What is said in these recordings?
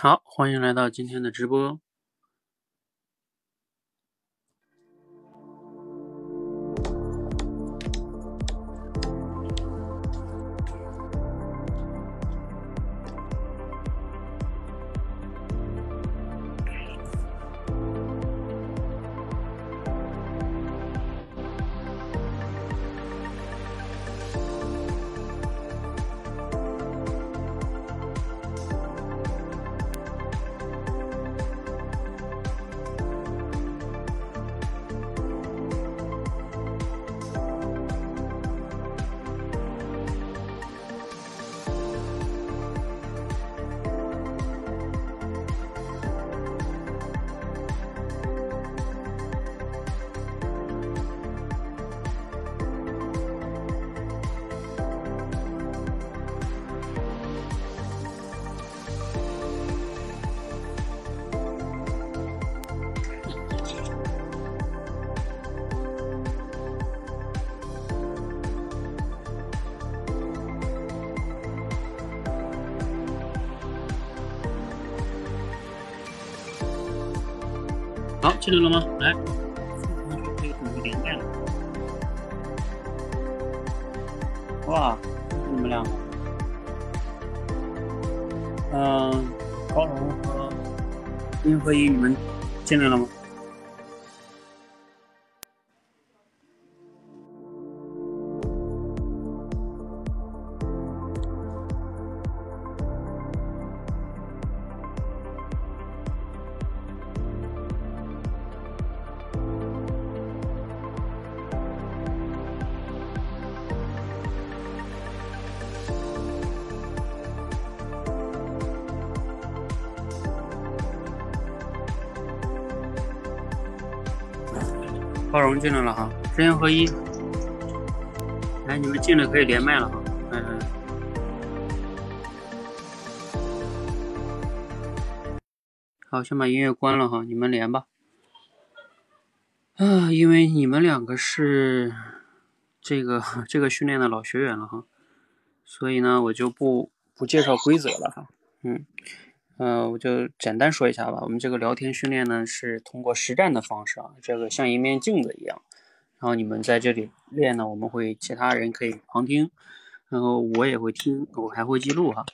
好，欢迎来到今天的直播。好，进来了吗？来，可以准备连麦了。哇，你们两个，嗯、高龙和林和一，你们进来了吗？进来了哈，真言合一，来，你们进来可以连麦了哈，来来来。好，先把音乐关了哈，你们连吧。啊，因为你们两个是这个 这个训练的老学员了哈，所以呢，我就不不介绍规则了。我就简单说一下吧。我们这个聊天训练呢，是通过实战的方式啊，这个像一面镜子一样，然后你们在这里练呢，我们会其他人可以旁听，然后我也会听，我还会记录哈。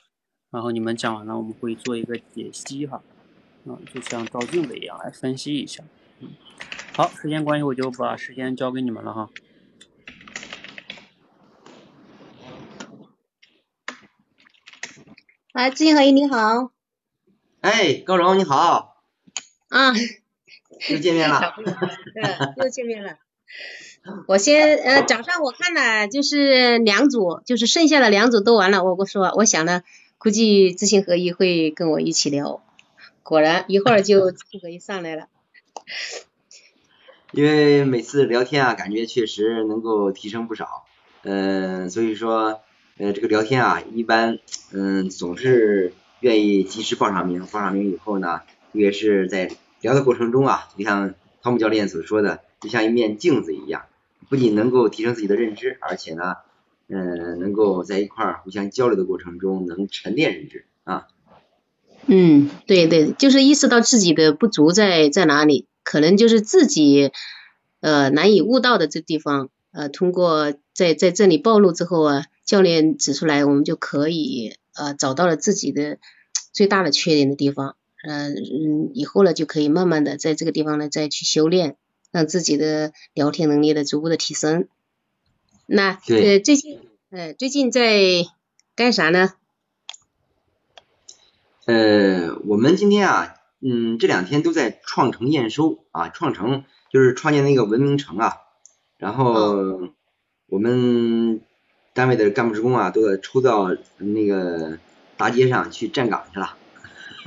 然后你们讲完了，我们会做一个解析哈，嗯，就像照镜子一样来分析一下。嗯，好，时间关系，我就把时间交给你们了哈。来，知行合一你好哎，高荣你好，啊，又见面了。嗯，又见面了。我先呃，早上我看了就是两组，就是剩下的两组都完了。我我说，我想呢，估计知行合一会跟我一起聊。果然一会儿就知行合一上来了。因为每次聊天啊，感觉确实能够提升不少。嗯、所以说，呃，这个聊天啊，一般嗯、总是愿意及时报上名，报上名以后呢，特别是在聊的过程中啊，就像汤姆教练所说的，就像一面镜子一样，不仅能够提升自己的认知，而且呢，嗯、能够在一块儿互相交流的过程中能沉淀认知啊。嗯，对对，就是意识到自己的不足在在哪里，可能就是自己呃难以悟到的这地方，呃，通过在在这里暴露之后啊，教练指出来，我们就可以呃找到了自己的最大的缺点的地方，呃嗯，以后呢就可以慢慢的在这个地方呢再去修炼，让自己的聊天能力的逐步的提升。那呃最近呃最近在干啥呢？呃，我们今天啊，嗯，这两天都在创城验收啊，创城就是创建那个文明城啊，然后我们单位的干部职工啊，都在抽到那个大街上去站岗去了，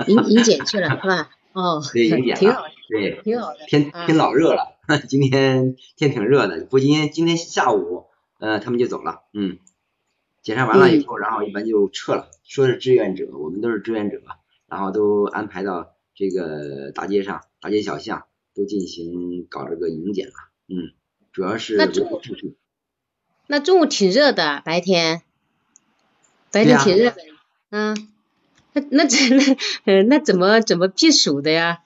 迎迎检去了是吧？哦，对，迎检了挺好，对，挺好的。啊天天老热了，今天天挺热的，不过今天今天下午，呃，他们就走了，嗯，检查完了以后，然后一般就撤了，说是志愿者，我们都是志愿者，然后都安排到这个大街上，大街小巷都进行搞这个迎检了，嗯，主要是维护秩序，那中午挺热的，白天，白天挺热的，嗯，那那怎那那怎么怎么避暑的呀？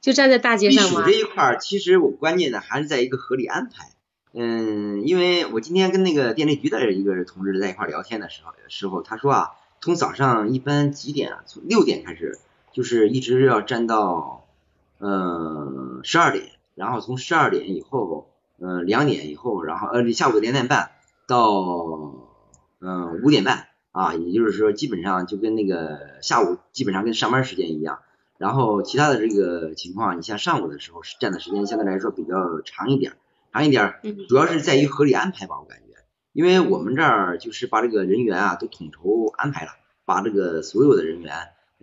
就站在大街上吗？避暑这一块儿，其实我关键的还是在一个合理安排。嗯，因为我今天跟那个电力局的一个同志在一块聊天的时候，时候他说啊，从早上一般几点啊？从六点开始，就是一直要站到嗯十二点，然后从十二点以后，呃两点以后，然后呃下午两点半到嗯五点半啊，也就是说基本上就跟那个下午基本上跟上班时间一样。然后其他的这个情况，你像上午的时候是站的时间相对来说比较长一点，长一点，主要是在于合理安排吧，我感觉，因为我们这儿就是把这个人员啊都统筹安排了，把这个所有的人员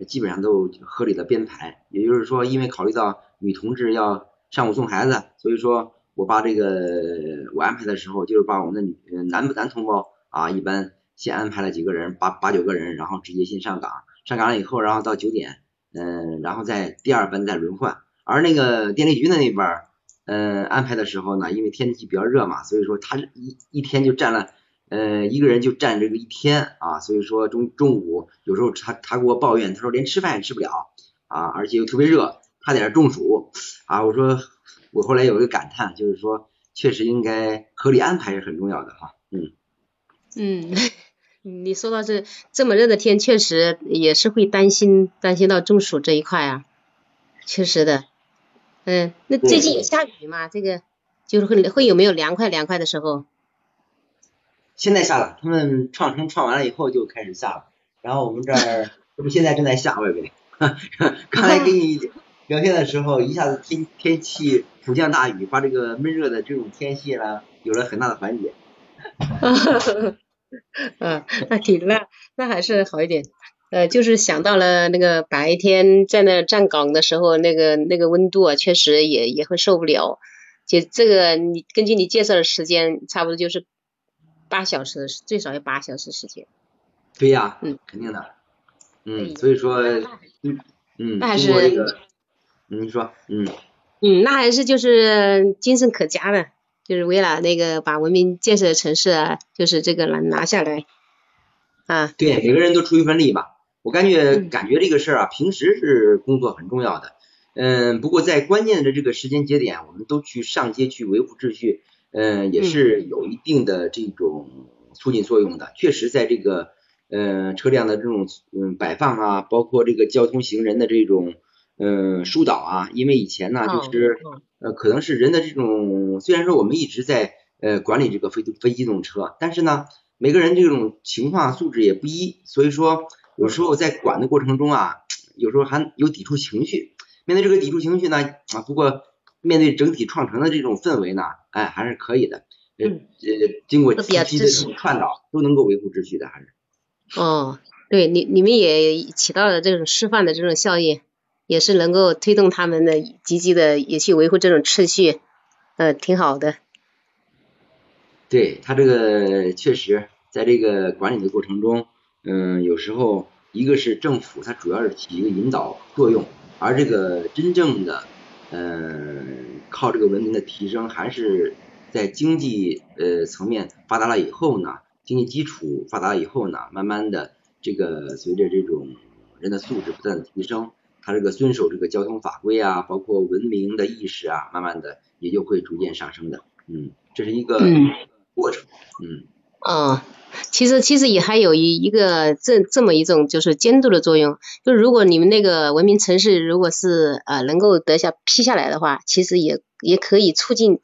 基本上都合理的编排，也就是说，因为考虑到女同志要上午送孩子，所以说我把这个我安排的时候，就是把我们的女男男同胞啊，一般先安排了几个人，八八九个人，然后直接先上岗，上岗了以后，然后到九点。嗯，然后再第二班再轮换，而那个电力局的那边，嗯，安排的时候呢，因为天气比较热嘛，所以说他一一天就占了，呃，一个人就占这个一天啊，所以说中中午有时候他他给我抱怨，他说连吃饭也吃不了啊，而且又特别热，差点中暑啊，我说我后来有一个感叹，就是说确实应该合理安排是很重要的哈，嗯 嗯。你说到这这么热的天，确实也是会担心担心到中暑这一块啊，确实的，嗯，那最近有下雨吗？这个就是会会有没有凉快凉快的时候？现在下了，他们创城创完了以后就开始下了，然后我们这儿这不现在正在下外边，刚才给你聊天的时候，一下子天天气普降大雨，把这个闷热的这种天气呢有了很大的缓解。嗯，那挺那那还是好一点，呃，就是想到了那个白天在那站岗的时候，那个那个温度啊，确实也也会受不了。就这个，你根据你介绍的时间，差不多就是八小时，最少要八小时时间。对呀，嗯，肯定的，嗯，所以说，嗯嗯，那还是，你说，嗯嗯，那还是就是精神可嘉的。就是为了那个把文明建设城市啊，就是这个拿拿下来啊。对，每个人都出一份力吧。我感觉感觉这个事儿啊，平时是工作很重要的，嗯，不过在关键的这个时间节点，我们都去上街去维护秩序，嗯，也是有一定的这种促进作用的。确实，在这个嗯车辆的这种嗯摆放啊，包括这个交通行人的这种。嗯，疏导啊，因为以前呢，就是呃，可能是人的这种，虽然说我们一直在呃管理这个非非机动车，但是呢，每个人这种情况素质也不一，所以说有时候在管的过程中啊，有时候还有抵触情绪。面对这个抵触情绪呢，啊，不过面对整体创城的这种氛围呢，哎，还是可以的。呃呃，经过长期的这种倡导，都能够维护秩序的，还是。哦，对你你们也起到了这种示范的这种效应。也是能够推动他们的积极的也去维护这种秩序，呃，挺好的。对他这个确实在这个管理的过程中，嗯，有时候一个是政府，它主要是起一个引导作用，而这个真正的，嗯，靠这个文明的提升，还是在经济呃层面发达了以后呢，经济基础发达了以后呢，慢慢的这个随着这种人的素质不断的提升。他这个遵守这个交通法规啊，包括文明的意识啊，慢慢的也就会逐渐上升的，嗯，这是一个过程，嗯。哦，其实其实也还有一一个这这么一种就是监督的作用，就如果你们那个文明城市如果是呃能够得下批下来的话，其实也也可以促进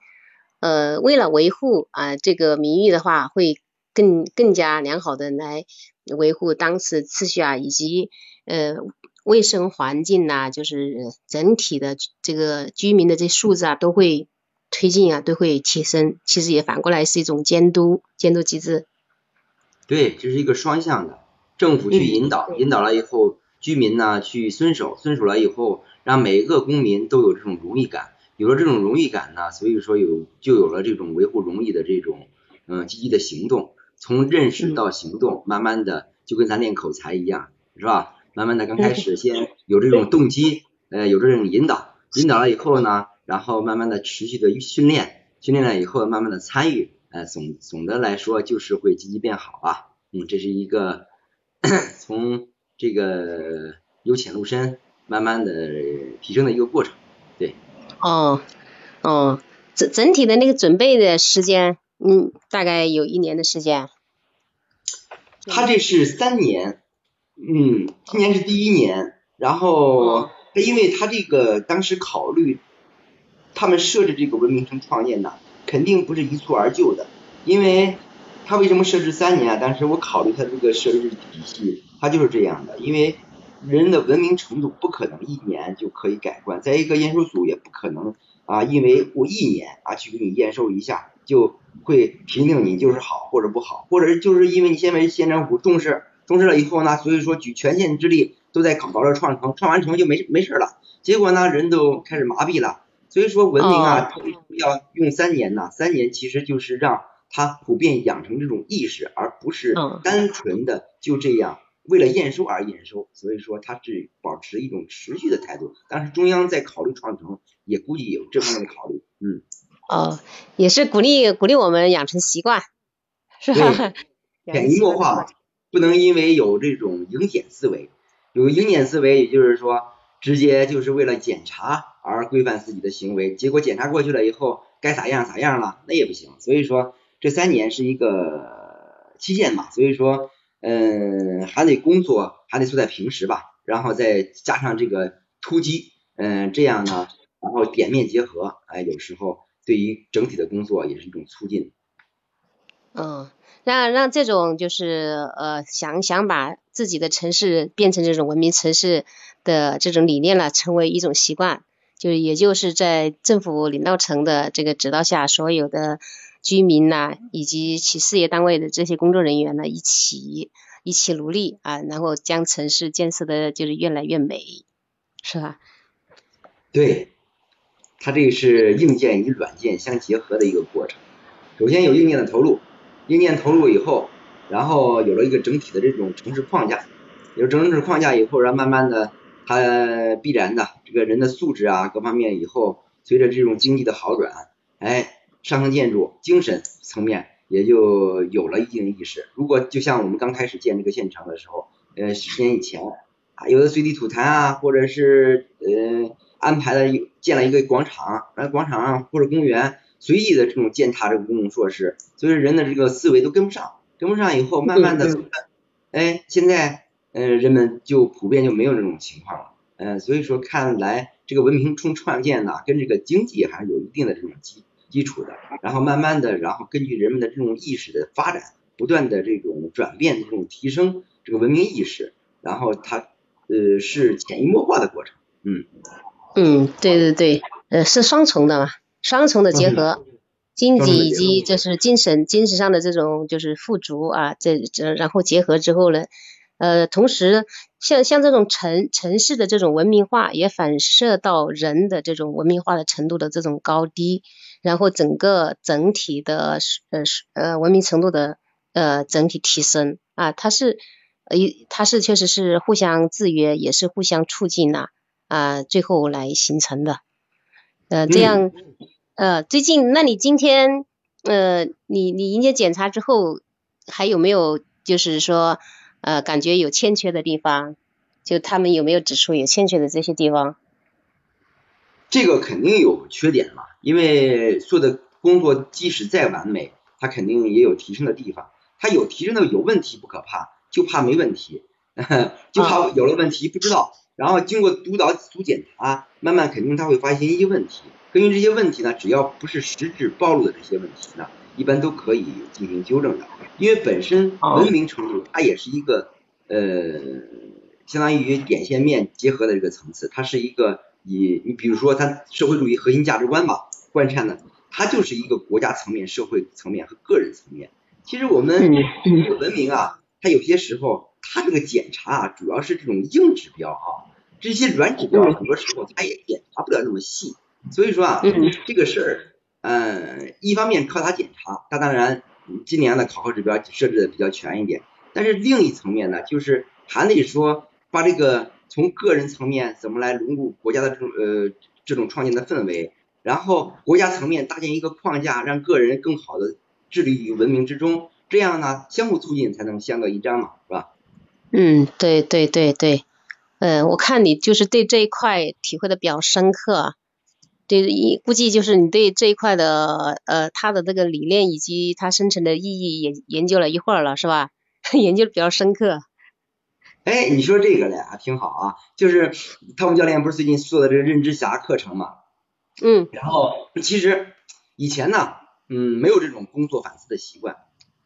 呃为了维护啊这个名誉的话，会更更加良好的来维护当时秩序啊以及呃。卫生环境呐，就是整体的这个居民的这素质啊，都会推进啊，都会提升。其实也反过来是一种监督监督机制。对，这是一个双向的，政府去引导，引导了以后，居民呢去遵守，遵守了以后，让每一个公民都有这种荣誉感。有了这种荣誉感呢，所以说有就有了这种维护荣誉的这种嗯积极的行动。从认识到行动，慢慢的就跟咱练口才一样，是吧？慢慢的，刚开始 先有这种动机，呃，有这种引导，引导了以后呢，然后慢慢的持续的训练，训练了以后，慢慢的参与，呃，总总的来说就是会积极变好啊，嗯，这是一个 从这。这个由浅入深，慢慢的提升的一个过程。对。哦哦，整整体的那个准备的时间，嗯，大概有一年的时间。他这是三年，嗯，今年是第一年，然后他因为他这个当时考虑，他们设置这个文明城创建呢，肯定不是一蹴而就的，因为他为什么设置三年啊？当时我考虑他这个设置体系，他就是这样的，因为人的文明程度不可能一年就可以改观，在一个验收组也不可能啊，因为我一年啊去给你验收一下就。会评定你就是好或者不好，或者就是因为你现在县政府重视重视了以后呢，所以说举全县之力都在搞到这创城，创完城就没没事了。结果呢，人都开始麻痹了。所以说文明啊，要用三年呢，三年其实就是让他普遍养成这种意识，而不是单纯的就这样为了验收而验收。所以说他是保持一种持续的态度。但是中央在考虑创城，也估计有这方面的考虑，嗯。哦，也是鼓励鼓励我们养成习惯，是吧？潜移默化，不能因为有这种迎检思维，有迎检思维，也就是说，直接就是为了检查而规范自己的行为，结果检查过去了以后，该咋样咋样了，那也不行。所以说，这三年是一个期限嘛，所以说，嗯，还得工作，还得做在平时吧，然后再加上这个突击，嗯，这样呢，然后点面结合，哎，有时候。对于整体的工作也是一种促进。嗯，让让这种就是呃想想把自己的城市变成这种文明城市的这种理念了，成为一种习惯，就是也就是在政府领导层的这个指导下，所有的居民呐，以及其事业单位的这些工作人员呢，一起一起努力啊，然后将城市建设的就是越来越美，是吧？对。它这个是硬件与软件相结合的一个过程。首先有硬件的投入，硬件投入以后，然后有了一个整体的这种城市框架，有城市框架以后，然后慢慢的，它必然的这个人的素质啊各方面以后，随着这种经济的好转，哎，上层建筑精神层面也就有了一定意识。如果就像我们刚开始建这个县城的时候，呃，十年以前啊，有的随地吐痰啊，或者是呃。安排了建了一个广场，然后广场或者公园随意的这种践踏这个公共设施，所以人的这个思维都跟不上，跟不上以后，慢慢的，哎，现在嗯人们就普遍就没有这种情况了，嗯，所以说看来这个文明冲创建呢，跟这个经济还是有一定的这种基基础的，然后慢慢的，然后根据人们的这种意识的发展，不断的这种转变，这种提升这个文明意识，然后它呃是潜移默化的过程，嗯。嗯，对对对，呃，是双重的嘛，双重的结合，经济以及就是精神精神上的这种就是富足啊，这这然后结合之后呢，呃，同时像像这种城城市的这种文明化，也反射到人的这种文明化的程度的这种高低，然后整个整体的呃呃文明程度的呃整体提升啊，它是呃它是确实是互相制约，也是互相促进呐。啊，最后来形成的，呃，这样，呃，最近，那你今天，呃，你你迎接检查之后，还有没有就是说，呃，感觉有欠缺的地方？就他们有没有指出有欠缺的这些地方？这个肯定有缺点嘛，因为做的工作即使再完美，它肯定也有提升的地方。它有提升的有问题不可怕，就怕没问题，就怕有了问题不知道。然后经过督导组检查，慢慢肯定他会发现一些问题。根据这些问题呢，只要不是实质暴露的这些问题呢，一般都可以进行纠正的。因为本身文明程度它也是一个呃，相当于点线面结合的这个层次，它是一个以你比如说它社会主义核心价值观吧贯彻的，它就是一个国家层面、社会层面和个人层面。其实我们这个文明啊，它有些时候。它这个检查啊，主要是这种硬指标啊，这些软指标很多时候它也检查不了那么细，所以说啊，这个事儿，嗯，一方面靠它检查，它当然今年的考核指标设置的比较全一点，但是另一层面呢，就是还得说把这个从个人层面怎么来融入国家的这种呃这种创建的氛围，然后国家层面搭建一个框架，让个人更好的致力于文明之中，这样呢相互促进才能相得益彰嘛，是吧？嗯，对对对对，嗯，我看你就是对这一块体会的比较深刻估计就是你对这一块的呃，它的这个理念以及它生成的意义也研究了一会儿了，是吧？研究的比较深刻。哎，你说这个嘞，挺好啊。就是汤姆教练不是最近做的这个认知侠课程嘛？嗯。然后其实以前呢，嗯，没有这种工作反思的习惯。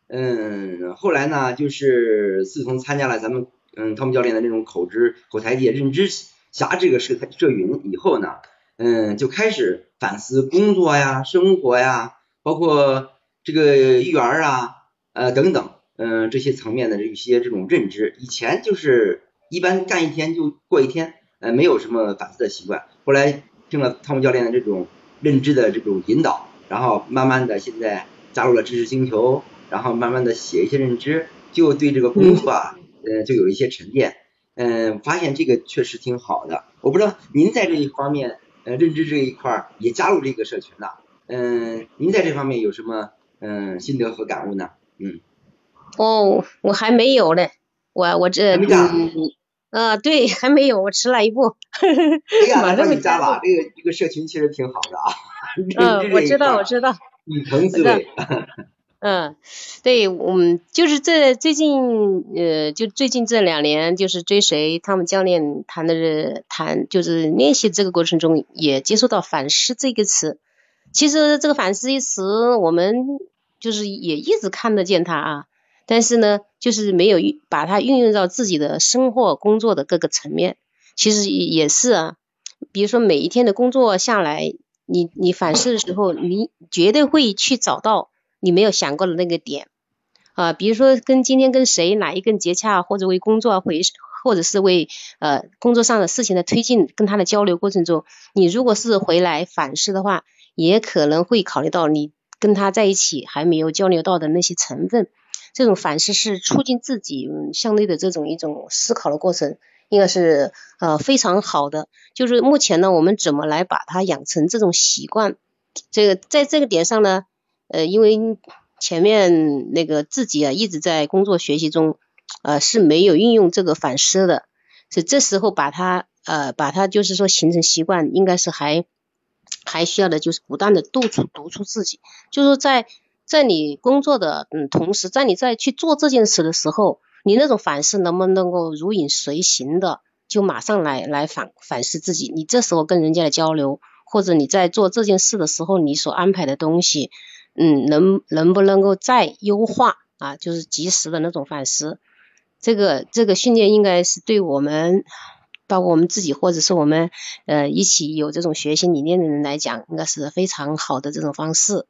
嗯，后来呢，就是自从参加了咱们嗯汤姆教练的这种口知口才界认知侠这个社社云以后呢。嗯，就开始反思工作呀、生活呀，包括这个育儿啊，呃等等，嗯，这些层面的一些这种认知，以前就是一般干一天就过一天，呃，没有什么反思的习惯。后来听了汤姆教练的这种认知的这种引导，然后慢慢的现在加入了知识星球，然后慢慢的写一些认知，就对这个工作啊，呃，就有一些沉淀，嗯，发现这个确实挺好的。我不知道您在这一方面。呃，认知这一块也加入这个社群了。嗯，您在这方面有什么嗯心得和感悟呢？嗯。哦，我还没有嘞，我我这嗯，呃，对，还没有，我迟了一步。哎呀，马上你加吧，这个这个社群其实挺好的啊。嗯，我知道，我知道。底层思维。嗯，对，我们就是这最近呃，就最近这两年，就是追随他们教练谈的谈，就是练习这个过程中，也接触到反思这个词。其实这个反思一词，我们就是也一直看得见它啊，但是呢，就是没有把它运用到自己的生活工作的各个层面。其实也是啊，比如说每一天的工作下来，你你反思的时候，你绝对会去找到。你没有想过的那个点啊，比如说跟今天跟谁哪一根接洽，或者为工作回，或者是为呃工作上的事情的推进，跟他的交流过程中，你如果是回来反思的话，也可能会考虑到你跟他在一起还没有交流到的那些成分。这种反思是促进自己相对的这种一种思考的过程，应该是呃非常好的。就是目前呢，我们怎么来把它养成这种习惯？这个在这个点上呢？呃，因为前面那个自己啊一直在工作学习中，呃是没有运用这个反思的，所以这时候把它呃把它就是说形成习惯，应该是还还需要的就是不断的督促督促自己，就是说在在你工作的嗯同时，在你在去做这件事的时候，你那种反思能不能够如影随形的，就马上来来反反思自己，你这时候跟人家的交流，或者你在做这件事的时候，你所安排的东西。嗯，能能不能够再优化啊？就是及时的那种反思，这个这个训练应该是对我们，包括我们自己或者是我们呃一起有这种学习理念的人来讲，应该是非常好的这种方式。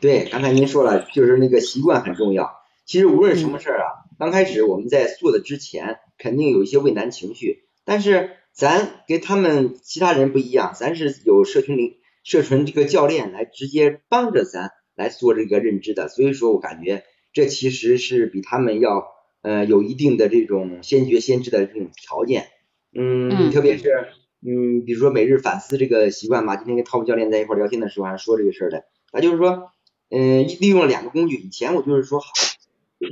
对，刚才您说了，就是那个习惯很重要。其实无论什么事儿啊，刚开始我们在做的之前，肯定有一些畏难情绪，但是咱跟他们其他人不一样，咱是有社群领。社群这个教练来直接帮着咱来做这个认知的，所以说我感觉这其实是比他们要呃有一定的这种先觉先知的这种条件，嗯，特别是嗯，比如说每日反思这个习惯嘛，今天跟涛教练在一块聊天的时候还说这个事儿的，他就是说嗯，利用了两个工具，以前我就是说好，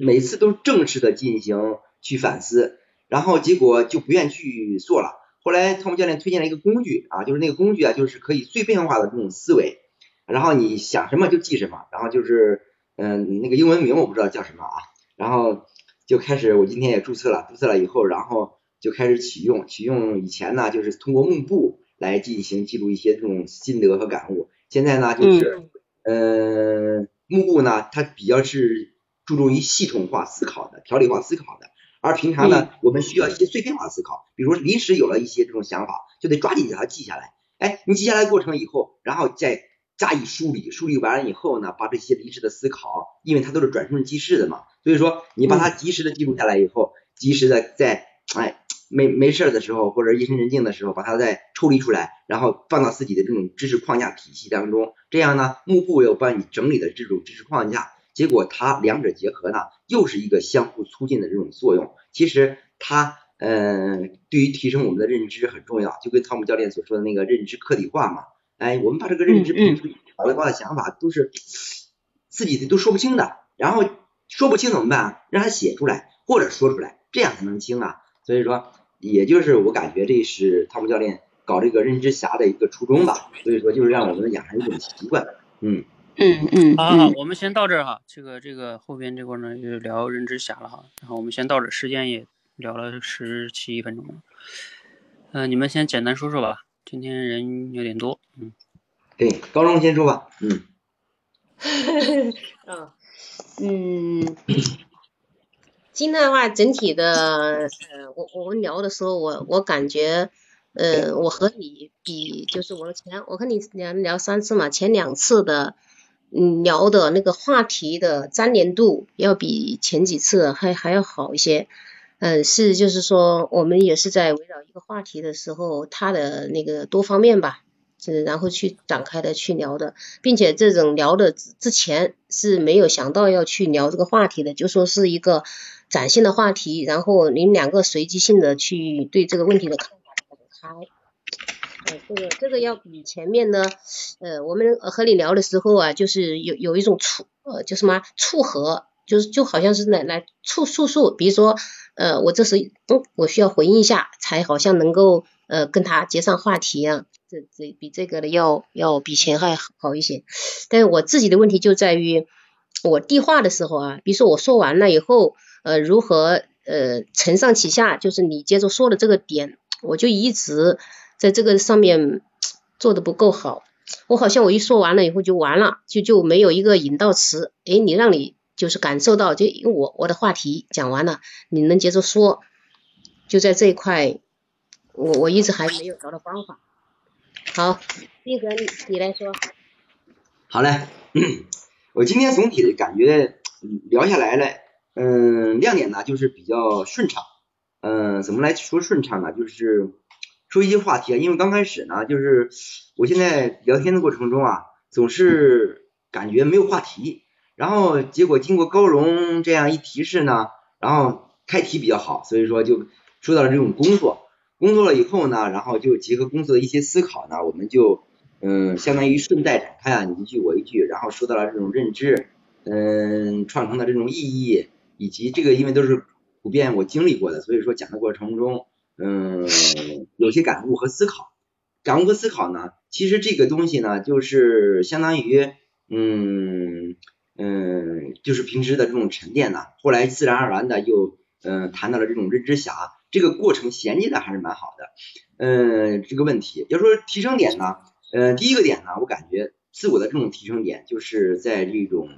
每次都正式的进行去反思，然后结果就不愿去做了。后来汤姆教练推荐了一个工具啊，就是那个工具啊，就是可以碎片化的这种思维，然后你想什么就记什么，然后就是嗯那个英文名我不知道叫什么啊，然后就开始我今天也注册了，注册了以后，然后就开始启用，启用以前呢就是通过幕布来进行记录一些这种心得和感悟，现在呢就是嗯幕布呢它比较是注重于系统化思考的，条理化思考的。而平常呢，我们需要一些碎片化思考，比如临时有了一些这种想法，就得抓紧给它记下来。哎，你记下来过程以后，然后再加以梳理，梳理完了以后呢，把这些临时的思考，因为它都是转瞬即逝的嘛，所以说你把它及时的记录下来以后，及时的在哎没没事的时候或者夜深人静的时候，把它再抽离出来，然后放到自己的这种知识框架体系当中，这样呢，幕布又帮你整理的这种知识框架。结果它两者结合呢，又是一个相互促进的这种作用。其实它嗯，对于提升我们的认知很重要，就跟汤姆教练所说的那个认知客体化嘛。哎，我们把这个认知、脑袋瓜的想法都是自己的都说不清的，然后说不清怎么办？让他写出来，或者说出来，这样才能清啊。所以说，也就是我感觉这是汤姆教练搞这个认知侠的一个初衷吧。所以说，就是让我们养成一种习惯。嗯嗯嗯。好好好，我们先到这儿哈。这个这个后边这块呢就聊认知侠了哈。然后我们先到这儿，时间也聊了十七分钟了。嗯，你们先简单说说吧。今天人有点多，嗯。对，高中先说吧。嗯。嗯。今天的话，整体的，呃，我我们聊的时候，我我感觉，呃，我和你比，就是我前我和你聊聊三次嘛，前两次的，嗯，聊的那个话题的粘连度要比前几次还还要好一些，嗯，是就是说我们也是在围绕一个话题的时候，它的那个多方面吧。是，然后去展开的去聊的，并且这种聊的之前是没有想到要去聊这个话题的，就说是一个展现的话题，然后你们两个随机性的去对这个问题的看法展开。呃，这个这个要比前面呢，呃，我们和你聊的时候啊，就是有有一种促呃叫什么促合，就是就好像是来来促诉诉，比如说呃我这时嗯我需要回应一下，才好像能够呃跟他接上话题一啊。这这比这个的要要比前还好一些，但是我自己的问题就在于我递话的时候啊，比如说我说完了以后，呃，如何呃承上启下，就是你接着说的这个点，我就一直在这个上面 做的不够好，我好像我一说完了以后就完了，就就没有一个引导词，诶，你让你就是感受到，就因为我我的话题讲完了，你能接着说，就在这一块，我我一直还没有找到方法。好，斌哥，你来说。好嘞，我今天总体的感觉聊下来了，嗯，亮点呢就是比较顺畅，嗯，怎么来说顺畅呢？就是说一些话题啊，因为刚开始呢，就是我现在聊天的过程中啊，总是感觉没有话题，然后结果经过高荣这样一提示呢，然后开题比较好，所以说就说到了这种工作。工作了以后呢，然后就结合工作的一些思考呢，我们就嗯，相当于顺带展开啊，你一句我一句，然后说到了这种认知，嗯，创成的这种意义，以及这个因为都是普遍我经历过的，所以说讲的过程中，嗯，有些感悟和思考，感悟和思考呢，其实这个东西呢，就是相当于嗯嗯，就是平时的这种沉淀呢，后来自然而然的又嗯谈到了这种认知侠。这个过程衔接的还是蛮好的，嗯，这个问题要说提升点呢，嗯，第一个点呢，我感觉自我的这种提升点就是在这种，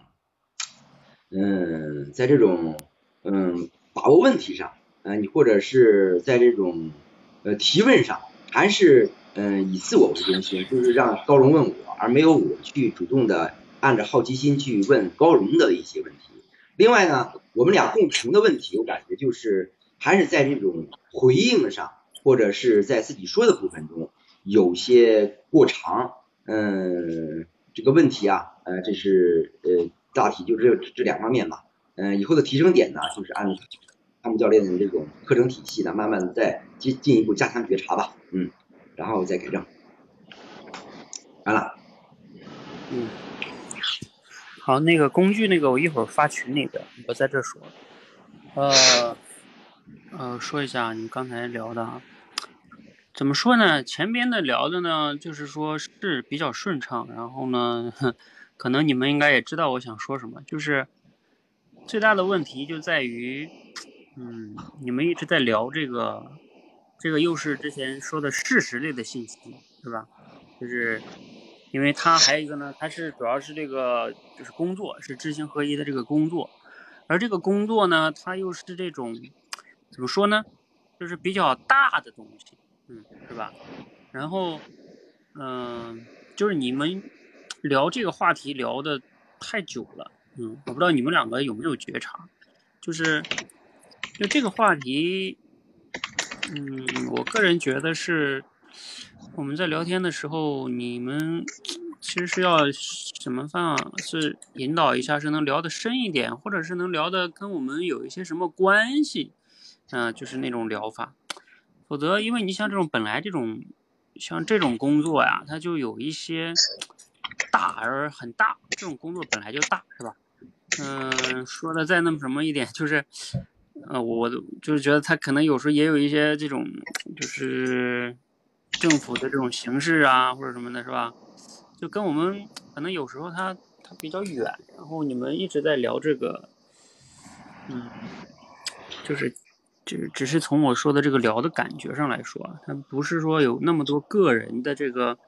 嗯，在这种嗯把握问题上，嗯，你或者是在这种呃提问上，还是嗯以自我为中心，就是让高荣问我，而没有我去主动的按着好奇心去问高荣的一些问题。另外呢，我们俩共同的问题，我感觉就是。还是在这种回应上，或者是在自己说的部分中有些过长，嗯，这个问题啊，呃，这是呃大体就只有这两方面吧，嗯，以后的提升点呢，就是按他们教练的这种课程体系呢，慢慢的再进进一步加强觉察吧，嗯，然后再改正，完了，嗯，好，那个工具那个我一会儿发群里边，我在这说，呃。呃，说一下你刚才聊的啊，怎么说呢？前边的聊的呢，就是说是比较顺畅，然后呢，可能你们应该也知道我想说什么，就是最大的问题就在于，嗯，你们一直在聊这个，这个又是之前说的事实类的信息，是吧？就是因为它还有一个呢，它是主要是这个就是工作是知行合一的这个工作，而这个工作呢，它又是这种。怎么说呢？就是比较大的东西，嗯，是吧？然后，嗯，就是你们聊这个话题聊的太久了，嗯，我不知道你们两个有没有觉察，就是就这个话题，嗯，我个人觉得是我们在聊天的时候，你们其实是要什么方法？是引导一下，是能聊得深一点，或者是能聊的跟我们有一些什么关系？嗯，就是那种疗法，否则，因为你像这种本来这种像这种工作呀，它就有一些大而很大，这种工作本来就大，是吧？嗯，说的再那么什么一点，就是呃，我就是觉得他可能有时候也有一些这种，就是政府的这种形式啊，或者什么的，是吧？就跟我们可能有时候他他比较远，然后你们一直在聊这个，嗯，就是只只是从我说的这个聊的感觉上来说，他不是说有那么多个人的这个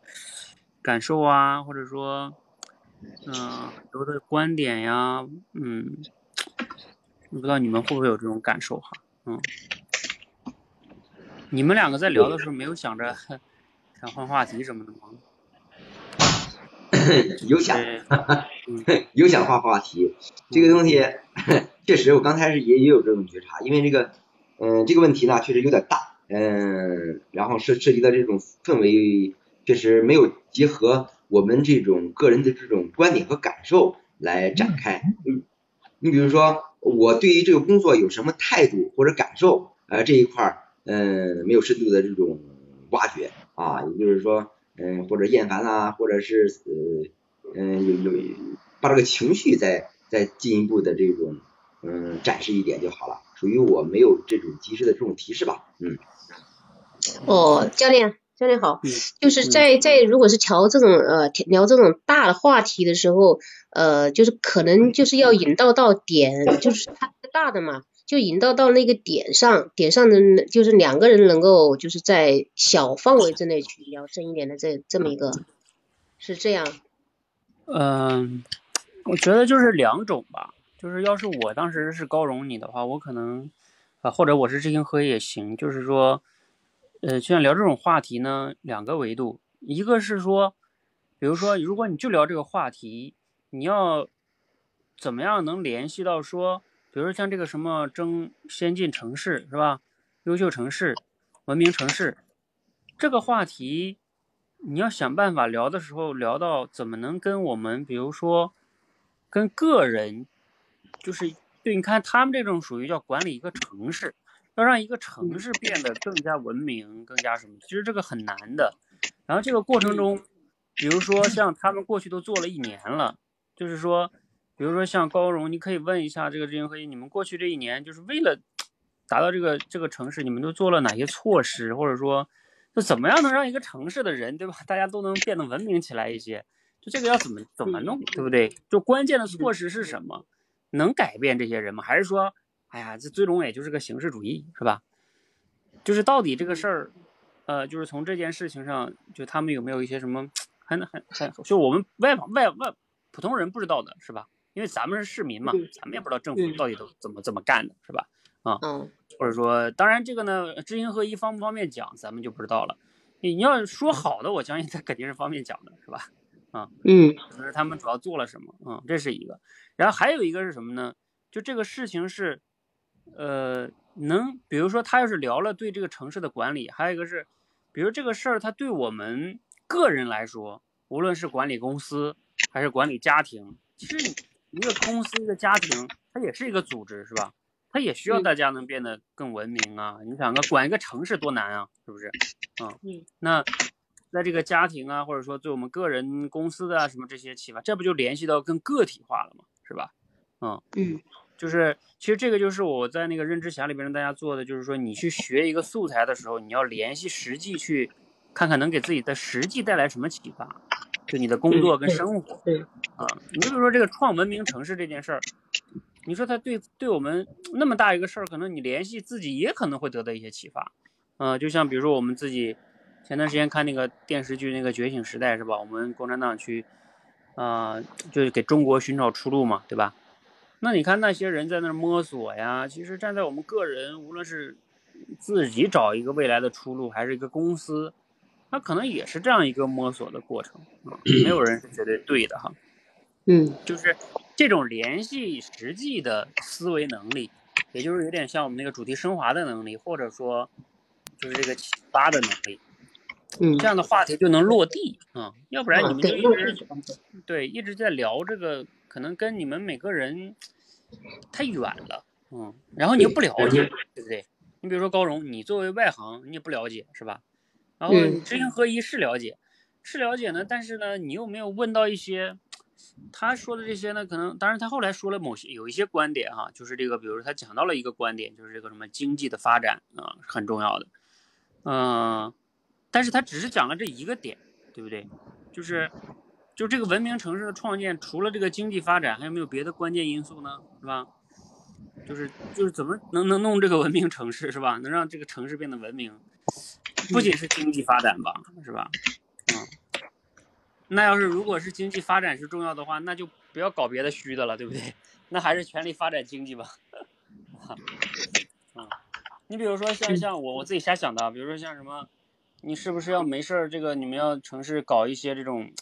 感受啊，或者说，嗯，很多的观点呀，嗯。不知道你们会不会有这种感受哈？嗯，你们两个在聊的时候没有想着想换话题什么的吗？有想，有想换话题。这个东西 确实，我刚开始也也有这种觉察，因为这个，嗯，这个问题呢确实有点大，嗯，然后涉涉及到这种氛围，确实没有结合我们这种个人的这种观点和感受来展开。嗯，你比如说。我对于这个工作有什么态度或者感受，呃，这一块儿，嗯，没有深度的这种挖掘啊，也就是说，嗯，或者厌烦啦，或者是呃，嗯，有有把这个情绪再再进一步的这种，嗯，展示一点就好了，属于我没有这种及时的这种提示吧，嗯。哦，教练。教练好，就是在在如果是调这种呃聊这种大的话题的时候，呃，就是可能就是要引导到点，就是它大的嘛，就引导到那个点上，点上的就是两个人能够就是在小范围之内去聊深一点的这这么一个，是这样。嗯，我觉得就是两种吧，就是要是我当时是高荣你的话，我可能啊或者我是知行合一也行，就是说。呃，就像聊这种话题呢，两个维度，一个是说，比如说，如果你就聊这个话题，你要怎么样能联系到说，比如说像这个什么争先进城市是吧？优秀城市、文明城市这个话题，你要想办法聊的时候，聊到怎么能跟我们，比如说跟个人，就是对，你看他们这种属于叫管理一个城市。要让一个城市变得更加文明、更加什么，其实这个很难的。然后这个过程中，比如说像他们过去都做了一年了，就是说，比如说像高荣，你可以问一下这个知行合一，你们过去这一年就是为了达到这个这个城市，你们都做了哪些措施，或者说，就怎么样能让一个城市的人，对吧？大家都能变得文明起来一些，就这个要怎么怎么弄，对不对？就关键的措施是什么？能改变这些人吗？还是说？哎呀，这最终也就是个形式主义，是吧？就是到底这个事儿，呃，就是从这件事情上，就他们有没有一些什么很很很，就我们外外外普通人不知道的是吧？因为咱们是市民嘛，咱们也不知道政府到底都怎么怎么干的，是吧？啊，或者说，当然这个呢，知行合一方不方便讲，咱们就不知道了。你要说好的，我相信他肯定是方便讲的，是吧？啊，嗯，就是他们主要做了什么？嗯，这是一个。然后还有一个是什么呢？就这个事情是。呃，能，比如说他要是聊了对这个城市的管理，还有一个是，比如这个事儿，他对我们个人来说，无论是管理公司还是管理家庭，其实一个公司一个家庭，它也是一个组织，是吧？它也需要大家能变得更文明啊。你想个管一个城市多难啊，是不是？啊，嗯，那在这个家庭啊，或者说对我们个人公司的啊什么这些启发，这不就联系到更个体化了吗？是吧？嗯嗯。就是，其实这个就是我在那个认知侠里边让大家做的，就是说你去学一个素材的时候，你要联系实际去，看看能给自己的实际带来什么启发，就你的工作跟生活。对。啊，你比如说这个创文明城市这件事儿，你说它对对我们那么大一个事儿，可能你联系自己也可能会得到一些启发。嗯，就像比如说我们自己前段时间看那个电视剧那个《觉醒时代》是吧？我们共产党去啊，就是给中国寻找出路嘛，对吧？那你看那些人在那儿摸索呀，其实站在我们个人，无论是自己找一个未来的出路，还是一个公司，他可能也是这样一个摸索的过程啊，没有人是绝对对的哈。嗯，就是这种联系实际的思维能力，也就是有点像我们那个主题升华的能力，或者说就是这个启发的能力，嗯，这样的话题就能落地啊，要不然你们就一直对一直在聊这个。可能跟你们每个人太远了，嗯，然后你又不了解，对不对？你比如说高荣，你作为外行，你也不了解，是吧？然后知行合一是了解，是了解呢，但是呢，你又没有问到一些他说的这些呢，可能当然他后来说了某些有一些观点哈，就是这个，比如说他讲到了一个观点，就是这个什么经济的发展啊很重要的，嗯，但是他只是讲了这一个点，对不对？就是就这个文明城市的创建，除了这个经济发展，还有没有别的关键因素呢？是吧？就是就是怎么能能弄这个文明城市是吧？能让这个城市变得文明，不仅是经济发展吧，是吧？嗯，那要是如果是经济发展是重要的话，那就不要搞别的虚的了，对不对？那还是全力发展经济吧。啊，你比如说像像我我自己瞎想的，比如说像什么，你是不是要没事儿这个你们要城市搞一些这种，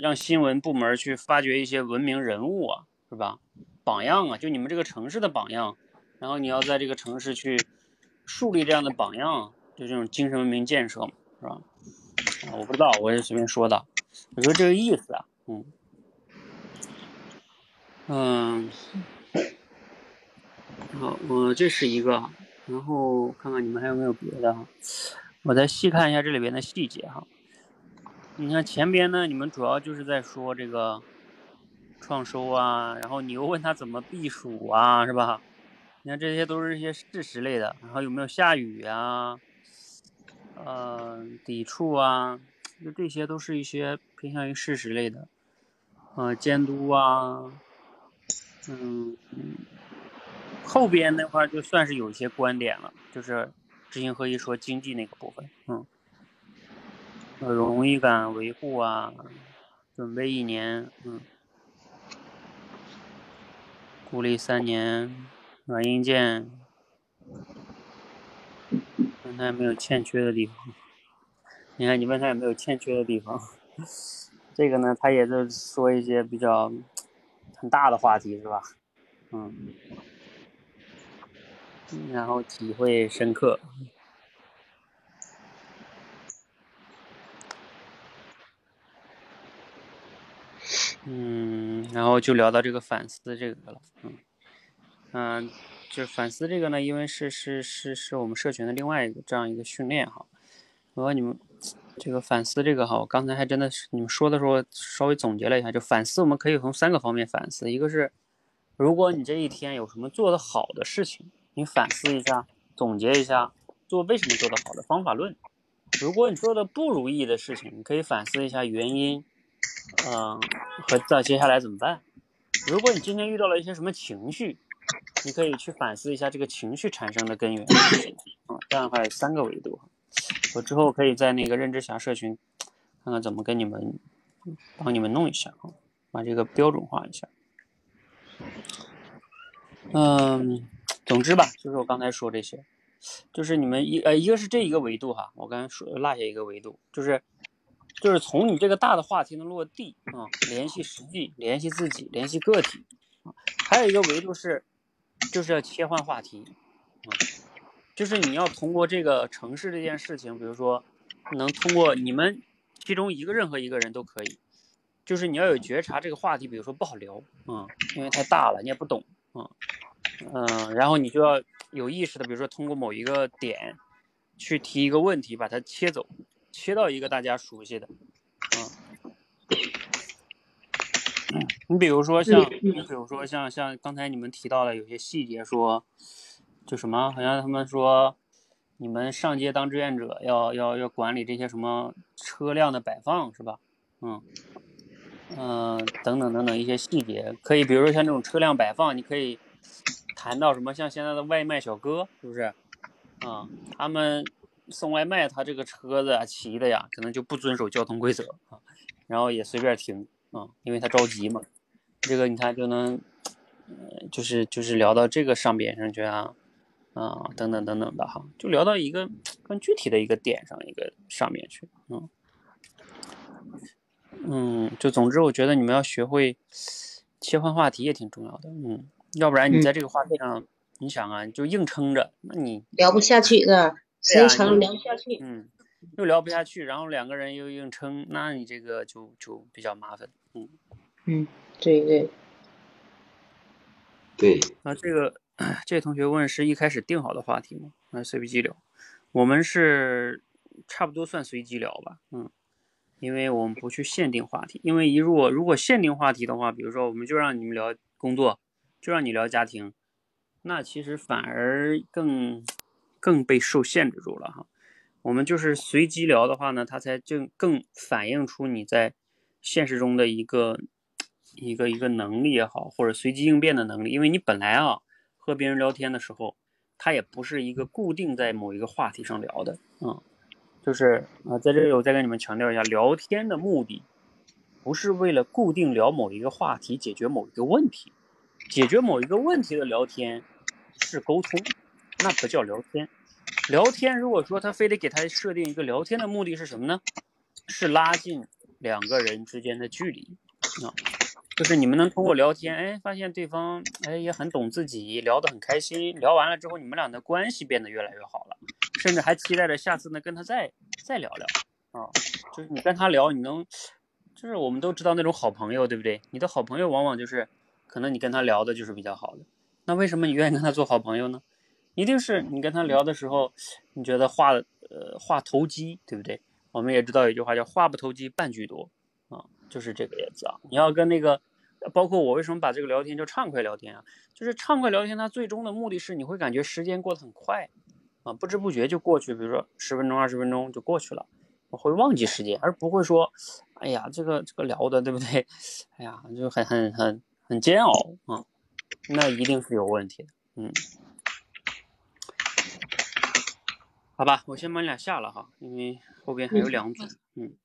让新闻部门去发掘一些文明人物啊，是吧？榜样啊，就你们这个城市的榜样，然后你要在这个城市去树立这样的榜样，就这种精神文明建设嘛，是吧？啊，我不知道，我也随便说的，我说这个意思啊，嗯，嗯，好，我这是一个，然后看看你们还有没有别的哈，我再细看一下这里边的细节哈。你看前边呢，你们主要就是在说这个。创收啊，然后你又问他怎么避暑啊，是吧？你看这些都是一些事实类的，然后有没有下雨啊？呃，抵触啊，就这些都是一些偏向于事实类的，呃，监督啊，嗯，后边那块就算是有一些观点了，就是知行合一说经济那个部分，嗯，荣誉感维护啊，准备一年，嗯。鼓励三年，软硬件，问他有没有欠缺的地方。你看，你问他有没有欠缺的地方，这个呢，他也是说一些比较很大的话题，是吧？嗯，然后体会深刻。嗯，然后就聊到这个反思这个了，嗯，嗯，就是反思这个呢，因为是是是是我们社群的另外一个这样一个训练哈。如果你们这个反思这个哈，我刚才还真的是你们说的时候稍微总结了一下，就反思我们可以从三个方面反思，一个是如果你这一天有什么做的好的事情，你反思一下，总结一下做为什么做得好的方法论；如果你做的不如意的事情，你可以反思一下原因。嗯，和到接下来怎么办？如果你今天遇到了一些什么情绪，你可以去反思一下这个情绪产生的根源。啊，这样的话有三个维度。我之后可以在那个认知侠社群看看怎么跟你们帮你们弄一下啊，把这个标准化一下。嗯，总之吧，就是我刚才说这些，就是你们一呃一个是这一个维度哈，我刚才说落下一个维度，就是。就是从你这个大的话题的落地啊，联系实际，联系自己，联系个体啊。还有一个维度是，就是要切换话题啊，就是你要通过这个城市这件事情，比如说能通过你们其中一个任何一个人都可以，就是你要有觉察，这个话题比如说不好聊啊，因为太大了，你也不懂啊，嗯，然后你就要有意识的，比如说通过某一个点去提一个问题，把它切走。切到一个大家熟悉的，嗯，你比如说像，你比如说像像刚才你们提到的有些细节，说就什么，好像他们说你们上街当志愿者要要要管理这些什么车辆的摆放是吧？嗯嗯，等等等等一些细节，可以比如说像这种车辆摆放，你可以谈到什么，像现在的外卖小哥是不是？啊，他们。送外卖，他这个车子啊骑的呀，可能就不遵守交通规则啊，然后也随便停啊，因为他着急嘛。这个你看就能，呃，就是就是聊到这个上边上去啊，啊，等等等等的哈，就聊到一个更具体的一个点上一个上面去，嗯，嗯，就总之我觉得你们要学会切换话题也挺重要的，嗯，要不然你在这个话题上，你想啊，就硬撑着，那你聊不下去是吧？时间长聊不下去，嗯，又聊不下去，然后两个人又硬撑，那你这个就就比较麻烦，嗯，嗯，对对，对。啊，这个这位同学问是一开始定好的话题吗？还是随机聊？我们是差不多算随机聊吧，嗯，因为我们不去限定话题，因为一如果如果限定话题的话，比如说我们就让你们聊工作，就让你聊家庭，那其实反而更更被受限制住了哈。我们就是随机聊的话呢，它才就更反映出你在现实中的一个一个一个能力也好，或者随机应变的能力。因为你本来啊和别人聊天的时候，它也不是一个固定在某一个话题上聊的，嗯。就是啊，在这里我再跟你们强调一下，聊天的目的不是为了固定聊某一个话题，解决某一个问题。解决某一个问题的聊天是沟通，那不叫聊天。聊天如果说他非得给他设定一个聊天的目的是什么呢？是拉近两个人之间的距离啊，就是你们能通过聊天，哎，发现对方哎也很懂自己，聊得很开心。聊完了之后，你们俩的关系变得越来越好了。甚至还期待着下次呢跟他再再聊聊啊，就是你跟他聊，你能，就是我们都知道那种好朋友，对不对？你的好朋友往往就是，可能你跟他聊的就是比较好的。那为什么你愿意跟他做好朋友呢？一定是你跟他聊的时候，你觉得话呃话投机，对不对？我们也知道有句话叫话不投机半句多啊，就是这个意思啊。你要跟那个，包括我为什么把这个聊天叫畅快聊天啊？就是畅快聊天，它最终的目的是你会感觉时间过得很快。啊，不知不觉就过去，比如说十分钟、二十分钟就过去了，我会忘记时间，而不会说，哎呀，这个这个聊的，对不对？哎呀，就很很很很煎熬啊，那一定是有问题的，嗯，好吧，我先把你俩下了哈，因为后边还有两组，嗯，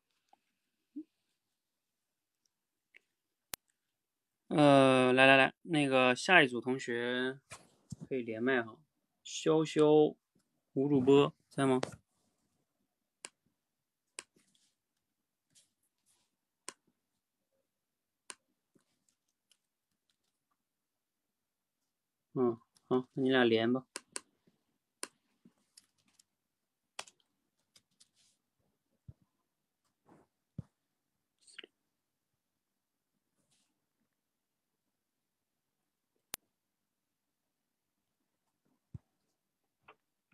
呃，来来来，那个下一组同学可以连麦哈，潇潇。吴主播在吗？嗯，好，那你俩连吧。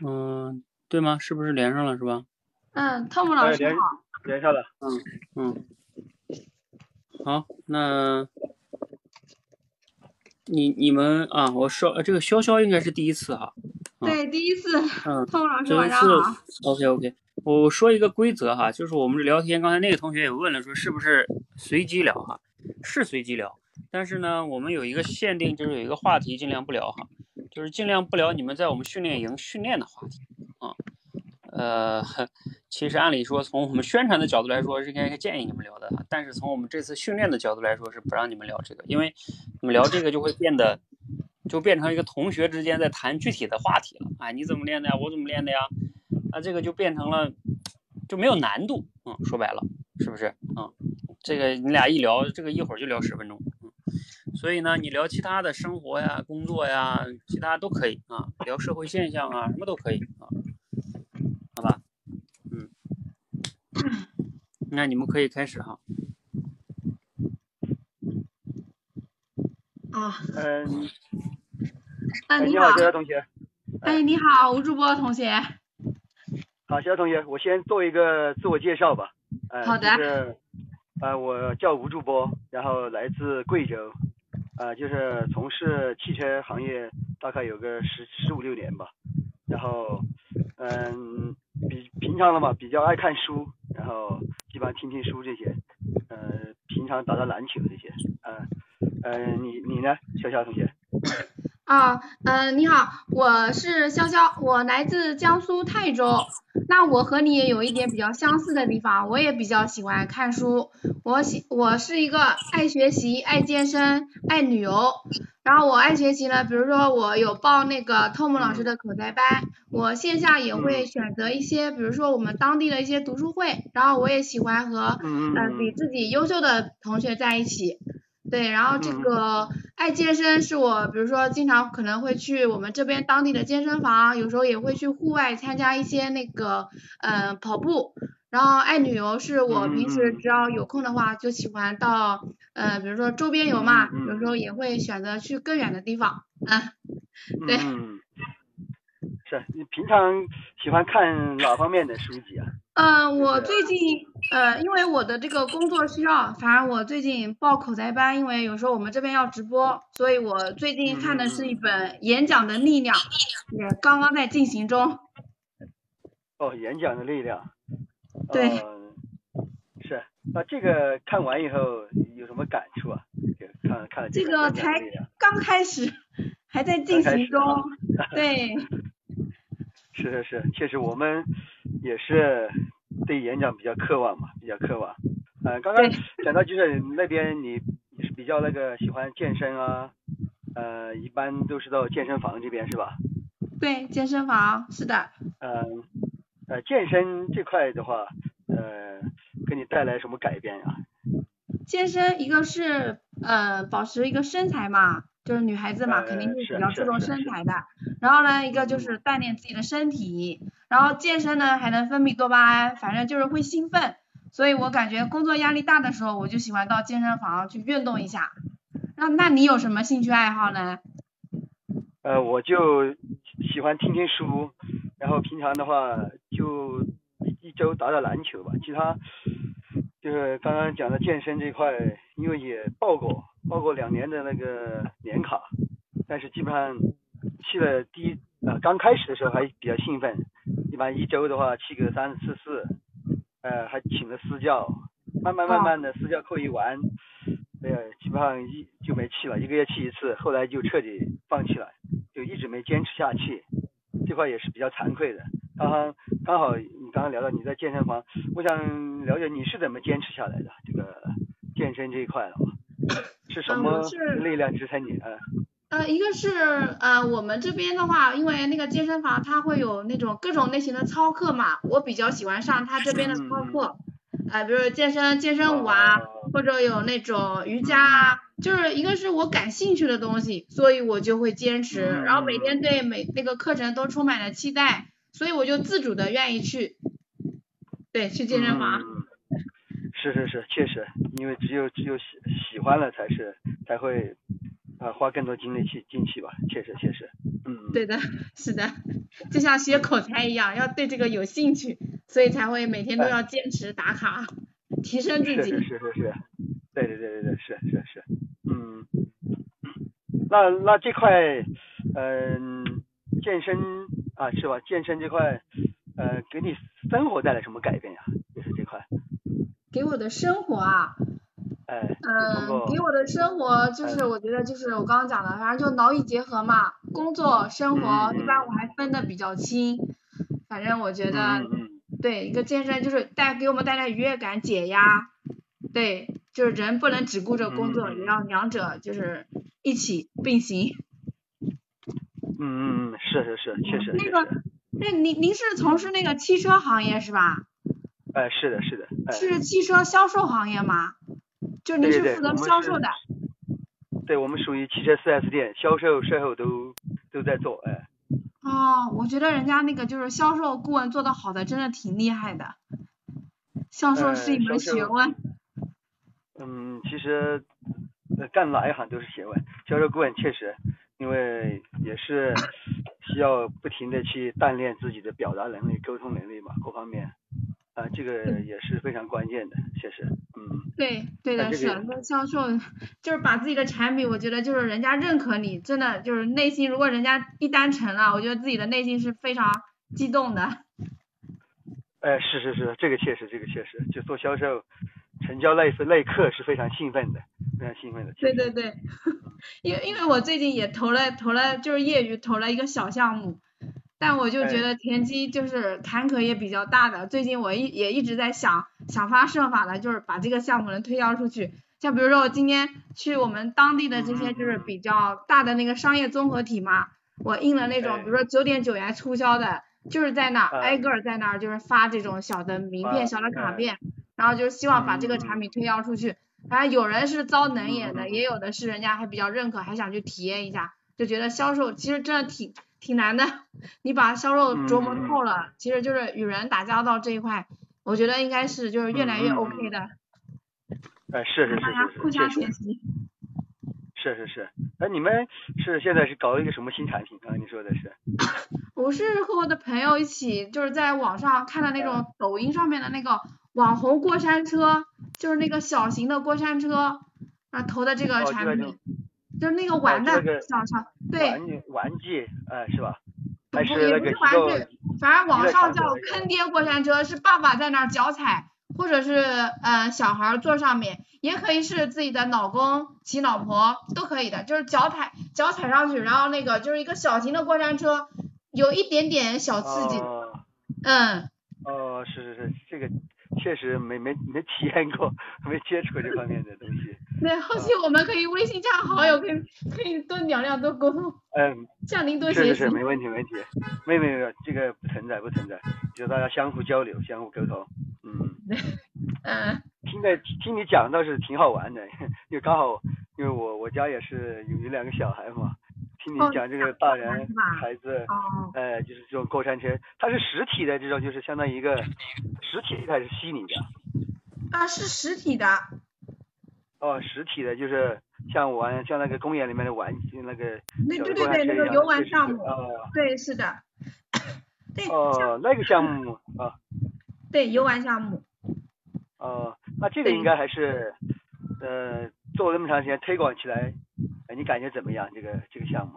嗯，对吗？是不是连上了是吧？嗯，汤姆老师好。连上了。嗯嗯。好，那你你们啊，我说这个潇潇应该是第一次哈。对，第一次。嗯。汤姆老师晚上好。OK OK，我说一个规则哈，就是我们这聊天，刚才那个同学也问了，说是不是随机聊哈？是随机聊，但是呢，我们有一个限定，就是有一个话题尽量不聊哈。就是尽量不聊你们在我们训练营训练的话题啊，呃，其实按理说从我们宣传的角度来说是应该建议你们聊的，但是从我们这次训练的角度来说是不让你们聊这个，因为你们聊这个就会变得就变成一个同学之间在谈具体的话题了，哎，你怎么练的呀？我怎么练的呀？那这个就变成了就没有难度，嗯，说白了是不是？嗯，这个你俩一聊，这个一会儿就聊十分钟。所以呢，你聊其他的生活呀、工作呀，其他都可以啊，聊社会现象啊，什么都可以啊，好吧？嗯，那你们可以开始哈。啊。嗯。啊，你好，小同学。哎，你好，吴主播同学。好，小同学，我先做一个自我介绍吧。好的。是，呃，我叫吴主播，然后来自贵州。呃，就是从事汽车行业大概有个十十五六年吧，然后，嗯，比平常的嘛，比较爱看书，然后基本上听听书这些，呃，平常打打篮球这些，嗯，嗯，你你呢，小小同学？啊，嗯，你好，我是潇潇，我来自江苏泰州。那我和你也有一点比较相似的地方，我也比较喜欢看书。我喜我是一个爱学习、爱健身、爱旅游。然后我爱学习呢，比如说我有报那个汤姆老师的口才班，我线下也会选择一些，比如说我们当地的一些读书会。然后我也喜欢和嗯比自己优秀的同学在一起。对，然后这个爱健身是我，比如说经常可能会去我们这边当地的健身房，有时候也会去户外参加一些那个嗯跑步。然后爱旅游是我平时只要有空的话就喜欢到呃比如说周边游嘛，有时候也会选择去更远的地方。嗯，对。是你平常喜欢看哪方面的书籍啊？嗯，我最近呃，因为我的这个工作需要，反正我最近报口才班，因为有时候我们这边要直播，所以我最近看的是一本《演讲的力量》，也刚刚在进行中。哦，演讲的力量。对。是，那这个看完以后有什么感触啊？看看了这个才刚开始，还在进行中。对。是是是，确实我们也是对演讲比较渴望嘛，比较渴望。嗯，刚刚讲到就是那边你你是比较那个喜欢健身啊，呃，一般都是到健身房这边是吧？对，健身房是的。嗯，呃，健身这块的话，呃，给你带来什么改变呀？健身一个是呃保持一个身材嘛。就是女孩子嘛，肯定是比较注重身材的。然后呢，一个就是锻炼自己的身体，然后健身呢还能分泌多巴胺，反正就是会兴奋。所以我感觉工作压力大的时候，我就喜欢到健身房去运动一下。那那你有什么兴趣爱好呢？呃，我就喜欢听听书，然后平常的话就一周打打篮球吧。其他就是刚刚讲的健身这块，因为也报过。报过两年的那个年卡，但是基本上去了第一呃刚开始的时候还比较兴奋，一般一周的话去个三四次，呃还请了私教，慢慢慢慢的私教课一完，哎呀基本上一就没去了，一个月去一次，后来就彻底放弃了，就一直没坚持下去，这块也是比较惭愧的。刚刚刚好你刚刚聊到你在健身房，我想了解你是怎么坚持下来的这个健身这一块的嘛？是什么力量支撑你？啊？呃，一个是呃，我们这边的话，因为那个健身房它会有那种各种类型的操课嘛，我比较喜欢上他这边的操课，啊，比如健身健身舞啊，或者有那种瑜伽啊，就是一个是我感兴趣的东西，所以我就会坚持，然后每天对每那个课程都充满了期待，所以我就自主的愿意去，对，去健身房。是是是，确实，因为只有只有喜喜欢了才是才会啊花更多精力去进去吧，确实确实，嗯。对的，是的，就像学口才一样，要对这个有兴趣，所以才会每天都要坚持打卡，提升自己。是是是是是，对对对对对，是是是，嗯。那那这块嗯健身啊是吧？健身这块呃给你生活带来什么改变呀？就是这块。给我的生活啊，嗯，给我的生活就是我觉得就是我刚刚讲的，反正就劳逸结合嘛，工作生活一般我还分的比较清，反正我觉得对一个健身就是带给我们带来愉悦感解压，对，就是人不能只顾着工作，也要两者就是一起并行。嗯嗯嗯，是是是，确实。那个，那您您是从事那个汽车行业是吧？哎，是的，是的。是汽车销售行业吗？就您是负责销售的。对，我们属于汽车 4S 店，销售、售后都都在做，哎。哦，我觉得人家那个就是销售顾问做的好的，真的挺厉害的。销售是一门学问。嗯，其实干哪一行都是学问，销售顾问确实，因为也是需要不停的去锻炼自己的表达能力、沟通能力嘛，各方面。啊，这个也是非常关键的，确实，嗯。对，对的是，那销售就是把自己的产品，我觉得就是人家认可你，真的就是内心，如果人家一单成了，我觉得自己的内心是非常激动的。哎，是是是，这个确实，这个确实，就做销售，成交那那一刻是非常兴奋的，非常兴奋的。对对对，因为因为我最近也投了投了，就是业余投了一个小项目。但我就觉得田鸡就是坎坷也比较大的，最近我一也一直在想想方设法的，就是把这个项目能推销出去。像比如说我今天去我们当地的这些就是比较大的那个商业综合体嘛，我印了那种比如说九点九元促销的，就是在那挨个在那儿就是发这种小的名片、小的卡片，然后就是希望把这个产品推销出去。反正有人是遭冷眼的，也有的是人家还比较认可，还想去体验一下，就觉得销售其实真的挺。挺难的，你把销售琢磨透了，其实就是与人打交道这一块，我觉得应该是就是越来越 OK 的。哎，是是是是是，互相学习。是是是，哎，你们是现在是搞一个什么新产品？刚才你说的是？我是和我的朋友一起，就是在网上看的那种抖音上面的那个网红过山车，就是那个小型的过山车，啊投的这个哦产品，就是那个玩的这个小小，对，玩具玩具，呃，是吧？不还是也不是玩具，反正网上叫坑爹过山车，是爸爸在那儿脚踩，或者是呃小孩儿坐上面，也可以是自己的老公骑老婆都可以的，就是脚踩脚踩上去，然后那个就是一个小型的过山车，有一点点小刺激，哦嗯，哦，是是是，这个确实没没没体验过，没接触过这方面的东西。对，后期我们可以微信加好友，可以可以多聊聊，多沟通，嗯，向您多学习。是是是，没问题没问题，没没没，这个不存在不存在，就大家相互交流，相互沟通。嗯，嗯听的听你讲倒是挺好玩的，因为刚好因为我我家也是有有两个小孩嘛，听你哦讲这个大人孩子。哦，呃，就是这种过山车，它是实体的这种，就是相当于一个实体还是虚拟的？啊是实体的，哦，实体的，就是像玩像那个公园里面的玩那个那对对对，那个游玩项目，哦对是的，对哦，那个项目啊对游玩项目。哦，那这个应该还是呃做了那么长时间推广起来，呃你感觉怎么样？这个这个项目？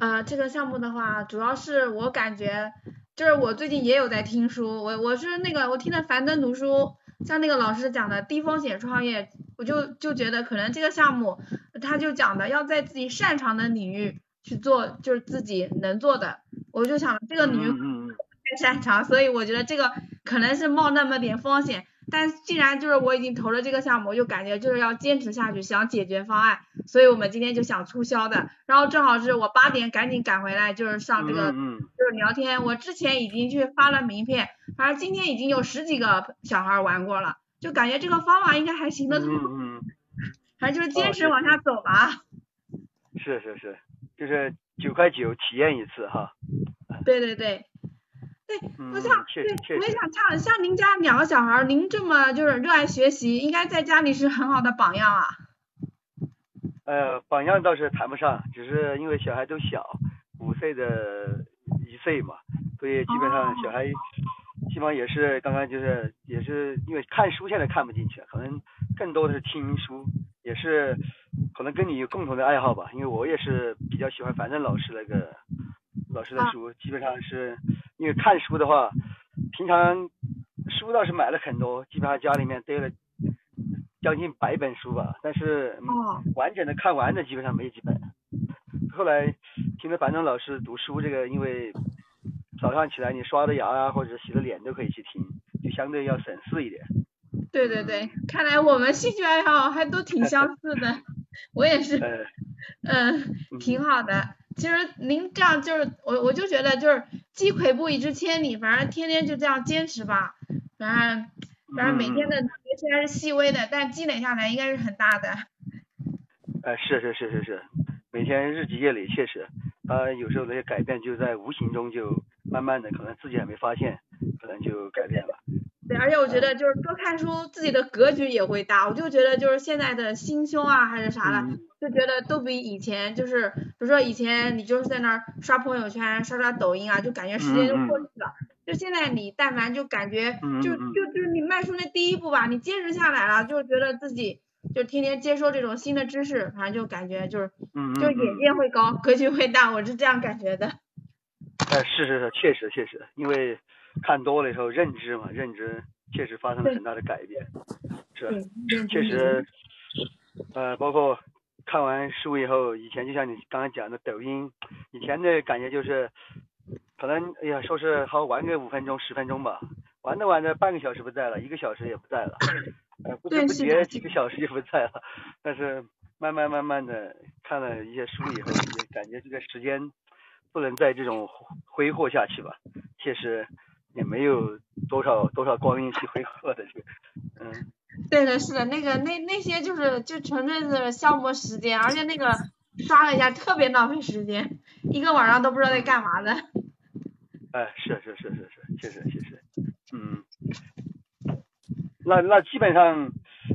呃，这个项目的话，主要是我感觉，就是我最近也有在听书，我我是那个我听的樊登读书，像那个老师讲的低风险创业，我就就觉得可能这个项目，他就讲的要在自己擅长的领域去做，就是自己能做的，我就想这个领域太擅长，所以我觉得这个可能是冒那么点风险，但既然就是我已经投了这个项目，我就感觉就是要坚持下去，想解决方案，所以我们今天就想促销的，然后正好是我八点赶紧赶回来，就是上这个就是聊天，我之前已经去发了名片，反正今天已经有十几个小孩玩过了，就感觉这个方法应该还行得通，嗯嗯嗯，反正就是坚持往下走吧。是是是，就是九块九体验一次哈。对对对，对，嗯，我想，我也。想像像您家两个小孩儿，您这么就是热爱学习，应该在家里是很好的榜样啊。呃，榜样倒是谈不上，只是因为小孩都小，五岁的一岁嘛，所以基本上小孩基本上也是刚刚就是也是因为看书现在看不进去，可能更多的是听书，也是可能跟你有共同的爱好吧，因为我也是比较喜欢樊登老师那个老师的书，基本上是因为看书的话，平常书倒是买了很多，基本上家里面堆了将近百本书吧，但是完整的看完的基本上没几本。后来听了樊登老师读书，这个因为早上起来你刷的牙啊，或者洗了脸都可以去听，就相对要省事一点。对对对，看来我们兴趣爱好还都挺相似的。我也是，呃，嗯，挺好的。其实您这样就是我我就觉得就是积跬步以至千里，反正天天就这样坚持吧。反正反正每天的虽然是细微的，但积累下来应该是很大的。呃，是是是是是，每天日积月累，确实，他有时候那些改变就在无形中就慢慢的，可能自己还没发现，可能就改变了。对，而且我觉得就是多看书，自己的格局也会大。我就觉得就是现在的心胸啊，还是啥的，嗯就觉得都比以前就是，比如说以前你就是在那儿刷朋友圈、刷刷抖音啊，就感觉时间就过去了。就现在你但凡就感觉就就就是你迈出那第一步吧，你坚持下来了，就觉得自己就天天接收这种新的知识，反正就感觉就是就眼嗯，界会高，格局会大，我是这样感觉的。呃，是是是，确实确实，因为看多了以后，认知嘛，认知确实发生了很大的改变，是确实，呃，包括看完书以后，以前就像你刚刚讲的抖音，以前的感觉就是，可能哎呀，说是好玩个五分钟十分钟吧，玩着玩着半个小时不在了，一个小时也不在了，呃，不知不觉几个小时就不在了，但是慢慢慢慢的看了一些书以后，也感觉这个时间不能再这种挥霍下去吧，确实也没有多少多少光阴去挥霍的这个，嗯。对的，是的，那个那那些就是就纯粹是消磨时间，而且那个刷了一下特别浪费时间，一个晚上都不知道在干嘛的。哎，是是是是是，确实确实，嗯，那那基本上，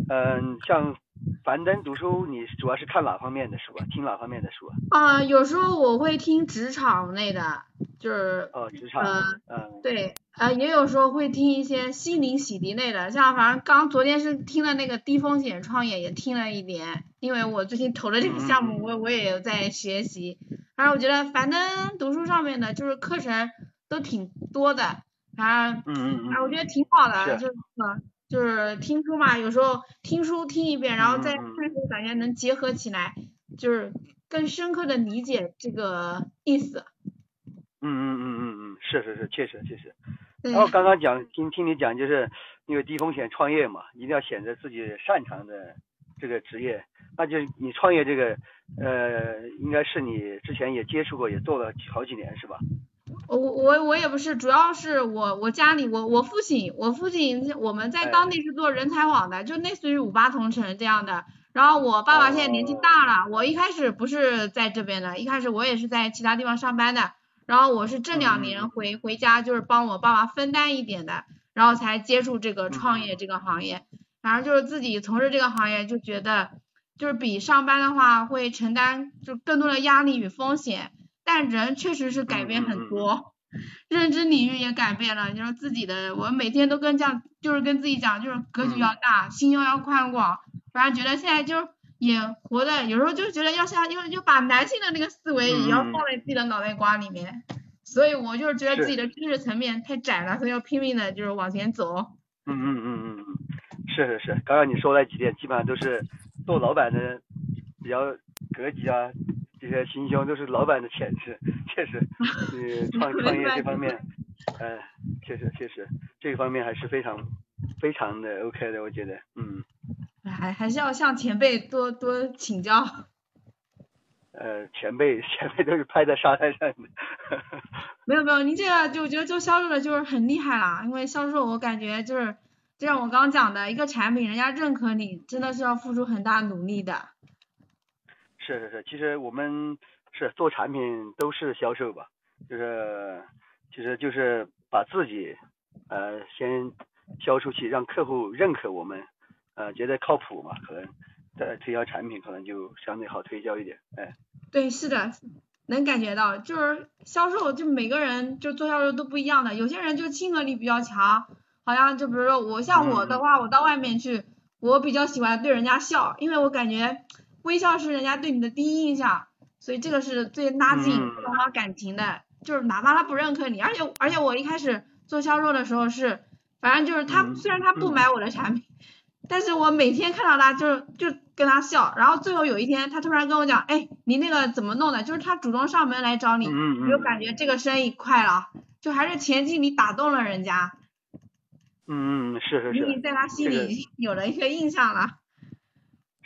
嗯、像樊登读书，你主要是看哪方面的书啊？听哪方面的书啊？啊、有时候我会听职场类的，就是哦，职场，呃嗯，对，呃，也有时候会听一些心灵洗涤类的，像反正刚昨天是听了那个低风险创业，也听了一点，因为我最近投了这个项目，我我也有在学习。反正我觉得，樊登读书上面的就是课程都挺多的，反正，嗯嗯嗯，哎，我觉得挺好的，是就是就是听书嘛，有时候听书听一遍，然后再看书，感觉能结合起来，就是更深刻的理解这个意思。嗯嗯嗯嗯嗯，是是是，确实确实。然后刚刚讲听听你讲，就是因为低风险创业嘛，一定要选择自己擅长的这个职业。那就是你创业这个，呃，应该是你之前也接触过，也做了好几年是吧？我我我也不是，主要是我我家里我我父亲我父亲我们在哎当地是做人才网的，就类似于五八同城这样的。然后我爸爸现在年纪大了，我一开始不是在这边的，一开始我也是在其他地方上班的。然后我是这两嗯年回回家，就是帮我爸爸分担一点的，然后才接触这个创嗯业这个行业。反正就是自己从事这个行业，就觉得就是比上班的话会承担就更多的压力与风险，但人确实是改变很多。认知领域也改变了，就是自己的，我每天都跟这样，就是跟自己讲，就是格局要嗯大，心胸要宽广。反正觉得现在就也活的，有时候就觉得要像，就就把男性的那个思维也要嗯放在自己的脑袋瓜里面。所以我就是觉得自己的知识层面太窄了，所以要拼命的就是往前走。嗯嗯嗯嗯嗯，是是是，刚刚你说那几点基本上都是做老板的比较格局啊，这些心胸都是老板的潜质，确实，呃，创 创业这方面，呃，确实确实这个方面还是非常非常的 OK 的，我觉得，嗯，还还是要向前辈多多请教。呃，前辈前辈都是拍在沙滩上的，没有没有，您这个就我觉得做销售的就是很厉害啦，因为销售我感觉就是，就像我刚刚讲的，一个产品人家认可你，真的是要付出很大努力的。是是是，其实我们是做产品都是销售吧，就是其实就是把自己呃先销出去，让客户认可我们，呃觉得靠谱嘛，可能在推销产品可能就相对好推销一点，哎，对，是的，能感觉到，就是销售，就每个人就做销售都不一样的，有些人就亲和力比较强，好像就比如说我像我的话，我到外面去，我比较喜欢对人家笑，因为我感觉微笑是人家对你的第一印象，所以这个是最拉近嗯双方感情的，就是哪怕他不认可你，而且而且我一开始做销售的时候是，反正就是他嗯虽然他不嗯买我的产品。但是我每天看到他就就跟他笑，然后最后有一天他突然跟我讲，哎，你那个怎么弄的？就是他主动上门来找你，嗯嗯我就感觉这个生意快了，就还是前期你打动了人家，嗯嗯是是是你已经在他心这个里 有了一个印象了。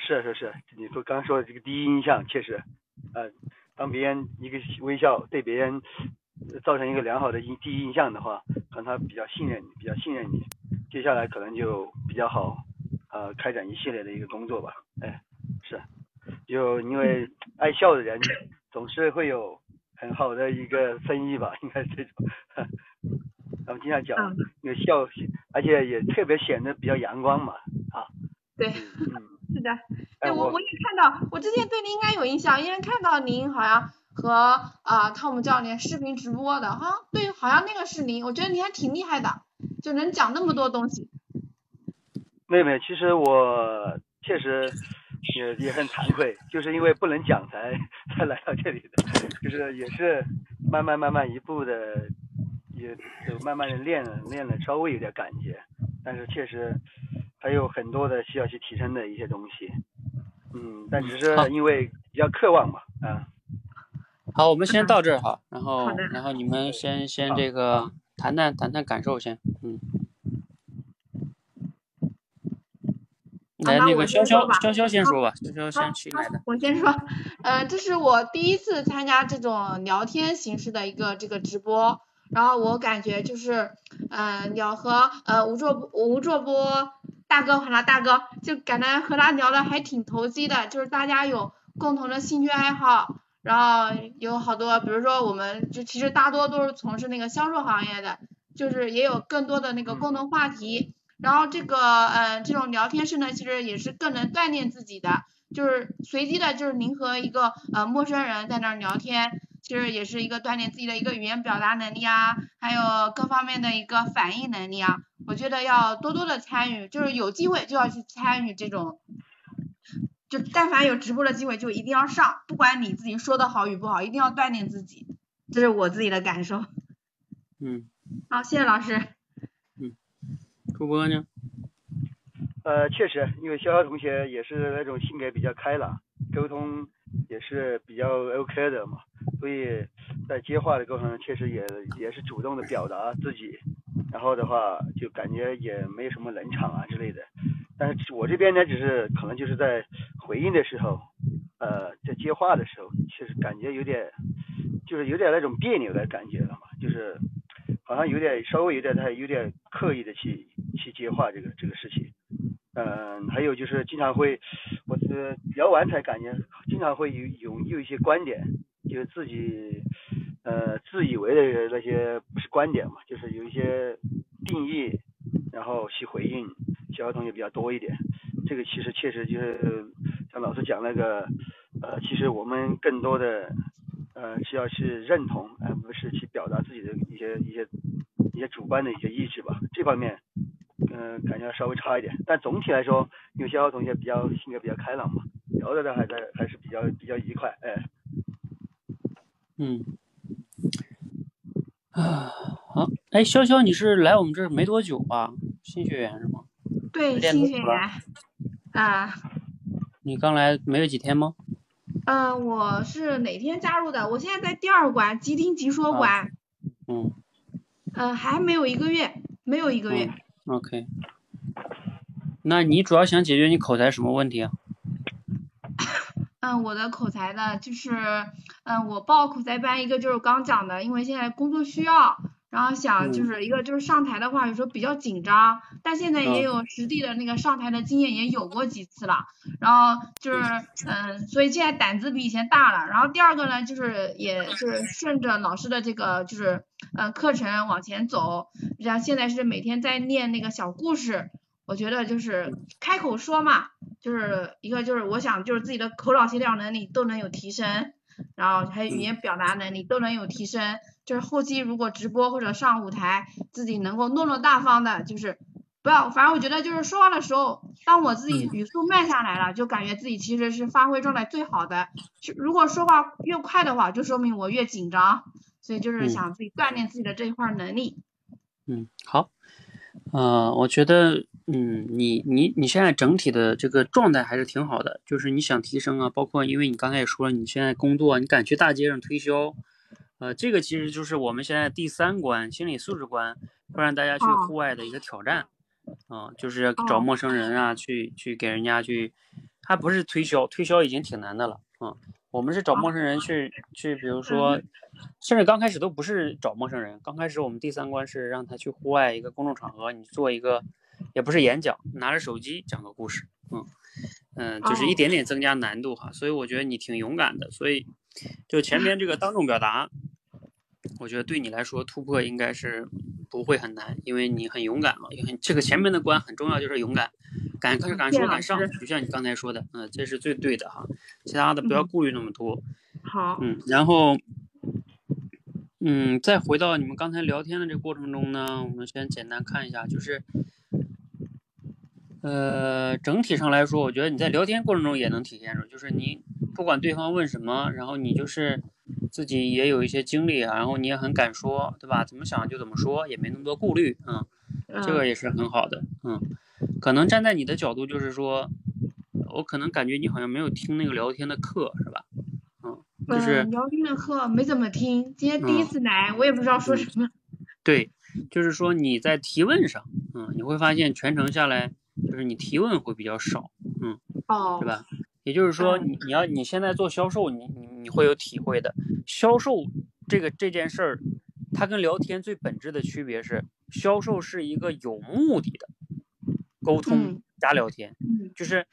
是是是，你说刚刚说的这个第一印象确实，呃，当别人一个微笑对别人造成一个良好的印第一印象的话，可能他比较信任你，比较信任你，接下来可能就比较好，呃，开展一系列的一个工作吧。哎，是，就因为爱笑的人总是会有很好的一个生意吧，应该是这种。咱们经常讲嗯，那个笑，而且也特别显得比较阳光嘛，啊，对，嗯嗯。是的，哎，我对我我也看到，我之前对您应该有印象，因为看到您好像和啊汤姆教练视频直播的，好像对，好像那个是您，我觉得您还挺厉害的，就能讲那么多东西。妹妹，其实我确实也也很惭愧，就是因为不能讲才才来到这里的，就是也是慢慢慢慢一步的，也就慢慢的练了练了，稍微有点感觉，但是确实还有很多的需要去提升的一些东西，嗯，但只是因为比较渴望嘛，啊，好，我们先到这儿哈，然后然后你们先先这个谈谈谈谈感受先，嗯。来，那个潇潇潇潇先说吧，潇潇先起来的。我先说，呃，这是我第一次参加这种聊天形式的一个这个直播，然后我感觉就是，呃，聊和呃吴作吴作波大哥喊他大哥，就感觉和他聊的还挺投机的，就是大家有共同的兴趣爱好，然后有好多，比如说我们就其实大多都是从事那个销售行业的，就是也有更多的那个共同话题。然后这个呃这种聊天室呢，其实也是更能锻炼自己的，就是随机的，就是您和一个呃陌生人在那儿聊天，其其实也是一个锻炼自己的一个语言表达能力啊，还有各方面的一个反应能力啊。我觉得要多多的参与，就是有机会就要去参与这种，就但凡有直播的机会就一定要上，不管你自己说的好与不好，一定要锻炼自己，这是我自己的感受。嗯，好，谢谢老师。嗯，主播呢？呃，确实，因为潇潇同学也是那种性格比较开朗，沟通也是比较 OK 的嘛，所以在接话的过程中，确实也也是主动的表达自己，然后的话就感觉也没有什么冷场啊之类的。但是我这边呢，只是可能就是在回应的时候，呃，在接话的时候，确实感觉有点，就是有点那种别扭的感觉了嘛，就是好像有点稍微有点太有点刻意的去去接话这个这个事情。嗯，还有就是经常会，我是聊完才感觉，经常会有有有一些观点，就是自己呃自以为的那些不是观点嘛，就是有一些定义，然后去回应小孩同学比较多一点。这个其实确实就是像老师讲那个，呃，其实我们更多的呃是要去认同，而不是去表达自己的一些一些一些主观的一些意志吧，这方面。嗯，感觉稍微差一点，但总体来说，有些同学比较性格比较开朗嘛，聊的还在还是比较比较愉快，哎。嗯。啊，好，哎，潇潇，你是来我们这儿没多久吧？新学员是吗？对，新学员。啊。你刚来没有几天吗？嗯，我是哪天加入的？我现在在第二关，即听即说关。嗯。嗯，还没有一个月，没有一个月。OK，那你主要想解决你口才什么问题啊？嗯，我的口才呢，就是，嗯，我报口才班，一个就是刚讲的，因为现在工作需要，然后想就是一个就是上台的话，有时候比较紧张，但现在也有实地的那个上台的经验，也有过几次了，然后就是，嗯，所以现在胆子比以前大了。然后第二个呢，就是也是顺着老师的这个就是。嗯，课程往前走，然后现在是每天在念那个小故事，我觉得就是开口说嘛，就是一个就是我想就是自己的口脑协调能力都能有提升，然后还有语言表达能力都能有提升，就是后期如果直播或者上舞台，自己能够落落大方的，就是不要，反正我觉得就是说话的时候，当我自己语速慢下来了，就感觉自己其实是发挥状态最好的，如果说话越快的话，就说明我越紧张。所以就是想自己锻炼自己的这一块能力。嗯，好，呃，我觉得，嗯，你你你现在整体的这个状态还是挺好的，就是你想提升啊，包括因为你刚才也说了，你现在工作，你敢去大街上推销，呃，这个其实就是我们现在第三关心理素质关，会让大家去户外的一个挑战，啊，就是找陌生人啊，去去给人家去，他不是推销，推销已经挺难的了，啊。我们是找陌生人去去，比如说，甚至刚开始都不是找陌生人，刚开始我们第三关是让他去户外一个公众场合，你做一个，也不是演讲，拿着手机讲个故事，嗯嗯，就是一点点增加难度哈，所以我觉得你挺勇敢的，所以就前面这个当众表达，我觉得对你来说突破应该是不会很难，因为你很勇敢嘛，也很这个前面的关很重要，就是勇敢。敢敢敢说敢上，就像你刚才说的，嗯，这是最对的哈。其他的不要顾虑那么多。好。嗯，然后，嗯，再回到你们刚才聊天的这个过程中呢，我们先简单看一下，就是，呃，整体上来说，我觉得你在聊天过程中也能体现出，就是你不管对方问什么，然后你就是自己也有一些经历，然后你也很敢说，对吧？怎么想就怎么说，也没那么多顾虑，嗯，这个也是很好的，嗯。可能站在你的角度，就是说，我可能感觉你好像没有听那个聊天的课，是吧？嗯，就是聊天的课没怎么听，今天第一次来，我也不知道说什么。对，就是说你在提问上，嗯，你会发现全程下来，就是你提问会比较少，嗯，哦，对吧？也就是说，你你要你现在做销售，你你你会有体会的。销售这个这件事儿，它跟聊天最本质的区别是，销售是一个有目的的。沟通加聊天，就是，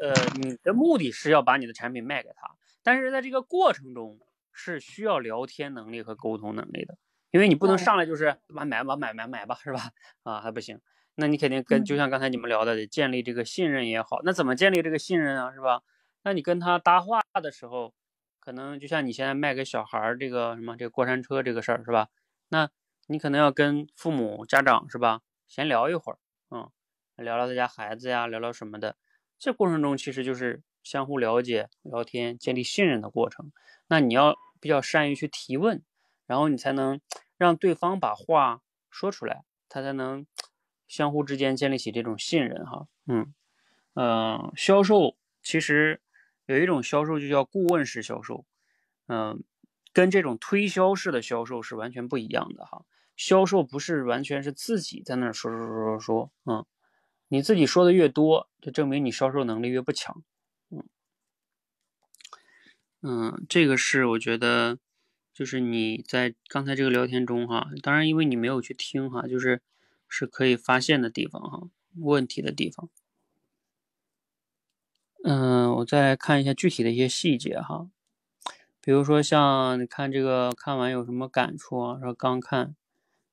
呃，你的目的是要把你的产品卖给他，但是在这个过程中是需要聊天能力和沟通能力的，因为你不能上来就是买买吧买买买吧是吧？啊还不行，那你肯定跟就像刚才你们聊的，得建立这个信任也好，那怎么建立这个信任啊是吧？那你跟他搭话的时候，可能就像你现在卖给小孩儿这个什么这个过山车这个事儿是吧？那你可能要跟父母家长是吧，闲聊一会儿，嗯，聊聊他家孩子呀，聊聊什么的。这过程中其实就是相互了解、聊天、建立信任的过程。那你要比较善于去提问，然后你才能让对方把话说出来，他才能相互之间建立起这种信任哈。嗯，呃，销售其实有一种销售就叫顾问式销售，嗯，跟这种推销式的销售是完全不一样的哈。销售不是完全是自己在那说说说说说，嗯，你自己说的越多，就证明你销售能力越不强，嗯，嗯，这个是我觉得，就是你在刚才这个聊天中哈，当然因为你没有去听哈，就是是可以发现的地方哈，问题的地方。嗯，我再看一下具体的一些细节哈，比如说像你看这个看完有什么感触啊？说刚看。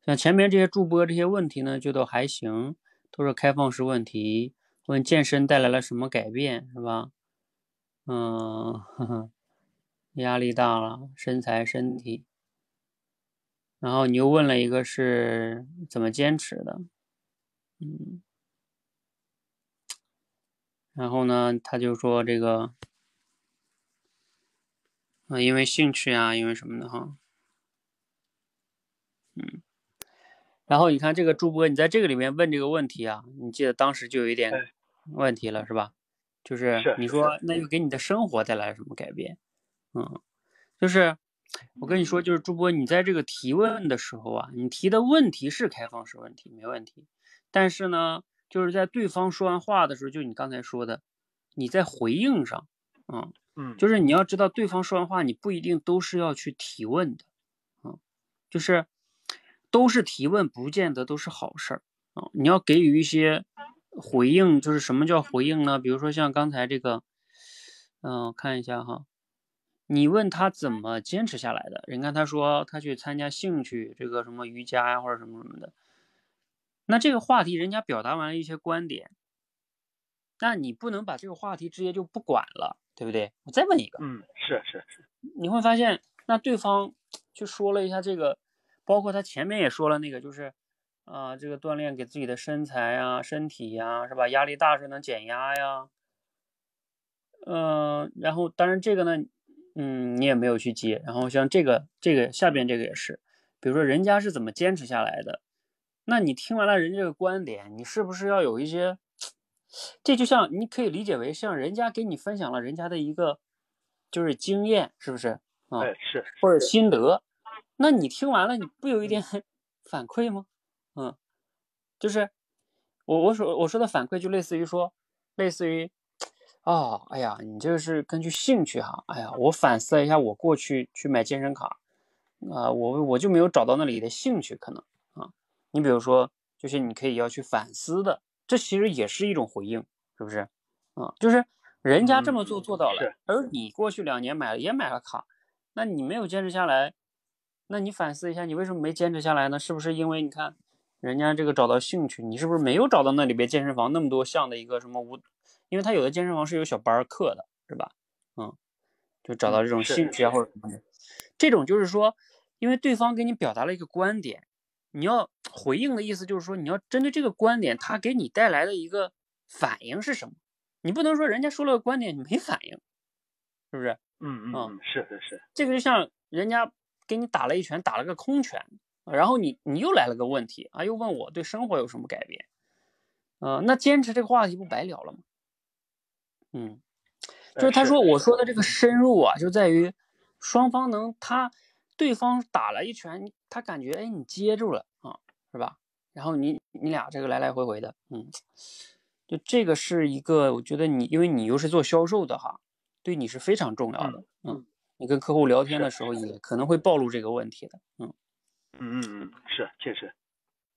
像前面这些助播这些问题呢，就都还行，都是开放式问题。问健身带来了什么改变，是吧？嗯，呵呵，压力大了，身材身体。然后你又问了一个是怎么坚持的，嗯。然后呢，他就说这个，啊，因为兴趣啊，因为什么的哈，嗯。然后你看这个主播，你在这个里面问这个问题啊，你记得当时就有一点问题了，是吧？就是你说那又给你的生活带来了什么改变？嗯，就是我跟你说，就是朱波，你在这个提问的时候啊，你提的问题是开放式问题，没问题。但是呢，就是在对方说完话的时候，就你刚才说的，你在回应上，嗯嗯，就是你要知道，对方说完话，你不一定都是要去提问的，嗯，就是。都是提问，不见得都是好事儿啊！你要给予一些回应，就是什么叫回应呢？比如说像刚才这个，嗯，看一下哈，你问他怎么坚持下来的，人看他说他去参加兴趣这个什么瑜伽呀或者什么什么的，那这个话题人家表达完了一些观点，那你不能把这个话题直接就不管了，对不对？我再问一个，嗯，是是是，你会发现那对方就说了一下这个。包括他前面也说了那个，就是，啊，这个锻炼给自己的身材呀、身体呀，是吧？压力大是能减压呀，嗯，然后当然这个呢，嗯，你也没有去接。然后像这个、这个下边这个也是，比如说人家是怎么坚持下来的，那你听完了人家这个观点，你是不是要有一些？这就像你可以理解为像人家给你分享了人家的一个就是经验，是不是？啊，是，或者心得。那你听完了，你不有一点 反馈吗？嗯，就是我我说我说的反馈，就类似于说，类似于，哦，哎呀，你这是根据兴趣哈，哎呀，我反思了一下，我过去去买健身卡，啊，我我就没有找到那里的兴趣，可能啊，你比如说，就是你可以要去反思的，这其实也是一种回应，是不是？啊，就是人家这么做做到了，而你过去两年买了也买了卡，那你没有坚持下来。那你反思一下，你为什么没坚持下来呢？是不是因为你看人家这个找到兴趣，你是不是没有找到那里边健身房那么多项的一个什么无？因为他有的健身房是有小班课的，是吧？嗯，就找到这种兴趣啊或者什么的。这种就是说，因为对方给你表达了一个观点，你要回应的意思就是说，你要针对这个观点，他给你带来的一个反应是什么？你不能说人家说了个观点你没反应，是不是？嗯嗯，是是是。这个就像人家。给你打了一拳，打了个空拳，然后你你又来了个问题啊，又问我对生活有什么改变？呃，那坚持这个话题不白聊了吗？嗯，就是他说我。说的这个深入啊，就在于双方能他对方打了一拳，他感觉哎你接住了啊，是吧？然后你你俩这个来来回回的，嗯，就这个是一个，我觉得你因为你又是做销售的哈，对你是非常重要的，嗯。你跟客户聊天的时候，也可能会暴露这个问题的，嗯，嗯嗯嗯，是确实，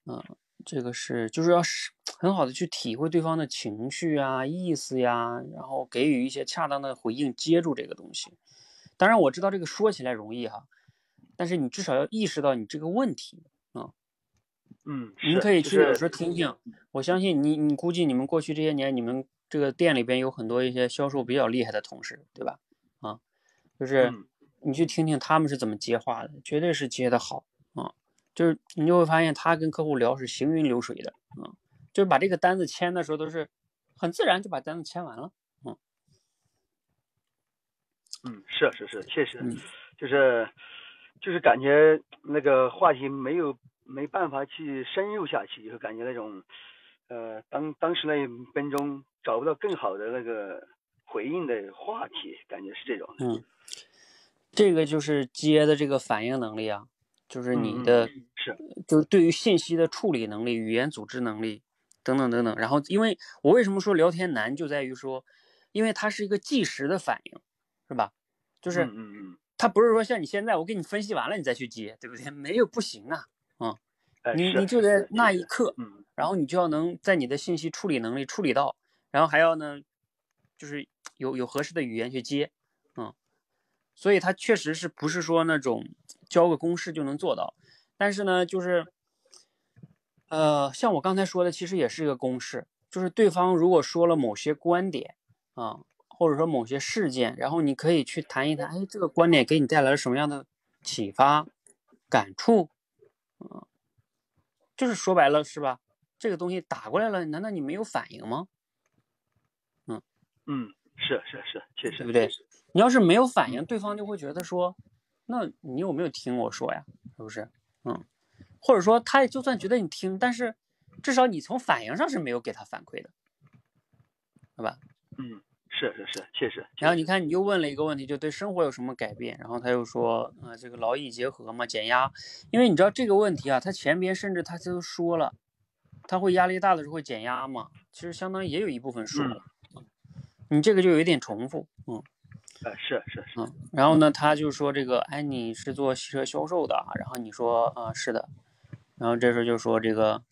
嗯，这个是就是要是很好的去体会对方的情绪啊、意思呀，然后给予一些恰当的回应，接住这个东西。当然我知道这个说起来容易哈，但是你至少要意识到你这个问题啊，嗯，您可以去有时候听听，我相信你，你估计你们过去这些年，你们这个店里边有很多一些销售比较厉害的同事，对吧？啊。就是嗯你去听听他们是怎么接话的，绝对是接的好啊。就是你就会发现他跟客户聊是行云流水的嗯，就是把这个单子签的时候都是很自然就把单子签完了。嗯，嗯是是是，确实嗯，就是就是感觉那个话题没有没办法去深入下去，就感觉那种呃当当时那一分钟找不到更好的那个回应的话题，感觉是这种。嗯，这个就是接的这个反应能力啊，就是你的嗯是就是对于信息的处理能力、语言组织能力等等等等。然后，因为我为什么说聊天难，就在于说，因为它是一个即时的反应，是吧？就是嗯嗯嗯，它不是说像你现在我给你分析完了你再去接，对不对？没有不行啊，嗯你你就是在那一刻，嗯然后你就要能在你的信息处理能力处理到，然后还要呢，就是有有合适的语言去接，嗯，所以它确实是不是说那种教个公式就能做到，但是呢，就是，呃，像我刚才说的，其实也是一个公式，就是对方如果说了某些观点啊，或者说某些事件，然后你可以去谈一谈，哎，这个观点给你带来了什么样的启发、感触，啊，就是说白了是吧？这个东西打过来了，难道你没有反应吗？嗯嗯是是是，确实对不对你要是没有反应，对方就会觉得说，那你有没有听我说呀？是不是？嗯，或者说他就算觉得你听，但是至少你从反应上是没有给他反馈的，对吧？嗯是是是，确实。然后你看，你又问了一个问题，就对生活有什么改变？然后他又说，呃，这个劳逸结合嘛，减压。因为你知道这个问题啊，他前边甚至他都说了，他会压力大的时候会减压嘛，其实相当于也有一部分说了。你这个就有一点重复，嗯呃是是是，嗯。然后呢，他就说这个，哎，你是做汽车销售的啊，然后你说，啊、是的。然后这时候就说这个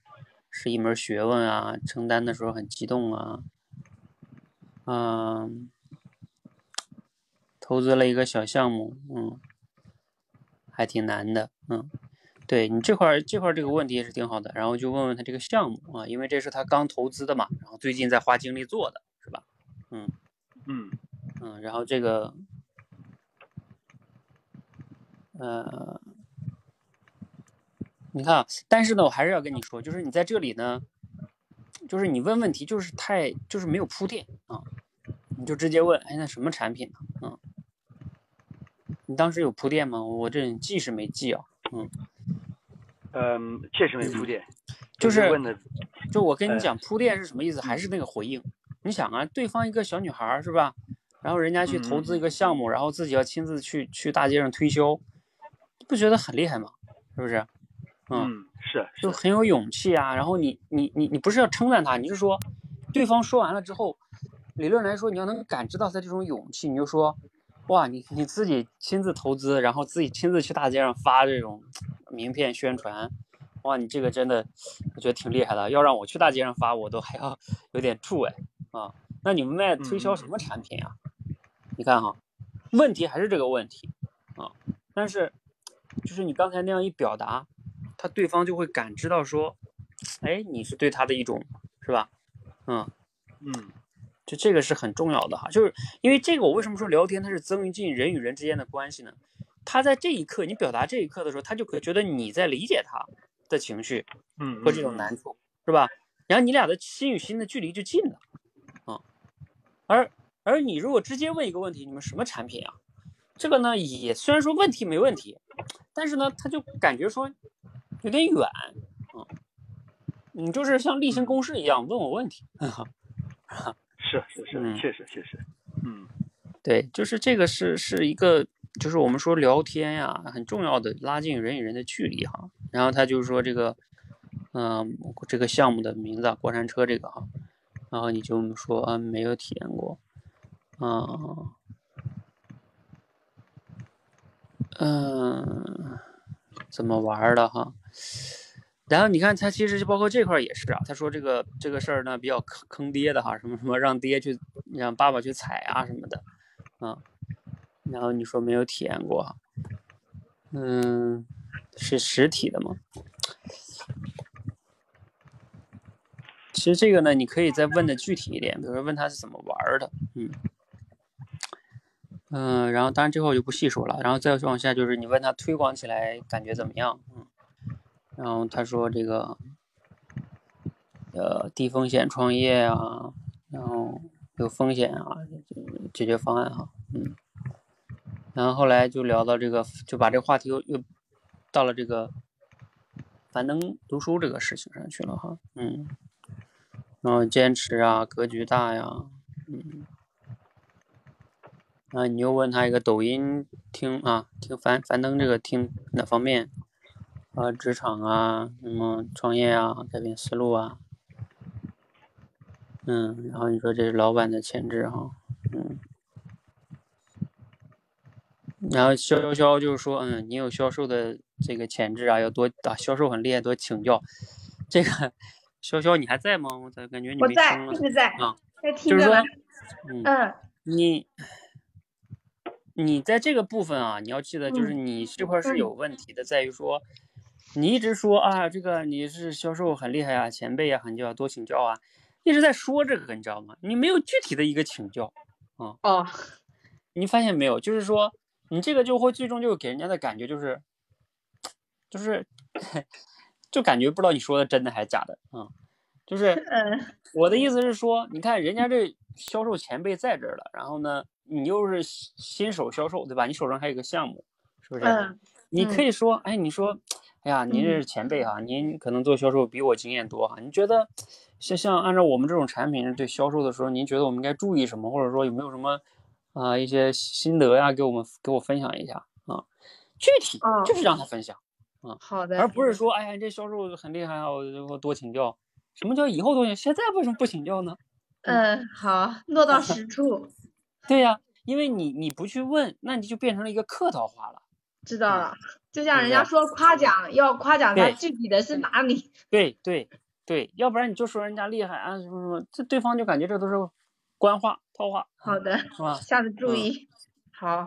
是一门学问啊，承担的时候很激动啊，嗯，投资了一个小项目，嗯，还挺难的，嗯，对你这块这块这个问题也是挺好的，然后就问问他这个项目啊，因为这是他刚投资的嘛，然后最近在花精力做的，是吧？嗯嗯嗯，然后这个，呃，你看啊，但是呢，我还是要跟你说，就是你在这里呢，就是你问问题就是太就是没有铺垫啊，你就直接问，哎，那什么产品呢？嗯，你当时有铺垫吗？我这记是没记啊，嗯，嗯，确实没铺垫，就是问的就我跟你哎讲铺垫是什么意思，还是那个回应。你想啊，对方一个小女孩是吧？然后人家去投资一个项目，然后自己要亲自去去大街上推销，不觉得很厉害吗？是不是？嗯，嗯是就很有勇气啊。然后你你你你不是要称赞他，你是说对方说完了之后，理论来说你要能感知到他这种勇气，你就说哇，你你自己亲自投资，然后自己亲自去大街上发这种名片宣传，哇，你这个真的我觉得挺厉害的。要让我去大街上发，我都还要有点怵哎啊。那你们卖推销什么产品啊？你看哈，问题还是这个问题啊，但是就是你刚才那样一表达，他对方就会感知到说，哎，你是对他的一种是吧？嗯，嗯就这个是很重要的哈，就是因为这个，我为什么说聊天它是增进人与人之间的关系呢？他在这一刻，你表达这一刻的时候，他就可觉得你在理解他的情绪嗯和这种难处，是吧？然后你俩的心与心的距离就近了，啊，而而你如果直接问一个问题，你们什么产品啊？这个呢，也虽然说问题没问题，但是呢，他就感觉说有点远，啊，你就是像例行公事一样问我问题，是是是嗯，确实确实，嗯 对，就是这个是是一个，就是我们说聊天呀，很重要的拉近人与人的距离哈。然后他就说这个，嗯、这个项目的名字啊，过山车这个哈，然后你就说啊没有体验过，啊、嗯，怎么玩的哈？然后你看他其实就包括这块也是啊，他说这个这个事儿呢比较坑坑爹的哈，什么什么让爹去让爸爸去踩啊什么的，啊，然后你说没有体验过，嗯，是实体的吗？其实这个呢，你可以再问的具体一点，比如说问他是怎么玩的，嗯，嗯，然后当然这块我就不细说了，然后再往下就是你问他推广起来感觉怎么样，嗯，然后他说这个，呃，低风险创业啊，然后有风险啊，解决方案哈，嗯，然后后来就聊到这个，就把这个话题又又到了这个樊登读书这个事情上去了哈，嗯，然后坚持啊，格局大呀，嗯。啊，你又问他一个抖音听啊，听樊樊登这个听哪方面？啊，职场啊，什么创业啊，改变思路啊，嗯，然后你说这是老板的潜质哈，嗯，然后潇潇潇就是说，嗯，你有销售的这个潜质啊，要多啊，销售很厉害，多请教。这个潇潇你还在吗？我咋感觉你没声了？我在，一直在啊，在听就是说。，嗯，嗯你你在这个部分啊，你要记得，就是你这块儿是有问题的，在于说，你一直说啊，这个你是销售很厉害啊，前辈啊，很就要多请教啊，一直在说这个，你知道吗？你没有具体的一个请教啊，哦，你发现没有？就是说，你这个就会最终就给人家的感觉就是，就是，就感觉不知道你说的真的还是假的啊、就是嗯。我的意思是说，你看人家这销售前辈在这儿了，然后呢，你又是新新手销售，对吧？你手上还有个项目，是不是？嗯你可以说，哎，你说，哎呀，您这嗯是前辈哈、您可能做销售比我经验多哈、你觉得，像像按照我们这种产品对销售的时候，您觉得我们应该注意什么，或者说有没有什么啊、一些心得呀，给我们给我分享一下啊？具体哦就是让他分享，好的，而不是说，哎呀，你这销售很厉害啊，我我多请教。什么叫以后多请？现在为什么不请教呢？嗯好，落到实处，对呀、因为你你不去问，那你就变成了一个客套话了。嗯知道了。就像人家说夸奖，要夸奖他具体的是哪里。对对对，要不然你就说人家厉害啊什么什么，这对方就感觉这都是官话套话，好的，是吧？下次注嗯意。好，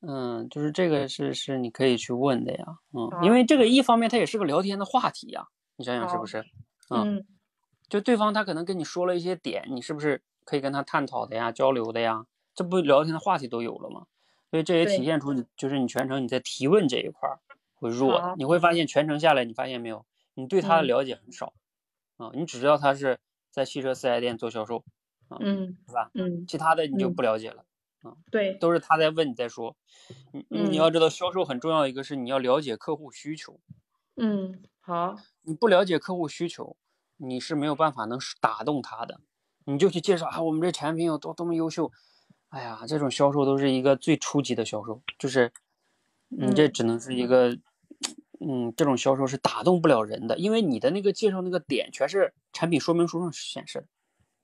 嗯，就是这个是是你可以去问的呀，嗯，因为这个一方面它也是个聊天的话题呀，你想想是不是？嗯嗯就对方他可能跟你说了一些点，你是不是可以跟他探讨的呀、交流的呀？这不聊天的话题都有了吗？所以这也体现出你就是你全程你在提问这一块儿会弱，你会发现全程下来，你发现没有，你对他的嗯了解很少啊，你只知道他是在汽车四 S 店做销售，嗯是吧？嗯，其他的你就嗯不了解了，啊对，都是他在问你在说。你你要知道，销售很重要一个是你要了解客户需求，嗯好，你不了解客户需求，你是没有办法能打动他的。你就去介绍啊，我们这产品有多多么优秀，哎呀，这种销售都是一个最初级的销售，就是你这嗯只能是一个，嗯，这种销售是打动不了人的，因为你的那个介绍那个点全是产品说明书上显示的。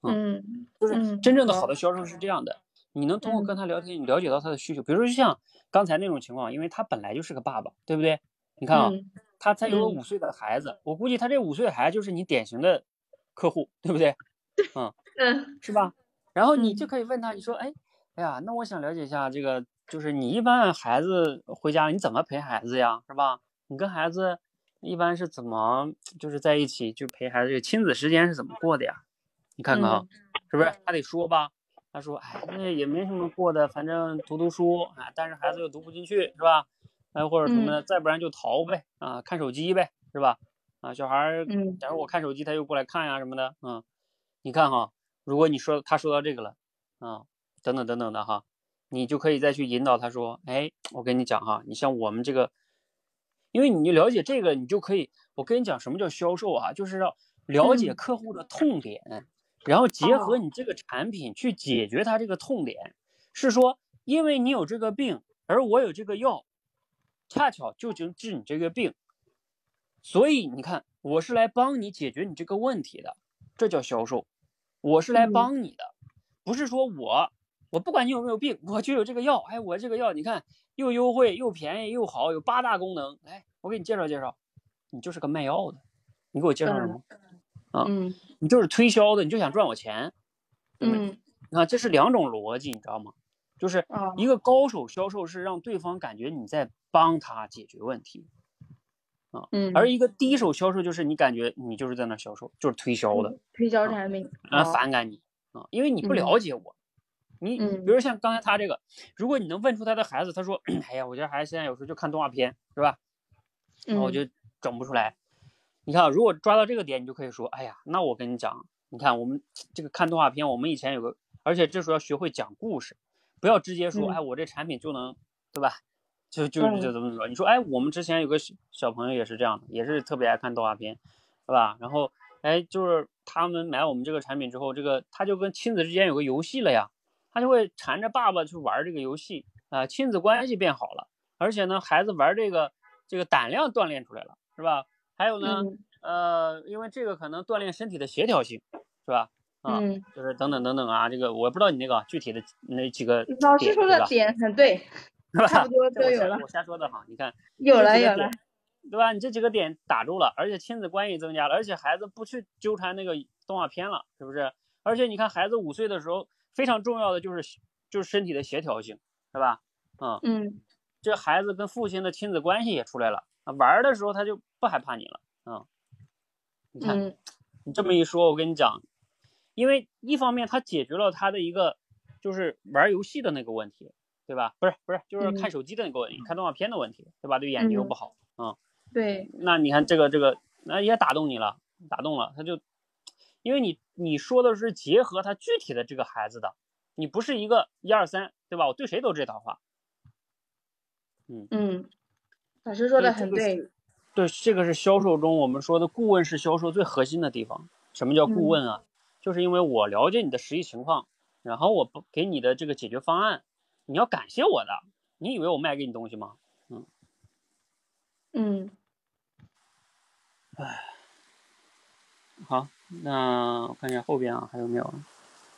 嗯就是嗯真正的好好的销售是这样的，你能通过嗯跟他聊天，你了解到他的需求。比如说像刚才那种情况，因为他本来就是个爸爸，对不对？你看啊，嗯他才有个嗯五岁的孩子，我估计他这五岁的孩子就是你典型的客户，对不对？嗯是吧？然后你就嗯可以问他，你说，哎，哎呀，那我想了解一下这个，就是你一般孩子回家你怎么陪孩子呀，是吧？你跟孩子一般是怎么就是在一起就陪孩子，这个亲子时间是怎么过的呀？你看看啊，是不是？他得说吧。他说，哎，那也没什么过的，反正读读书啊，但是孩子又读不进去，是吧？哎，或者什么的，再不然就逃呗，啊，看手机呗，是吧？啊，小孩假如我看手机，他又过来看呀什么的，嗯，你看哈，如果你说他说到这个了，啊，等等等等的哈，你就可以再去引导他说，哎，我跟你讲哈，你像我们这个，因为你了解这个，你就可以，我跟你讲什么叫销售啊，就是要了解嗯。客户的痛点，然后结合哦。你这个产品去解决他这个痛点，是说，因为你有这个病，而我有这个药，恰巧就能治你这个病，所以你看，我是来帮你解决你这个问题的，这叫销售。我是来嗯帮你的，不是说我我不管你有没有病，我就有这个药。哎，我这个药你看又优惠又便宜又好，有八大功能。哎，我给你介绍介绍。你就是个卖药的，你给我介绍什么？啊嗯你就是推销的，你就想赚我钱。对不对嗯啊，这是两种逻辑，你知道吗？就是哦一个高手销售是让对方感觉你在帮他解决问题，嗯，而一个第一手销售就是你感觉你就是在那销售，就是推销的，推销产品，啊，反感你啊，因为你不嗯了解我你嗯比如像刚才他这个，如果你能问出他的孩子，他说，哎呀，我家孩子现在有时候就看动画片，是吧？然后我嗯就整不出来。你看啊，如果抓到这个点，你就可以说，哎呀，那我跟你讲，你看我们这个看动画片，我们以前有个，而且这时候要学会讲故事，不要直接说，嗯哎，我这产品就能，对吧？就就嗯就怎么怎么说？你说，哎，我们之前有个小小朋友也是这样的，也是特别爱看动画片，是吧？然后，哎，就是他们买我们这个产品之后，这个他就跟亲子之间有个游戏了呀，他就会缠着爸爸去玩这个游戏啊、亲子关系变好了，而且呢，孩子玩这个这个胆量锻炼出来了，是吧？还有呢，嗯呃，因为这个可能锻炼身体的协调性，是吧？啊，嗯，就是等等等等啊，这个我不知道你那个具体的那几个老师说的点很对，是吧差不多这我瞎都有了我瞎说的哈，你看 有了有了，对吧？你这几个点打住了，而且亲子关系增加了，而且孩子不去纠缠那个动画片了，是不是？而且你看孩子五岁的时候，非常重要的就是就是身体的协调性，是吧？嗯，嗯这孩子跟父亲的亲子关系也出来了，啊玩儿的时候他就不害怕你了，嗯，你看。嗯你这么一说，我跟你讲，因为一方面他解决了他的一个就是玩游戏的那个问题，对吧？不是不是，就是看嗯手机的那个问题，看动画片的问题，对吧？对眼睛又嗯不好，嗯，对，那你看这个这个，那也打动你了，打动了，他就，因为你你说的是结合他具体的这个孩子的，你不是一个一二三，对吧？我对谁都这套话，嗯嗯，老师说的很对，对，这个是销售中我们说的顾问是销售最核心的地方。什么叫顾嗯问啊？就是因为我了解你的实际情况，然后我不给你的这个解决方案，你要感谢我的。你以为我卖给你东西吗？嗯。好，那我看一下后边啊，还有没有？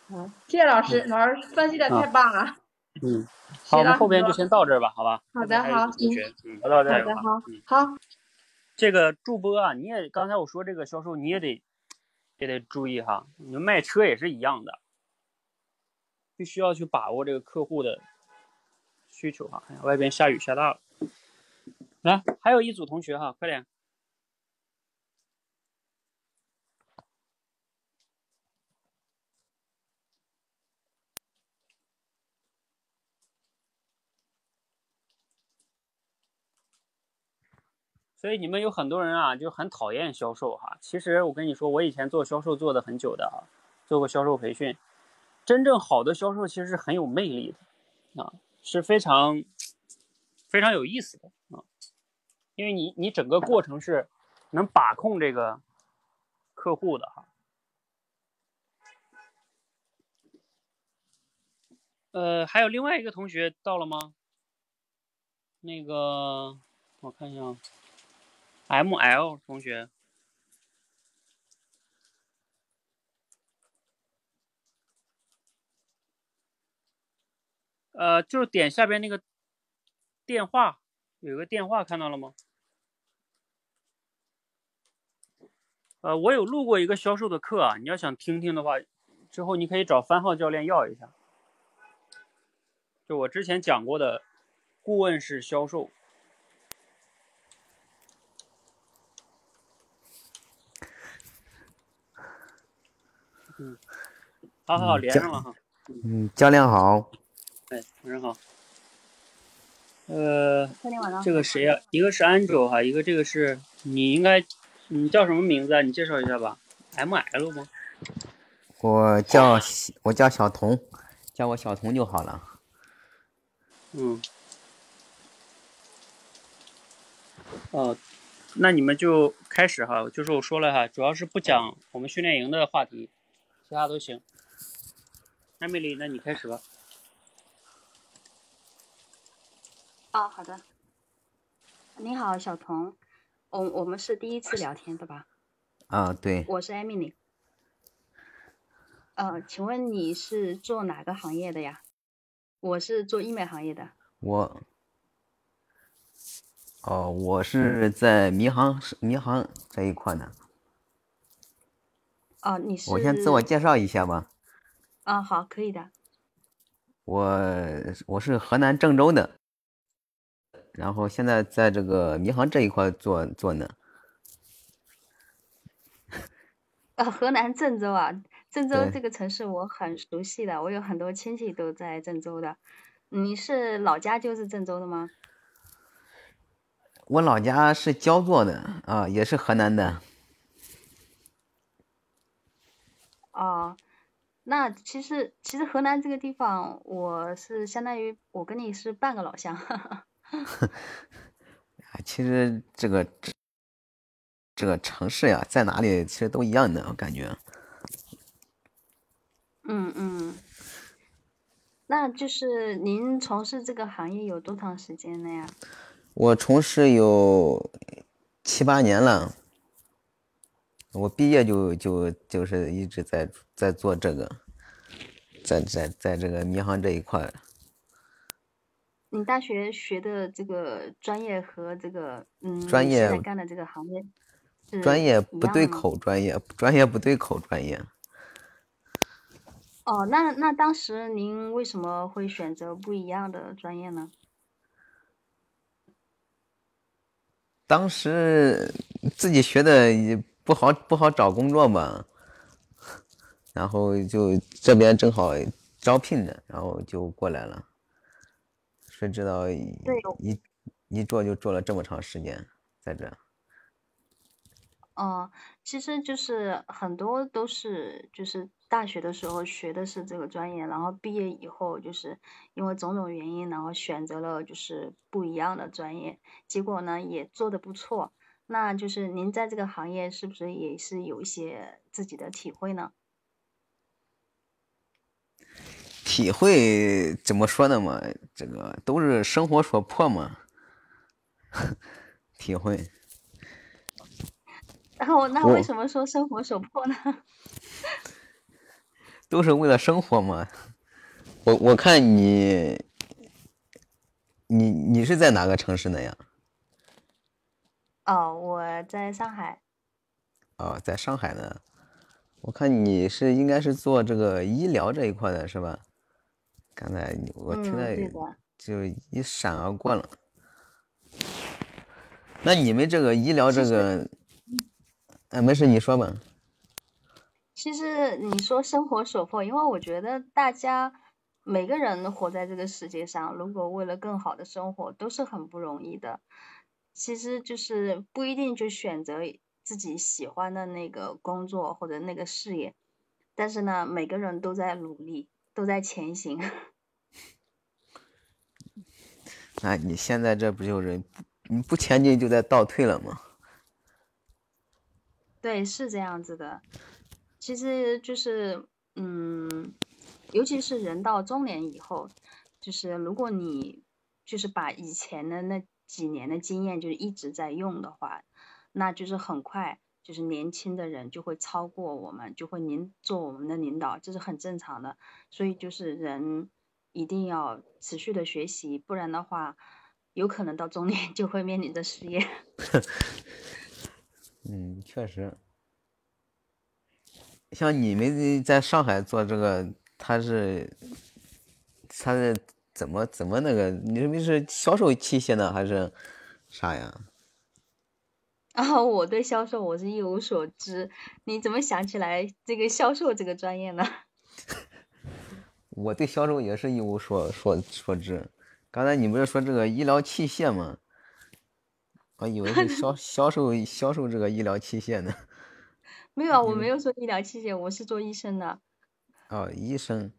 好，谢谢老师，老师分析的啊。太棒了，嗯，好，我们后边就先到这儿吧，好吧？好的好，嗯，好的，好的好嗯，好，这个助播啊，你也刚才我说这个销售你也得也得注意哈，你们卖车也是一样的，必须要去把握这个客户的需求哈。外边下雨下大了，来，还有一组同学哈，快点。所以你们有很多人啊，就很讨厌销售哈。其实我跟你说，我以前做销售做的很久的啊，做过销售培训。真正好的销售其实是很有魅力的啊，是非常非常有意思的啊，因为你你整个过程是能把控这个客户的哈。呃，还有另外一个同学到了吗？那个我看一下。M L 同学，呃，就是点下边那个电话，有个电话看到了吗？呃，我有录过一个销售的课啊，你要想听听的话，之后你可以找番号教练要一下。就我之前讲过的顾问式销售。嗯，好好好，连上了哈。嗯，教练好。哎，晚上好。呃。这个谁呀、一个是 Angel 哈，一个这个是你应该，你叫什么名字啊？你介绍一下吧。M L 吗？我叫我叫小童，叫我小童就好了。嗯。哦，那你们就开始哈，就是我说了哈，主要是不讲我们训练营的话题，其他都行。艾米丽，那你开始吧。哦，好的。你好，小童，我我们是第一次聊天对吧？啊，对，我是艾米丽。呃，请问你是做哪个行业的呀？我是做医美行业的。我，哦，我是在民航民航这一块呢。哦，你是？我先自我介绍一下吧。啊，好，可以的。我我是河南郑州的，然后现在在这个民航这一块做做呢。呃，河南郑州啊，郑州这个城市我很熟悉的，我有很多亲戚都在郑州的。你是老家就是郑州的吗？我老家是焦作的啊，也是河南的。哦，那其实其实河南这个地方，我是相当于我跟你是半个老乡。啊，其实这个这这个城市呀，在哪里其实都一样的，我感觉。嗯嗯，那就是您从事这个行业有多长时间了呀？我从事有七八年了，我毕业就就就是一直在在做这个，在在在这个民航这一块儿。你大学学的这个专业和这个嗯，专业干的这个行业专业不对？口专业，专业不对口专业。哦，那那当时您为什么会选择不一样的专业呢？当时自己学的也不好不好找工作嘛，然后就这边正好招聘的，然后就过来了。谁知道一一做就做了这么长时间，在这。哦，其实就是很多都是就是大学的时候学的是这个专业，然后毕业以后就是因为种种原因，然后选择了就是不一样的专业，结果呢也做的不错。那就是您在这个行业是不是也是有一些自己的体会呢？体会怎么说呢嘛？这个都是生活所迫嘛。体会，然后那为什么说生活所迫呢？都是为了生活嘛。我我看你，你你是在哪个城市的呀？哦，我在上海。哦，在上海呢。我看你是应该是做这个医疗这一块的是吧？刚才我听嗯，了对的。就一闪而过了。那你们这个医疗这个，哎，没事，你说吧。其实你说生活所迫，因为我觉得大家每个人活在这个世界上，如果为了更好的生活，都是很不容易的。其实就是不一定就选择自己喜欢的那个工作或者那个事业，但是呢，每个人都在努力，都在前行。那你现在这不就是你不前进就在倒退了吗？对，是这样子的。其实就是，嗯，尤其是人到中年以后，就是如果你就是把以前的那几年的经验就是一直在用的话，那就是很快就是年轻的人就会超过我们，就会领做我们的领导，这是很正常的。所以就是人一定要持续的学习，不然的话，有可能到中年 就会面临着失业。嗯，确实。像你们在上海做这个，他是他是怎么怎么那个？你们是销售器械呢，还是啥呀？然后我对销售我是一无所知，你怎么想起来这个销售这个专业呢？我对销售也是一无所所所知。刚才你不是说这个医疗器械吗？我以为是销 销售销售这个医疗器械呢。没有啊，我没有说医疗器械，我是做医生的。哦，医生，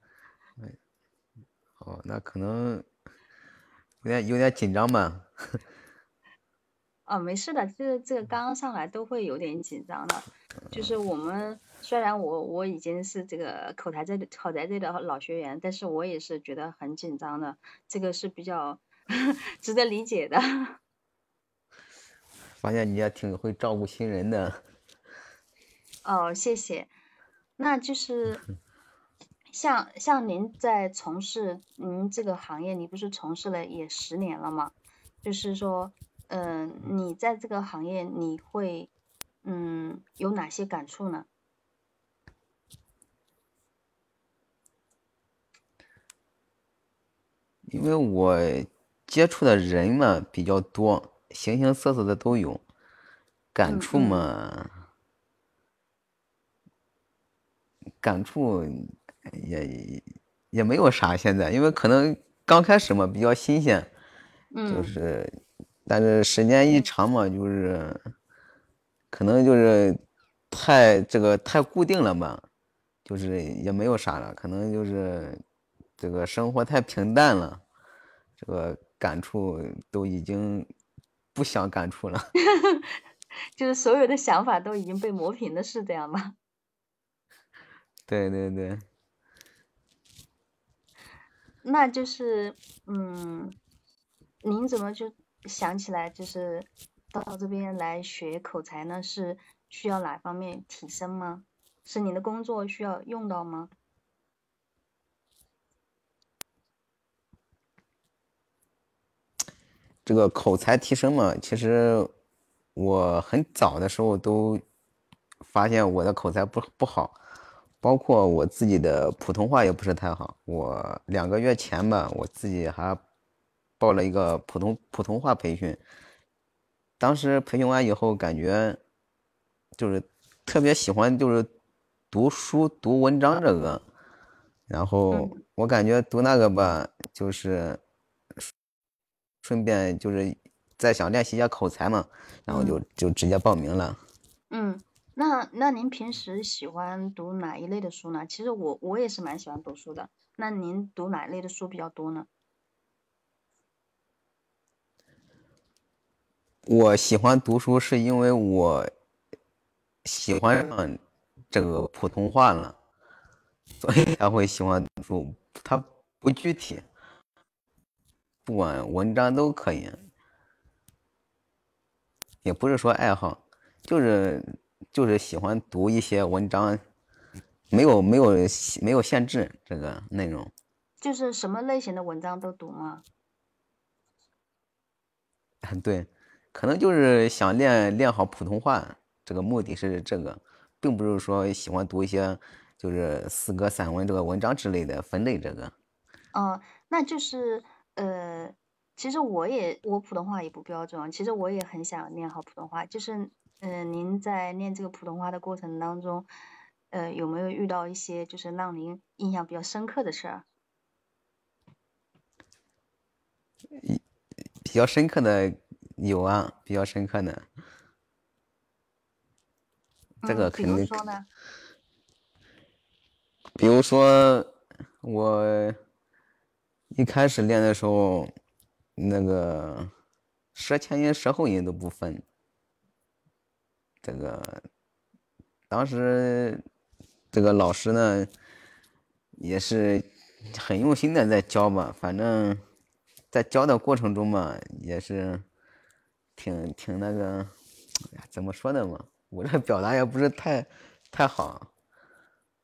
哎，哦，那可能有点有点紧张吧。哦，没事的，这个这个刚刚上来都会有点紧张的。就是我们虽然我我已经是这个口才这口才这的老学员，但是我也是觉得很紧张的，这个是比较 值得理解的。发现你也挺会照顾新人的。哦，谢谢。那就是 像像您在从事您这个行业，你不是从事了也十年了吗？就是说，嗯、你在这个行业你会嗯有哪些感触呢？因为我接触的人嘛比较多，形形色色的都有，感触嘛，感触也也没有啥，现在因为可能刚开始嘛比较新鲜，就嗯是，但是时间一长嘛，就是可能就是太这个太固定了吧，就是也没有啥了，可能就是这个生活太平淡了，这个感触都已经不想感触了。就是所有的想法都已经被磨平了，是这样吗？对对对，那就是，嗯，您怎么就想起来就是到这边来学口才呢？是需要哪方面提升吗？是您的工作需要用到吗？这个口才提升嘛，其实我很早的时候都发现我的口才不不好，包括我自己的普通话也不是太好。我两个月前吧，我自己还报了一个普通普通话培训，当时培训完以后，感觉就是特别喜欢就是读书读文章这个，然后嗯我感觉读那个吧，就是顺便就是再想练习一下口才嘛，然后就就直接报名了。嗯，那那您平时喜欢读哪一类的书呢？其实我我也是蛮喜欢读书的。那您读哪一类的书比较多呢？我喜欢读书是因为我喜欢上这个普通话了，所以才会喜欢读书。它不具体，不管文章都可以，也不是说爱好，就是就是喜欢读一些文章，没有没有没有限制这个内容。就是什么类型的文章都读吗？对，可能就是想练练好普通话，这个目的是这个，并不是说喜欢读一些就是诗歌、散文这个文章之类的分类这个。哦，那就是呃，其实我也我普通话也不标准啊，其实我也很想练好普通话。就是嗯、呃，您在练这个普通话的过程当中，呃，有没有遇到一些就是让您印象比较深刻的事儿？比较深刻的有啊，比较深刻的，这个肯定，如说呢？比如说我一开始练的时候，那个舌前音、舌后音都不分，这个当时这个老师呢也是很用心的在教嘛，反正在教的过程中嘛，也是挺挺那个，哎呀怎么说呢嘛，我这表达也不是太太好，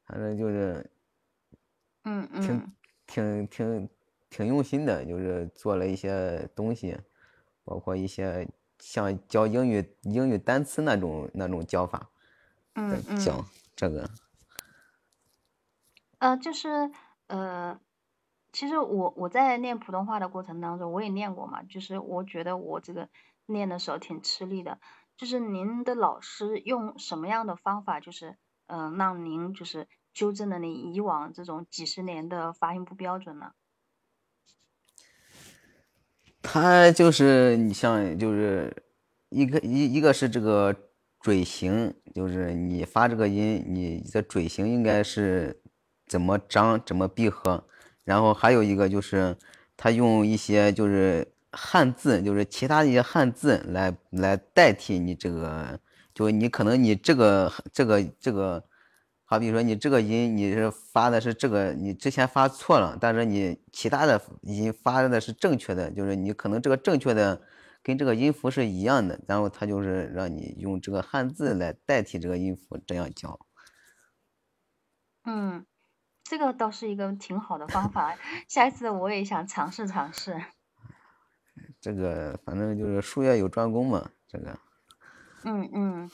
反正就是嗯挺嗯挺挺挺挺用心的，就是做了一些东西，包括一些像教英语英语单词那种那种教法嗯嗯教嗯，这个。呃，就是呃，其实我我在练普通话的过程当中，我也练过嘛，就是我觉得我这个练的时候挺吃力的。就是您的老师用什么样的方法，就是嗯、让您就是纠正了你以往这种几十年的发音不标准呢？他就是你像就是一个一一个是这个嘴型，就是你发这个音，你的嘴型应该是怎么张怎么闭合，然后还有一个就是他用一些就是汉字，就是其他一些汉字来来代替你这个，就你可能你这个这个这个。好比说你这个音你是发的是这个，你之前发错了，但是你其他的音发的是正确的，就是你可能这个正确的跟这个音符是一样的，然后他就是让你用这个汉字来代替这个音符，这样教。嗯，这个倒是一个挺好的方法，下一次我也想尝试尝试。这个反正就是术业有专攻嘛，这个。嗯嗯。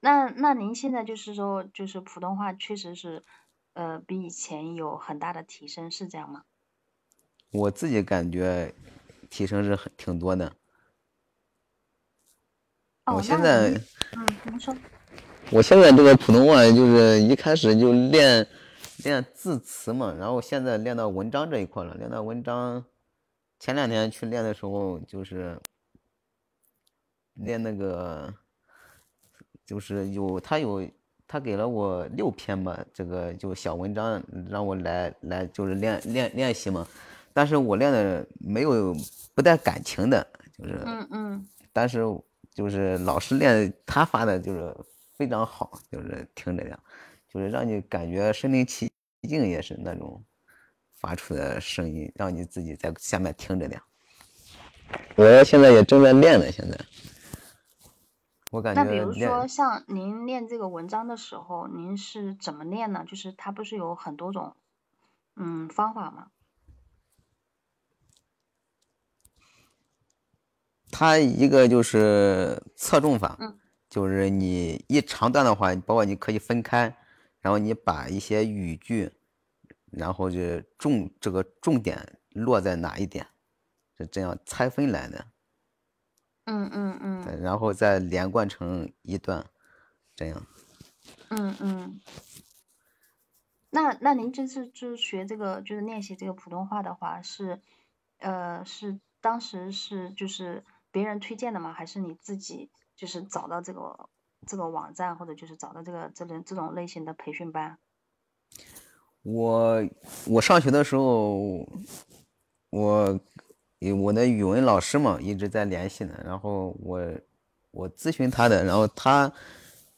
那那您现在就是说，就是普通话确实是，呃，比以前有很大的提升，是这样吗？我自己感觉提升是很挺多的。哦，我现那在，您嗯，您说。我现在这个普通话就是一开始就练练字词嘛，然后现在练到文章这一块了，练到文章。前两天去练的时候，就是练那个，就是有他有他给了我六篇吧，这个就小文章让我来来就是练练练习嘛。但是我练的没有不带感情的，就是嗯嗯，但是就是老师练他发的就是非常好，就是听着呀，就是让你感觉身临其境，也是那种。发出的声音，让你自己在下面听着点。我现在也正在练呢，现在。我感觉。那比如说，像您练这个文章的时候，您是怎么练呢？就是它不是有很多种，嗯，方法吗？它一个就是侧重法，嗯，就是你一长段的话，包括你可以分开，然后你把一些语句。然后就重这个重点落在哪一点，是这样拆分来的。嗯嗯嗯。然后再连贯成一段，这样。嗯嗯。那那您这次就是学这个，就是练习这个普通话的话，是呃是当时是就是别人推荐的吗？还是你自己就是找到这个这个网站，或者就是找到这个这种这种类型的培训班？我我上学的时候，我我的语文老师嘛一直在联系呢，然后我我咨询他的，然后他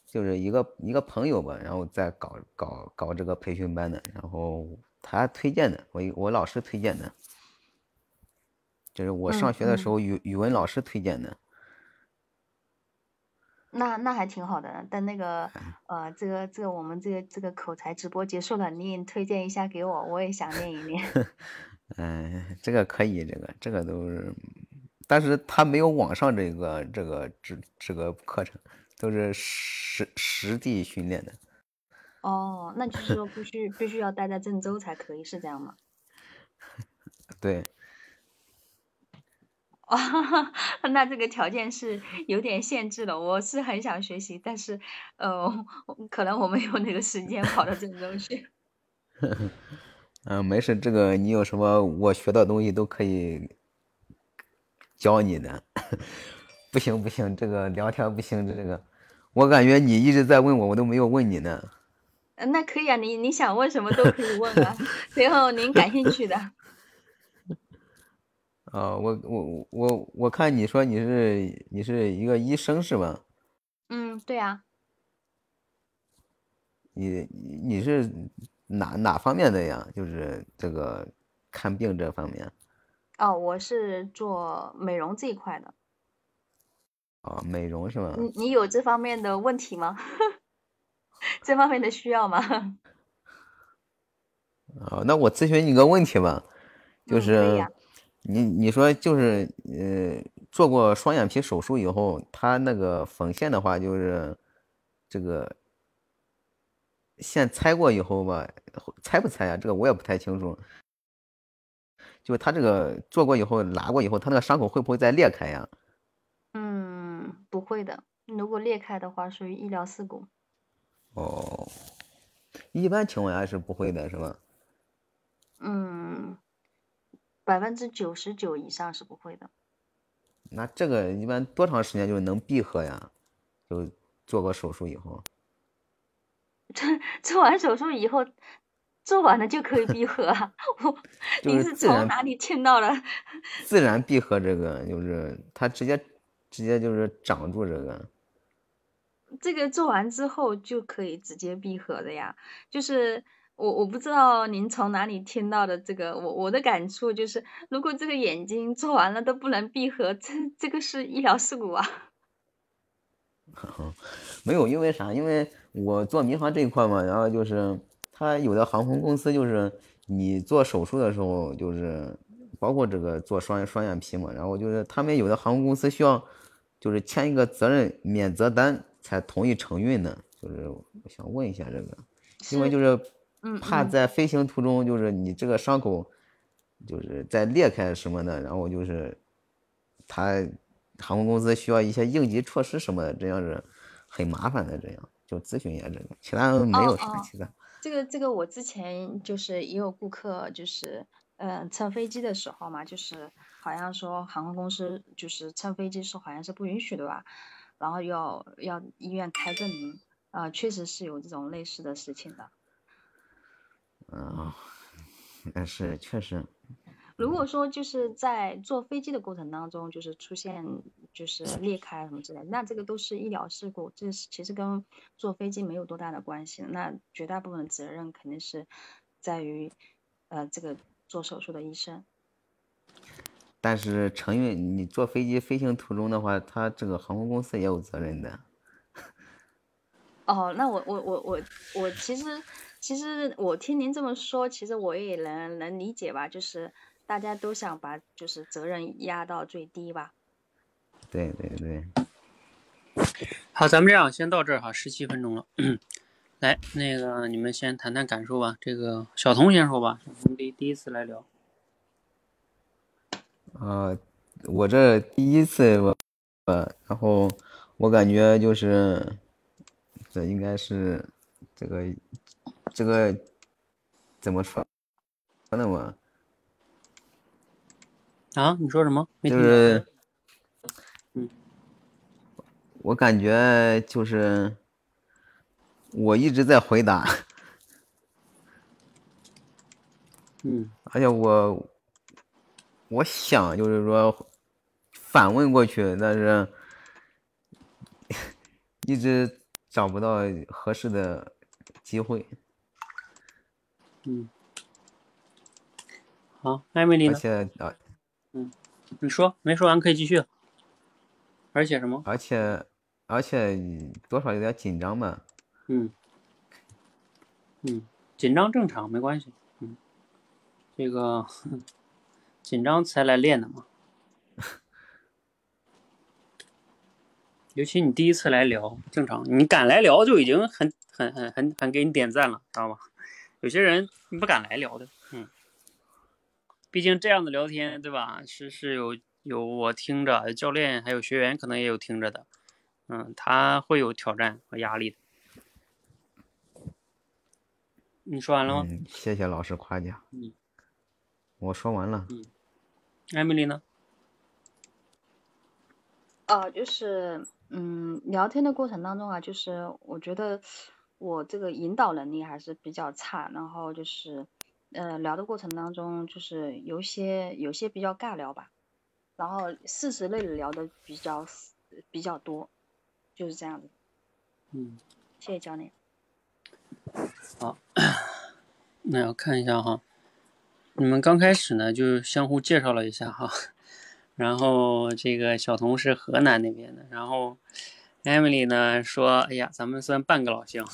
就是一个一个朋友吧，然后在搞搞搞这个培训班的，然后他推荐的，我我老师推荐的，就是我上学的时候语语文老师推荐的。那那还挺好的，但那个呃，这个这个我们这个这个口才直播结束了，你也推荐一下给我，我也想练一练。嗯，这个可以，这个这个都是，但是他没有网上这个这个这这个课程，都是实实地训练的。哦，那就是说必须必须要待在郑州才可以，是这样吗？对。哦，那这个条件是有点限制的。我是很想学习，但是，呃，可能我没有那个时间跑到郑州去。嗯，没事，这个你有什么我学的东西都可以教你的。不行不行，这个聊天不行，这个我感觉你一直在问我，我都没有问你呢。嗯，那可以啊，你你想问什么都可以问啊，随后您感兴趣的。啊，我我我我看你说你是你是一个医生是吧？嗯，对啊。你你是哪哪方面的呀？就是这个看病这方面。哦，我是做美容这一块的。哦，美容是吧？你你有这方面的问题吗？这方面的需要吗？哦，那我咨询你个问题吧，就是。你你说就是呃做过双眼皮手术以后，他那个缝线的话，就是这个线拆过以后吧，拆不拆啊？这个我也不太清楚。就他这个做过以后拉过以后，他那个伤口会不会再裂开呀？嗯，不会的。如果裂开的话，属于医疗事故。哦，一般情况下是不会的，是吧？嗯。百分之九十九以上是不会的。那这个一般多长时间就能闭合呀？就做过手术以后。做做完手术以后，做完了就可以闭合啊。我 你是从哪里听到的？自然闭合这个就是它直接直接就是长住这个。这个做完之后就可以直接闭合的呀，就是。我我不知道您从哪里听到的这个，我我的感触就是，如果这个眼睛做完了都不能闭合，这这个是医疗事故啊。没有，因为啥？因为我做民航这一块嘛，然后就是他有的航空公司就是你做手术的时候，就是包括这个做双双眼皮嘛，然后就是他们有的航空公司需要就是签一个责任免责单才同意承运的，就是我想问一下这个，因为就是。怕在飞行途中，就是你这个伤口，就是在裂开什么的，然后就是他航空公司需要一些应急措施什么的，这样是很麻烦的。这样就咨询一下这个，其他没有什么其他。这个这个我之前就是也有顾客就是嗯乘飞机的时候嘛，就是好像说航空公司就是乘飞机是好像是不允许的吧，然后要要医院开证明啊，确实是有这种类似的事情的。嗯，但是确实。如果说就是在坐飞机的过程当中，就是出现就是裂开什么之类，那这个都是医疗事故，这是其实跟坐飞机没有多大的关系。那绝大部分的责任肯定是在于呃这个做手术的医生。但是承运你坐飞机飞行途中的话，他这个航空公司也有责任的。哦，那我我我我我其实其实我听您这么说，其实我也能能理解吧，就是。大家都想把就是责任压到最低吧。对对对。好，咱们这样先到这儿哈，十七分钟了。来，那个你们先谈谈感受吧。这个小童先说吧，小童第第一次来聊。啊，我这第一次我，呃，然后我感觉就是，这应该是这个这个怎么说？那么。啊，你说什么？就是，嗯，我感觉就是，我一直在回答，嗯，而且我，我想就是说反问过去，但是一直找不到合适的机会，嗯，好，艾米丽而且啊。嗯，你说没说完可以继续。而且什么？而且，而且多少有点紧张嘛。嗯，嗯，紧张正常，没关系。嗯，这个紧张才来练的嘛。尤其你第一次来聊，正常。你敢来聊就已经很很很很很给你点赞了，知道吧？有些人你不敢来聊的，嗯。毕竟这样的聊天，对吧？是是有有我听着，教练还有学员可能也有听着的，嗯，他会有挑战和压力的。你说完了吗？谢谢老师夸奖。嗯，我说完了。嗯，艾米丽呢？哦，就是嗯，聊天的过程当中啊，就是我觉得我这个引导能力还是比较差，然后就是。呃，聊的过程当中，就是有些有些比较尬聊吧，然后事实类的聊的比较比较多，就是这样子。嗯，谢谢教练。好，那要看一下哈，你们刚开始呢就相互介绍了一下哈，然后这个小童是河南那边的，然后 Emily 呢说，哎呀，咱们算半个老乡。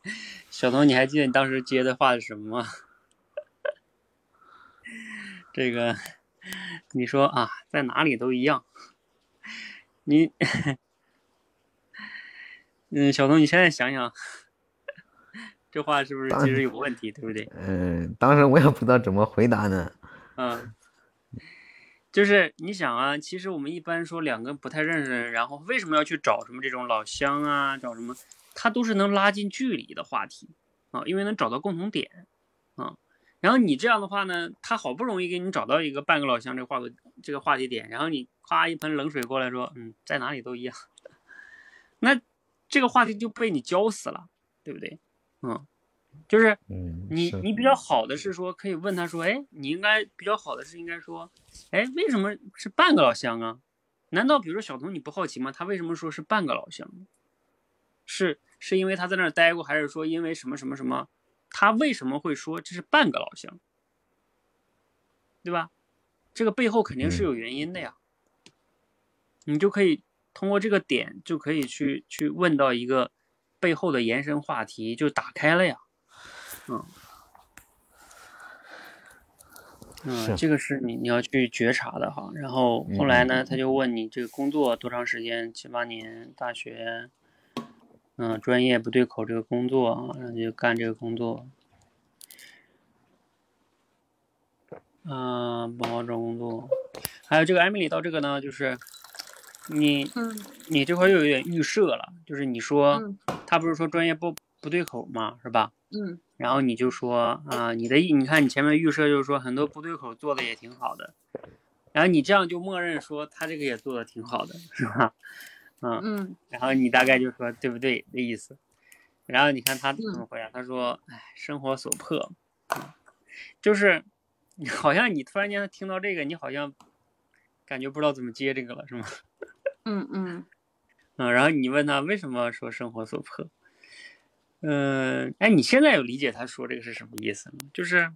小童，你还记得你当时接的话是什么吗？这个，你说啊，在哪里都一样。你，嗯，小童，你现在想想，这话是不是其实有问题，对不对？嗯，当时我也不知道怎么回答呢。嗯，就是你想啊，其实我们一般说两个不太认识人，然后为什么要去找什么这种老乡啊，找什么，他都是能拉近距离的话题啊，因为能找到共同点啊。然后你这样的话呢，他好不容易给你找到一个半个老乡这个话题这个话题点，然后你夸一盆冷水过来说，嗯，在哪里都一样，那这个话题就被你浇死了，对不对？嗯，就是你你比较好的是说可以问他说，哎，你应该比较好的是应该说，哎，为什么是半个老乡啊？难道比如说小童你不好奇吗？他为什么说是半个老乡？是是因为他在那儿待过，还是说因为什么什么什么？他为什么会说这是半个老乡，对吧？这个背后肯定是有原因的呀。你就可以通过这个点，就可以去去问到一个背后的延伸话题，就打开了呀。嗯，嗯，这个是你你要去觉察的哈。然后后来呢，他就问你这个工作多长时间？七八年，大学。嗯，专业不对口，这个工作啊，然后就干这个工作。嗯，不好找工作。还有这个艾米丽到这个呢，就是你，你这块又有点预设了，就是你说他不是说专业不不对口嘛，是吧？嗯然后你就说啊、你的意你看你前面预设就是说很多不对口做的也挺好的，然后你这样就默认说他这个也做的挺好的，是吧？嗯，嗯。然后你大概就说对不对的意思，然后你看他怎么回答，他说，哎，生活所迫，嗯就是好像你突然间听到这个，你好像感觉不知道怎么接这个了，是吗？嗯嗯。嗯，然后你问他为什么说生活所迫，嗯，哎，你现在有理解他说这个是什么意思吗？就是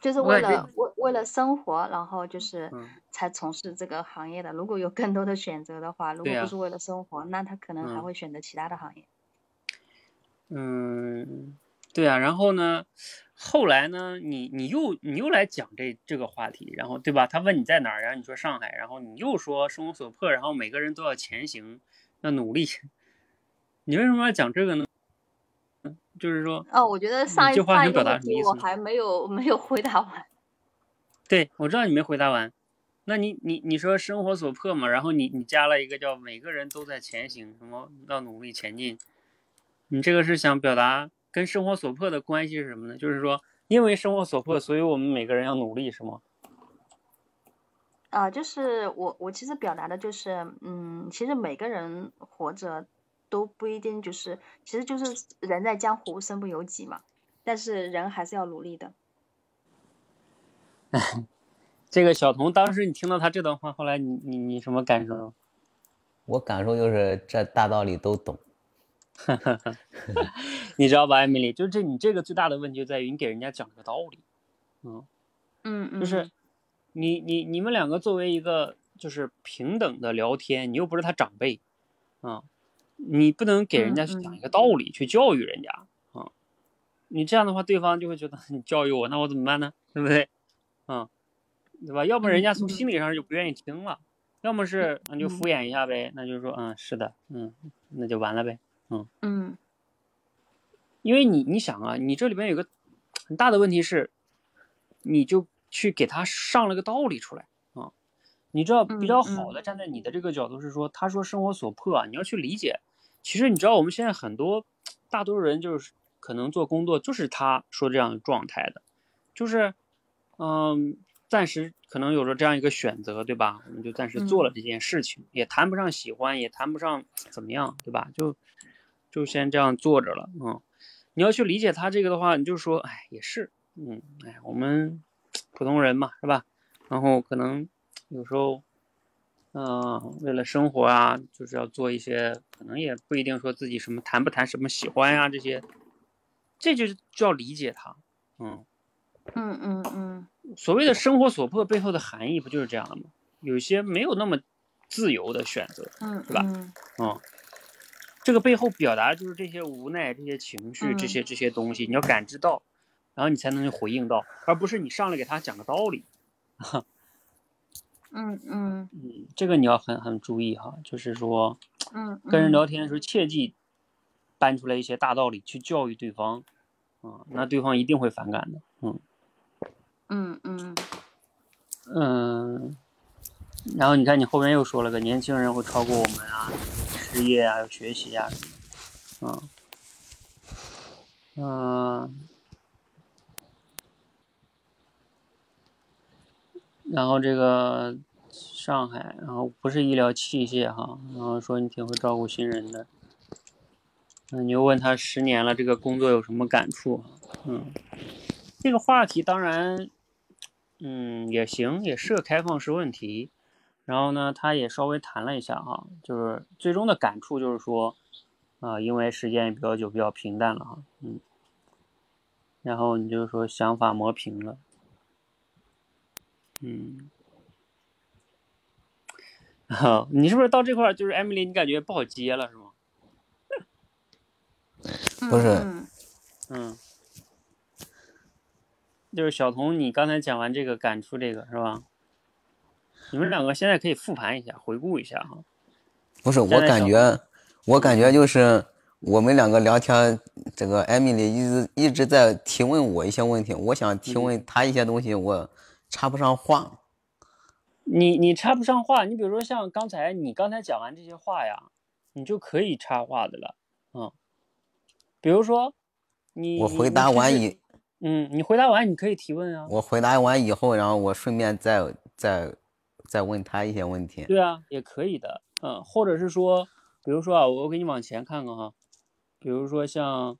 就是为了为为了生活，然后就是嗯才从事这个行业的。如果有更多的选择的话，如果不是为了生活，那他可能还嗯会选择其他的行业。嗯，对啊，然后呢，后来呢，你你又你又来讲这这个话题，然后对吧？他问你在哪儿，然后你说上海，然后你又说生活所迫，然后每个人都要前行，要努力。你为什么要讲这个呢？嗯就是说，哦，我觉得上一句话想表达什么意思我还没有没有回答完。对，我知道你没回答完。那你你你说生活所迫嘛，然后你你加了一个叫每个人都在前行，什么要努力前进。你这个是想表达跟生活所迫的关系是什么呢？就是说，因为生活所迫，所以我们每个人要努力，是吗？啊、就是我我其实表达的就是，嗯，其实每个人活着都不一定就是，其实就是人在江湖身不由己嘛，但是人还是要努力的。这个小童当时你听到他这段话，后来你你你什么感受？我感受就是这大道理都懂。你知道吧，艾米丽，就这你这个最大的问题就在于你给人家讲个道理，嗯。嗯嗯，就是你你你们两个作为一个就是平等的聊天，你又不是他长辈，啊，你不能给人家去讲一个道理，去教育人家啊，你这样的话，对方就会觉得 你教育我，那我怎么办呢？对不对？嗯，对吧？要么人家从心理上就不愿意听了，要么是你就敷衍一下呗，那就是说嗯是的，嗯，那就完了呗，嗯。嗯因为你你想啊，你这里边有个很大的问题是，你就去给他上了个道理出来啊。你知道比较好的站在你的这个角度是说，他说生活所迫啊，你要去理解。其实你知道我们现在很多大多数人就是可能做工作就是他说这样的状态的，就是嗯，暂时可能有了这样一个选择，对吧？我们就暂时做了这件事情，也谈不上喜欢，也谈不上怎么样，对吧？就就先这样做着了，嗯。你要去理解他这个的话，你就说，哎，也是，嗯，哎，我们普通人嘛，是吧？然后可能有时候，嗯、为了生活啊，就是要做一些，可能也不一定说自己什么谈不谈什么喜欢呀、这些，这就是就要理解他，嗯，嗯嗯嗯。所谓的生活所迫背后的含义不就是这样的吗？有一些没有那么自由的选择，嗯，是吧嗯。嗯，这个背后表达就是这些无奈、这些情绪、这嗯。些这些东西，你要感知到，然后你才能回应到，而不是你上来给他讲个道理。嗯嗯嗯，这个你要很很注意哈，就是说嗯，跟人嗯聊天的时候，切记搬出来一些大道理去教育对方，啊、那对方一定会反感的。嗯嗯嗯嗯，然后你看你后面又说了个年轻人会超过我们啊，失业啊，有学习啊什么的，嗯嗯。然后这个上海，然后不是医疗器械哈，然后说你挺会照顾新人的，嗯，你又问他十年了这个工作有什么感触？嗯，这个话题当然，嗯也行，也是个开放式问题。然后呢，他也稍微谈了一下哈，就是最终的感触就是说，啊、因为时间也比较久，比较平淡了哈，嗯，然后你就说想法磨平了。嗯，好，你是不是到这块儿就是艾米丽，你感觉不好接了是吗？不是嗯嗯，就是小童，你刚才讲完这个感触这个是吧？你们两个现在可以复盘一下，回顾一下哈。不是，我感觉，我感觉就是我们两个聊天，这个艾米丽一直一直在提问我一些问题，我想提问她一些东西，我插不上话。你你插不上话，你比如说像刚才你刚才讲完这些话呀，你就可以插话的了，嗯，比如说你我回答完以，嗯，你回答完你可以提问啊。我回答完以后，然后我顺便再再再问他一些问题。对啊，也可以的，嗯，或者是说，比如说啊，我给你往前看看哈，比如说像，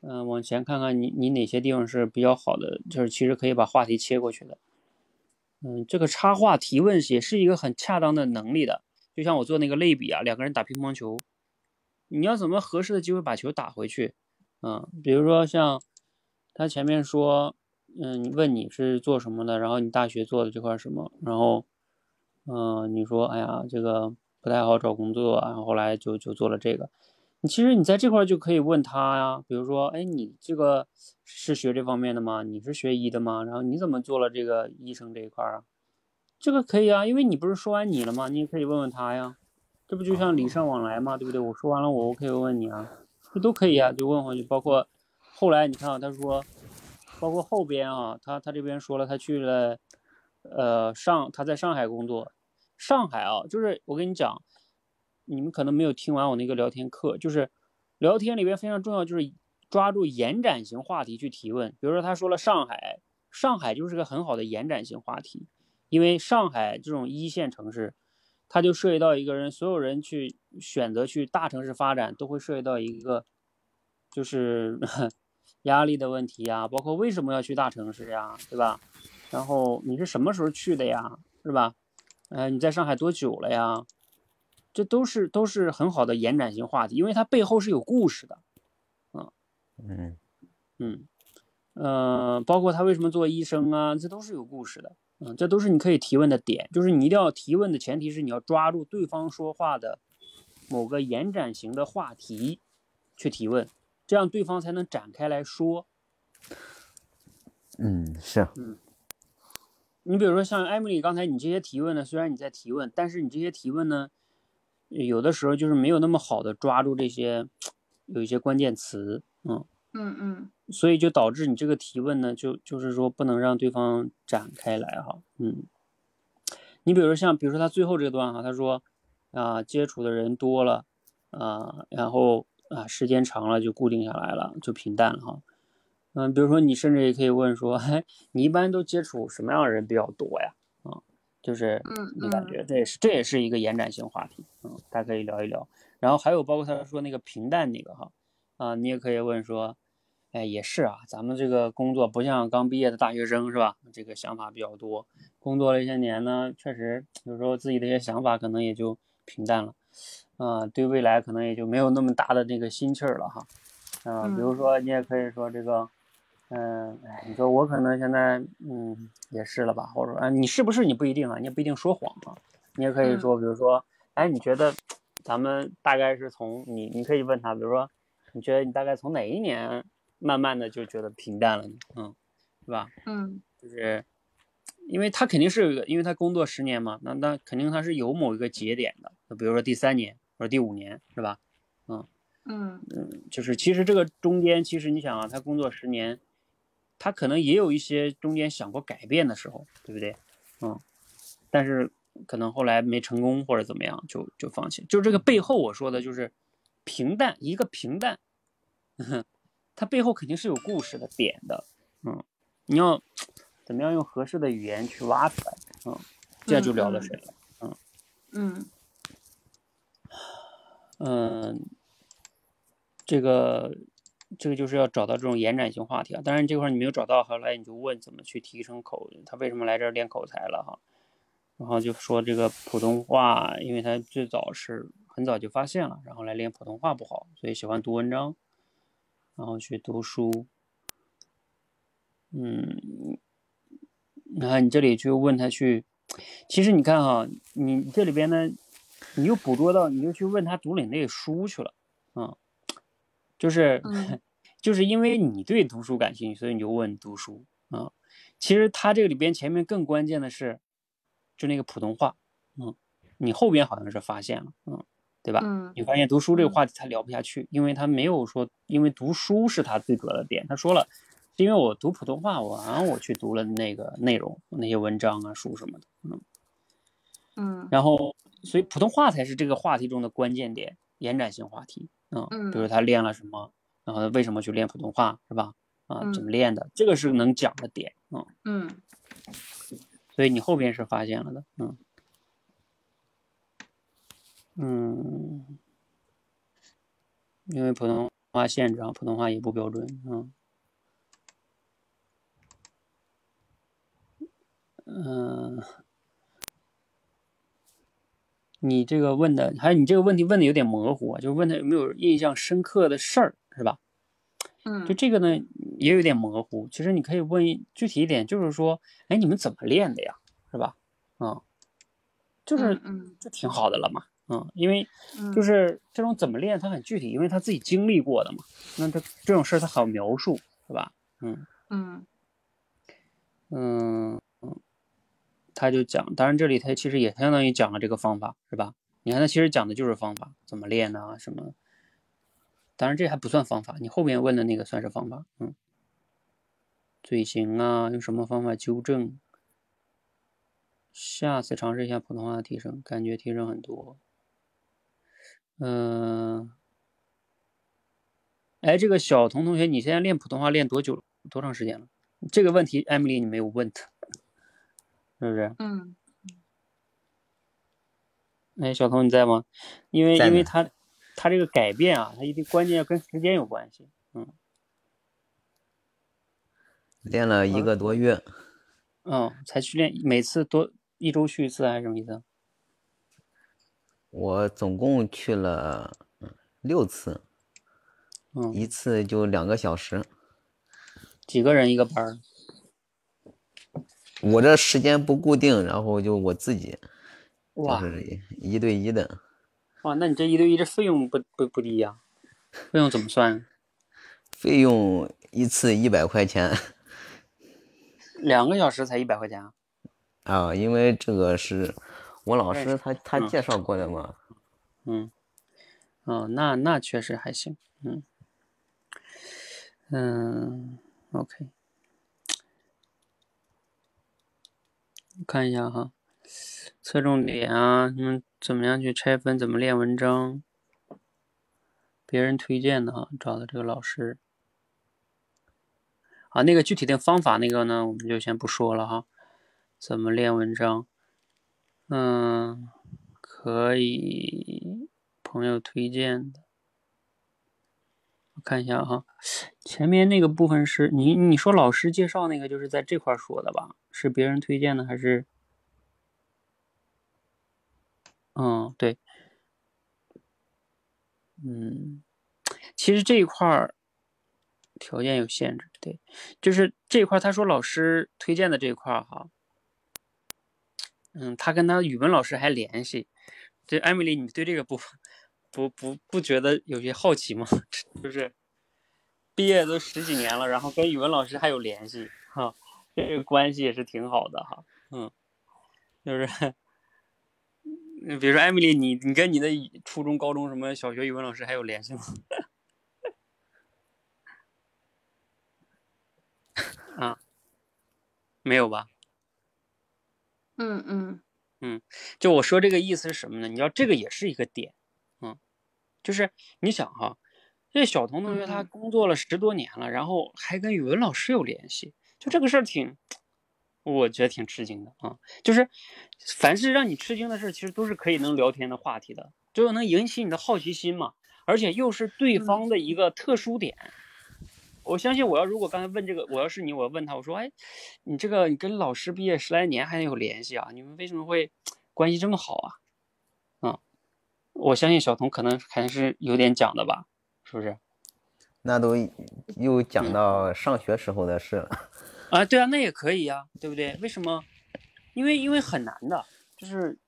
嗯，往前看看你你哪些地方是比较好的，就是其实可以把话题切过去的。嗯，这个插话提问也是一个很恰当的能力的，就像我做那个类比啊，两个人打乒乓球，你要怎么合适的机会把球打回去？嗯，比如说像他前面说，嗯，问你是做什么的，然后你大学做的这块什么，然后，嗯，你说，哎呀，这个不太好找工作，然后后来就就做了这个。你其实你在这块就可以问他呀，比如说，哎，你这个是学这方面的吗？你是学医的吗？然后你怎么做了这个医生这一块啊？这个可以啊，因为你不是说完你了吗？你也可以问问他呀，这不就像礼尚往来嘛，对不对？我说完了，我 OK 问问你啊，这都可以啊，就问回去。包括后来你看啊，他说，包括后边啊，他他这边说了，他去了，呃，上他在上海工作，上海啊，就是我跟你讲。你们可能没有听完我那个聊天课，就是聊天里边非常重要，就是抓住延展型话题去提问。比如说他说了上海，上海就是个很好的延展型话题，因为上海这种一线城市，它就涉及到一个人，所有人去选择去大城市发展，都会涉及到一个就是 压力的问题呀，包括为什么要去大城市呀，对吧？然后你是什么时候去的呀，是吧？呃，你在上海多久了呀？这都是都是很好的延展性话题，因为它背后是有故事的，嗯嗯嗯呃，包括他为什么做医生啊，这都是有故事的，嗯，这都是你可以提问的点，就是你一定要提问的前提是你要抓住对方说话的某个延展型的话题去提问，这样对方才能展开来说。嗯，是，嗯，你比如说像艾米丽刚才你这些提问呢，虽然你在提问，但是你这些提问呢。有的时候就是没有那么好的抓住这些，有一些关键词，嗯。嗯嗯，所以就导致你这个提问呢，就就是说不能让对方展开来哈，嗯，你比如说像比如说他最后这段哈，他说啊接触的人多了啊，然后啊时间长了就固定下来了，就平淡了哈，嗯，比如说你甚至也可以问说，哎，你一般都接触什么样的人比较多呀？就是你感觉这也是这也是一个延展性话题，嗯，大家可以聊一聊。然后还有包括他说那个平淡那个哈，啊，你也可以问说，哎，也是啊，咱们这个工作不像刚毕业的大学生是吧？这个想法比较多，工作了一些年呢，确实有时候自己的一些想法可能也就平淡了，啊，对未来可能也就没有那么大的那个心气儿了哈，啊，比如说你也可以说这个。嗯，哎，你说我可能现在，嗯，也是了吧？或者说，啊，你是不是你不一定啊？你也不一定说谎啊。你也可以说，比如说，哎，你觉得咱们大概是从你，你可以问他，比如说，你觉得你大概从哪一年慢慢的就觉得平淡了呢？嗯，是吧？嗯，就是因为他肯定是有一个，因为他工作十年嘛，那那肯定他是有某一个节点的，就比如说第三年或者第五年，是吧？嗯嗯嗯，就是其实这个中间，其实你想啊，他工作十年。他可能也有一些中间想过改变的时候，对不对？嗯，但是可能后来没成功或者怎么样，就就放弃。就这个背后我说的就是平淡，一个平淡，它背后肯定是有故事的点的。嗯，你要怎么样用合适的语言去挖出来？嗯，这样就聊得深了。嗯嗯嗯，这个。这个就是要找到这种延展性话题啊，当然这块你没有找到，后来你就问怎么去提升口，他为什么来这儿练口才了哈，然后就说这个普通话，因为他最早是很早就发现了，然后来练普通话不好，所以喜欢读文章，然后去读书，嗯，你看你这里就问他去，其实你看哈，你这里边呢，你又捕捉到，你又去问他读哪类书去了，就是，就是因为你对读书感兴趣，所以你就问读书啊。其实他这个里边前面更关键的是，就那个普通话，嗯，你后边好像是发现了，嗯，对吧？嗯，你发现读书这个话题他聊不下去，因为他没有说，因为读书是他最主要的点。他说了，因为我读普通话，完我去读了那个内容，那些文章啊书什么的，嗯，嗯，然后所以普通话才是这个话题中的关键点。延展性话题，嗯，嗯比如他练了什么，然后为什么去练普通话，是吧？啊，嗯怎么练的，这个是能讲的点，嗯，嗯。所以你后边是发现了的，嗯，嗯，因为普通话限制啊，普通话也不标准，嗯，嗯，你这个问的，还有你这个问题问的有点模糊啊，就是问他有没有印象深刻的事儿，是吧？就嗯这个呢，也有点模糊。其实你可以问一具体一点，就是说，哎，你们怎么练的呀？是吧？嗯，就是嗯就挺好的了嘛。嗯，因为嗯就是这种怎么练，他很具体，因为他自己经历过的嘛。那他这种事儿他好描述，是吧？嗯嗯嗯嗯，他就讲，当然这里他其实也相当于讲了这个方法，是吧？你看他其实讲的就是方法，怎么练呐、什么。当然这还不算方法，你后边问的那个算是方法。嗯，嘴型啊，用什么方法纠正？下次尝试一下普通话提升，感觉提升很多。嗯、哎，这个小童同学，你现在练普通话练多久了？多长时间了？这个问题，艾米丽你没有问他，是不是？嗯哎，小彤你在吗？因为因为他他这个改变啊，他一定关键要跟时间有关系。嗯练了一个多月，嗯，才去练，每次多一周去一次还是什么意思？我总共去了嗯六次，嗯，一次就两个小时。几个人一个班儿？我这时间不固定，然后就我自己，就哇是一对一的，哇，那你这一对一这费用不不不低呀、费用怎么算？费用一次一百块钱 两个小时才一百块钱啊？啊，因为这个是我老师他他嗯介绍过的嘛。嗯，哦，那那确实还行，嗯，嗯，OK，看一下哈，侧重点啊，嗯，怎么样去拆分，怎么练文章，别人推荐的哈，找的这个老师，啊，那个具体的方法那个呢，我们就先不说了哈，怎么练文章，嗯，可以朋友推荐的，我看一下哈，前面那个部分是你你说老师介绍那个就是在这块说的吧？是别人推荐的还是？嗯，对，嗯，其实这一块儿条件有限制，对，就是这一块他说老师推荐的这一块哈，嗯，他跟他语文老师还联系，这艾米丽，你对这个部分不不不觉得有些好奇吗？就是毕业都十几年了，然后跟语文老师还有联系哈，这个关系也是挺好的哈，嗯，就是，嗯比如说艾米丽，你你跟你的初中、高中什么小学语文老师还有联系吗？啊，没有吧？嗯嗯嗯就我说这个意思是什么呢？你知道这个也是一个点，嗯，就是你想哈，这小童同学他嗯工作了十多年了，然后还跟语文老师有联系，就这个事儿挺，我觉得挺吃惊的啊。就是凡是让你吃惊的事儿，其实都是可以能聊天的话题的，就是能引起你的好奇心嘛，而且又是对嗯方的一个特殊点。我相信，我要如果刚才问这个，我要是你，我要问他，我说，哎，你这个你跟老师毕业十来年还有联系啊？你们为什么会关系这么好啊？啊、我相信小童可能还是有点讲的吧，是不是？那都又嗯讲到上学时候的事了。啊，对啊，那也可以呀、对不对？为什么？因为因为很难的，就是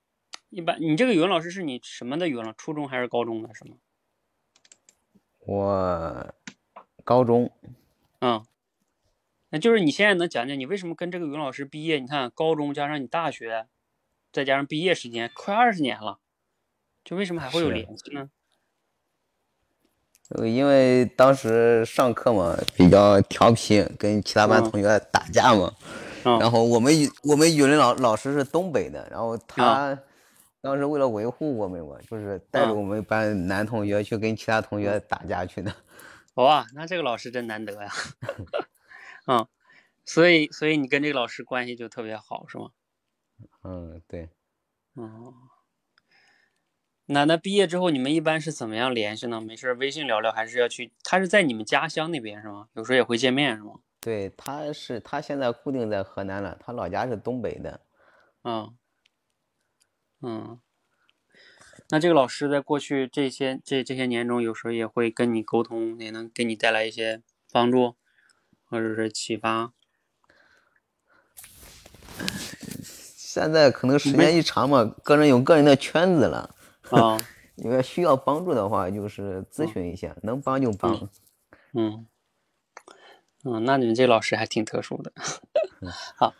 一般你这个语文老师是你什么的语文老？初中还是高中的？什么？我高中嗯，那就是你现在能讲讲你为什么跟这个语文老师毕业？你看高中加上你大学，再加上毕业时间，快二十年了，就为什么还会有联系呢？呃因为当时上课嘛比较调皮，跟其他班嗯同学打架嘛。嗯然后我们语我们语文老老师是东北的，然后他当时为了维护我们嘛，就是带着我们班男同学去跟其他同学打架去的。哇，那这个老师真难得呀。嗯，所以所以你跟这个老师关系就特别好是吗？嗯，对。哦。那那毕业之后你们一般是怎么样联系呢？没事微信聊聊，还是要去？他是在你们家乡那边是吗？有时候也会见面是吗？对，他是他现在固定在河南了，他老家是东北的。嗯。嗯。那这个老师在过去这些这这些年中，有时候也会跟你沟通，也能给你带来一些帮助，或者是启发。现在可能时间一长嘛，个人有个人的圈子了。啊，你们需要帮助的话，就是咨询一下，能帮就帮。嗯，嗯，那你们这老师还挺特殊的。好，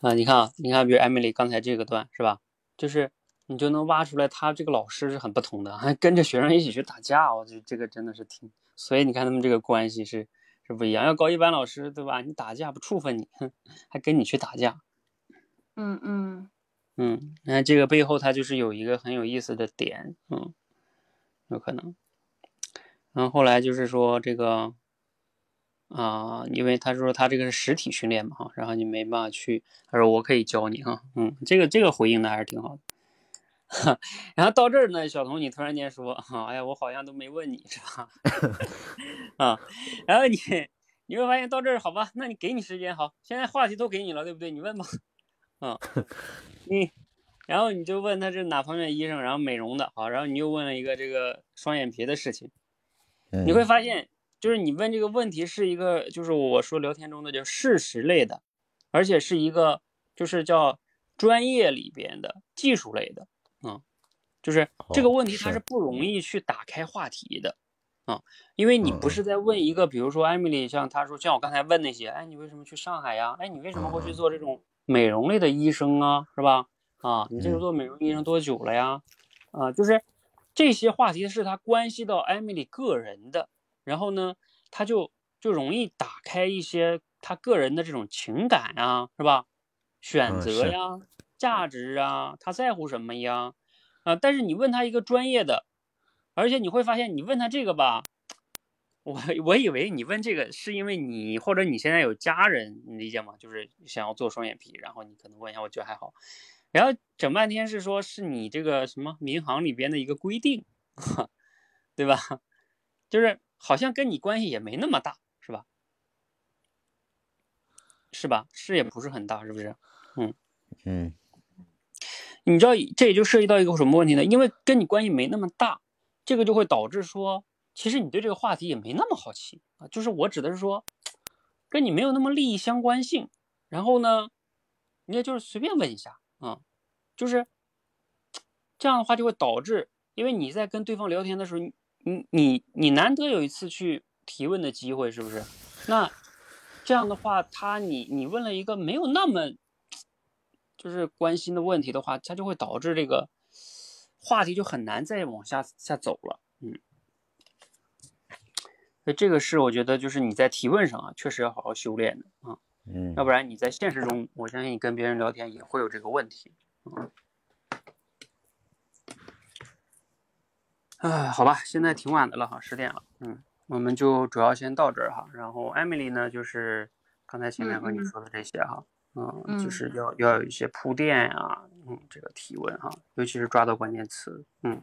啊，你看啊，你看，比如艾米丽刚才这个段是吧？就是你就能挖出来，他这个老师是很不同的，还 跟着学生一起去打架，我觉得这个真的是挺……所以你看他们这个关系是是不一样。要高一班老师对吧？你打架不处分你，还跟你去打架。嗯嗯。嗯，那这个背后它就是有一个很有意思的点，嗯，有可能。然后后来就是说这个，啊，因为他说他这个是实体训练嘛，哈，然后你没办法去，他说我可以教你，哈，嗯，这个这个回应的还是挺好的。哈 然后到这儿呢，小童你突然间说，哈哎呀，我好像都没问你是吧？啊，然后你你会发现到这儿好吧？那你给你时间好，现在话题都给你了，对不对？你问吧。啊，你，然后你就问他是哪方面医生，然后美容的，好，然后你又问了一个这个双眼皮的事情，你会发现，就是你问这个问题是一个，就是我说聊天中的叫事实类的，而且是一个就是叫专业里边的技术类的，嗯，就是这个问题它是不容易去打开话题的，啊，因为你不是在问一个，比如说艾米丽，像她说，像我刚才问那些，哎，你为什么去上海呀？哎，你为什么会去做这种？美容类的医生啊，是吧？啊，你这个做美容医生多久了呀？啊，就是这些话题是他关系到艾米丽个人的，然后呢，他就就容易打开一些他个人的这种情感啊，是吧？选择呀，价值啊，他在乎什么呀？啊，但是你问他一个专业的，而且你会发现，你问他这个吧。我我以为你问这个是因为你或者你现在有家人，你理解吗？就是想要做双眼皮，然后你可能问一下，我觉得还好。然后整半天是说是你这个什么民航里边的一个规定，对吧？就是好像跟你关系也没那么大，是吧？是吧？是也不是很大，是不是？嗯嗯。你知道这也就涉及到一个什么问题呢？因为跟你关系没那么大，这个就会导致说。其实你对这个话题也没那么好奇啊，就是我指的是说，跟你没有那么利益相关性。然后呢，你也就是随便问一下啊，就是这样的话就会导致，因为你在跟对方聊天的时候，你你你难得有一次去提问的机会，是不是？那这样的话，他你你问了一个没有那么就是关心的问题的话，他就会导致这个话题就很难再往下下走了，所以这个是我觉得就是你在提问上啊，确实要好好修炼的啊，嗯，要不然你在现实中，我相信你跟别人聊天也会有这个问题，嗯，哎，好吧，现在挺晚的了哈，十点了，嗯，我们就主要先到这儿哈，然后艾米丽呢，就是刚才前面和你说的这些哈，嗯，就是要要有一些铺垫啊，嗯，这个提问哈，尤其是抓到关键词，嗯。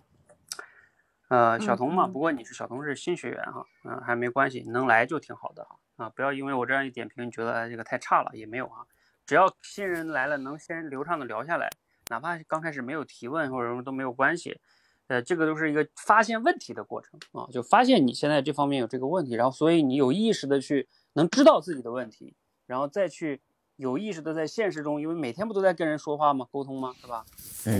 呃，小童嘛，不过你是小童是新学员哈，嗯，还没关系，能来就挺好的哈，啊，不要因为我这样一点评，你觉得哎这个太差了，也没有啊，只要新人来了，能先流畅的聊下来，哪怕刚开始没有提问或者什么都没有关系，呃，这个都是一个发现问题的过程啊，就发现你现在这方面有这个问题，然后所以你有意识的去能知道自己的问题，然后再去有意识的在现实中，因为每天不都在跟人说话吗？沟通吗？是吧？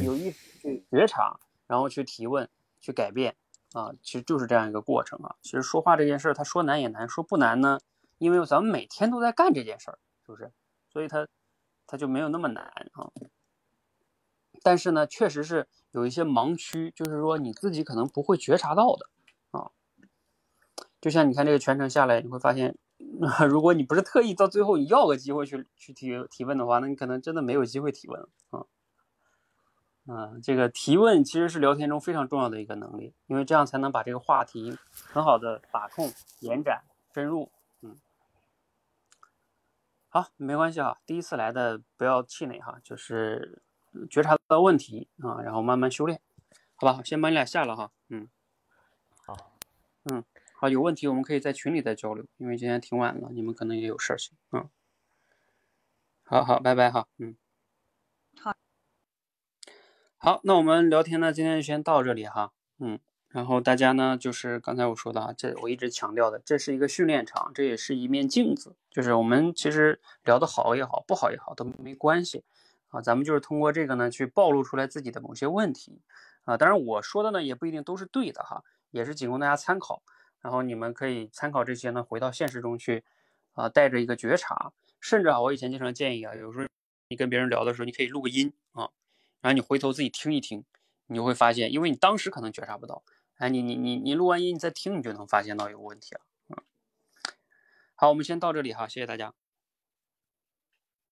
有意识去觉察，然后去提问。去改变啊，其实就是这样一个过程啊。其实说话这件事儿，他说难也难，说不难呢，因为咱们每天都在干这件事儿，是不是？所以他他就没有那么难啊。但是呢，确实是有一些盲区，就是说你自己可能不会觉察到的啊。就像你看这个全程下来，你会发现，如果你不是特意到最后你要个机会去去提提问的话，那你可能真的没有机会提问啊。这个提问其实是聊天中非常重要的一个能力，因为这样才能把这个话题很好的把控、延展、深入。嗯，好，没关系哈，第一次来的不要气馁哈，就是觉察到问题啊，然后慢慢修炼，好吧？先把你俩下了哈，嗯，好，嗯，好，有问题我们可以在群里再交流，因为今天挺晚了，你们可能也有事情，嗯，好好，拜拜哈，嗯。好，那我们聊天呢，今天就先到这里哈，嗯，然后大家呢，就是刚才我说的啊，这我一直强调的，这是一个训练场，这也是一面镜子，就是我们其实聊得好也好，不好也好都没关系。啊，咱们就是通过这个呢，去暴露出来自己的某些问题。啊，当然我说的呢，也不一定都是对的哈，也是仅供大家参考，然后你们可以参考这些呢，回到现实中去啊，带着一个觉察，甚至啊，我以前经常建议啊，有时候你跟别人聊的时候，你可以录个音啊。然后你回头自己听一听，你就会发现，因为你当时可能觉察不到，哎，你你你你录完音你再听，你就能发现到有问题了。嗯，好，我们先到这里哈，谢谢大家。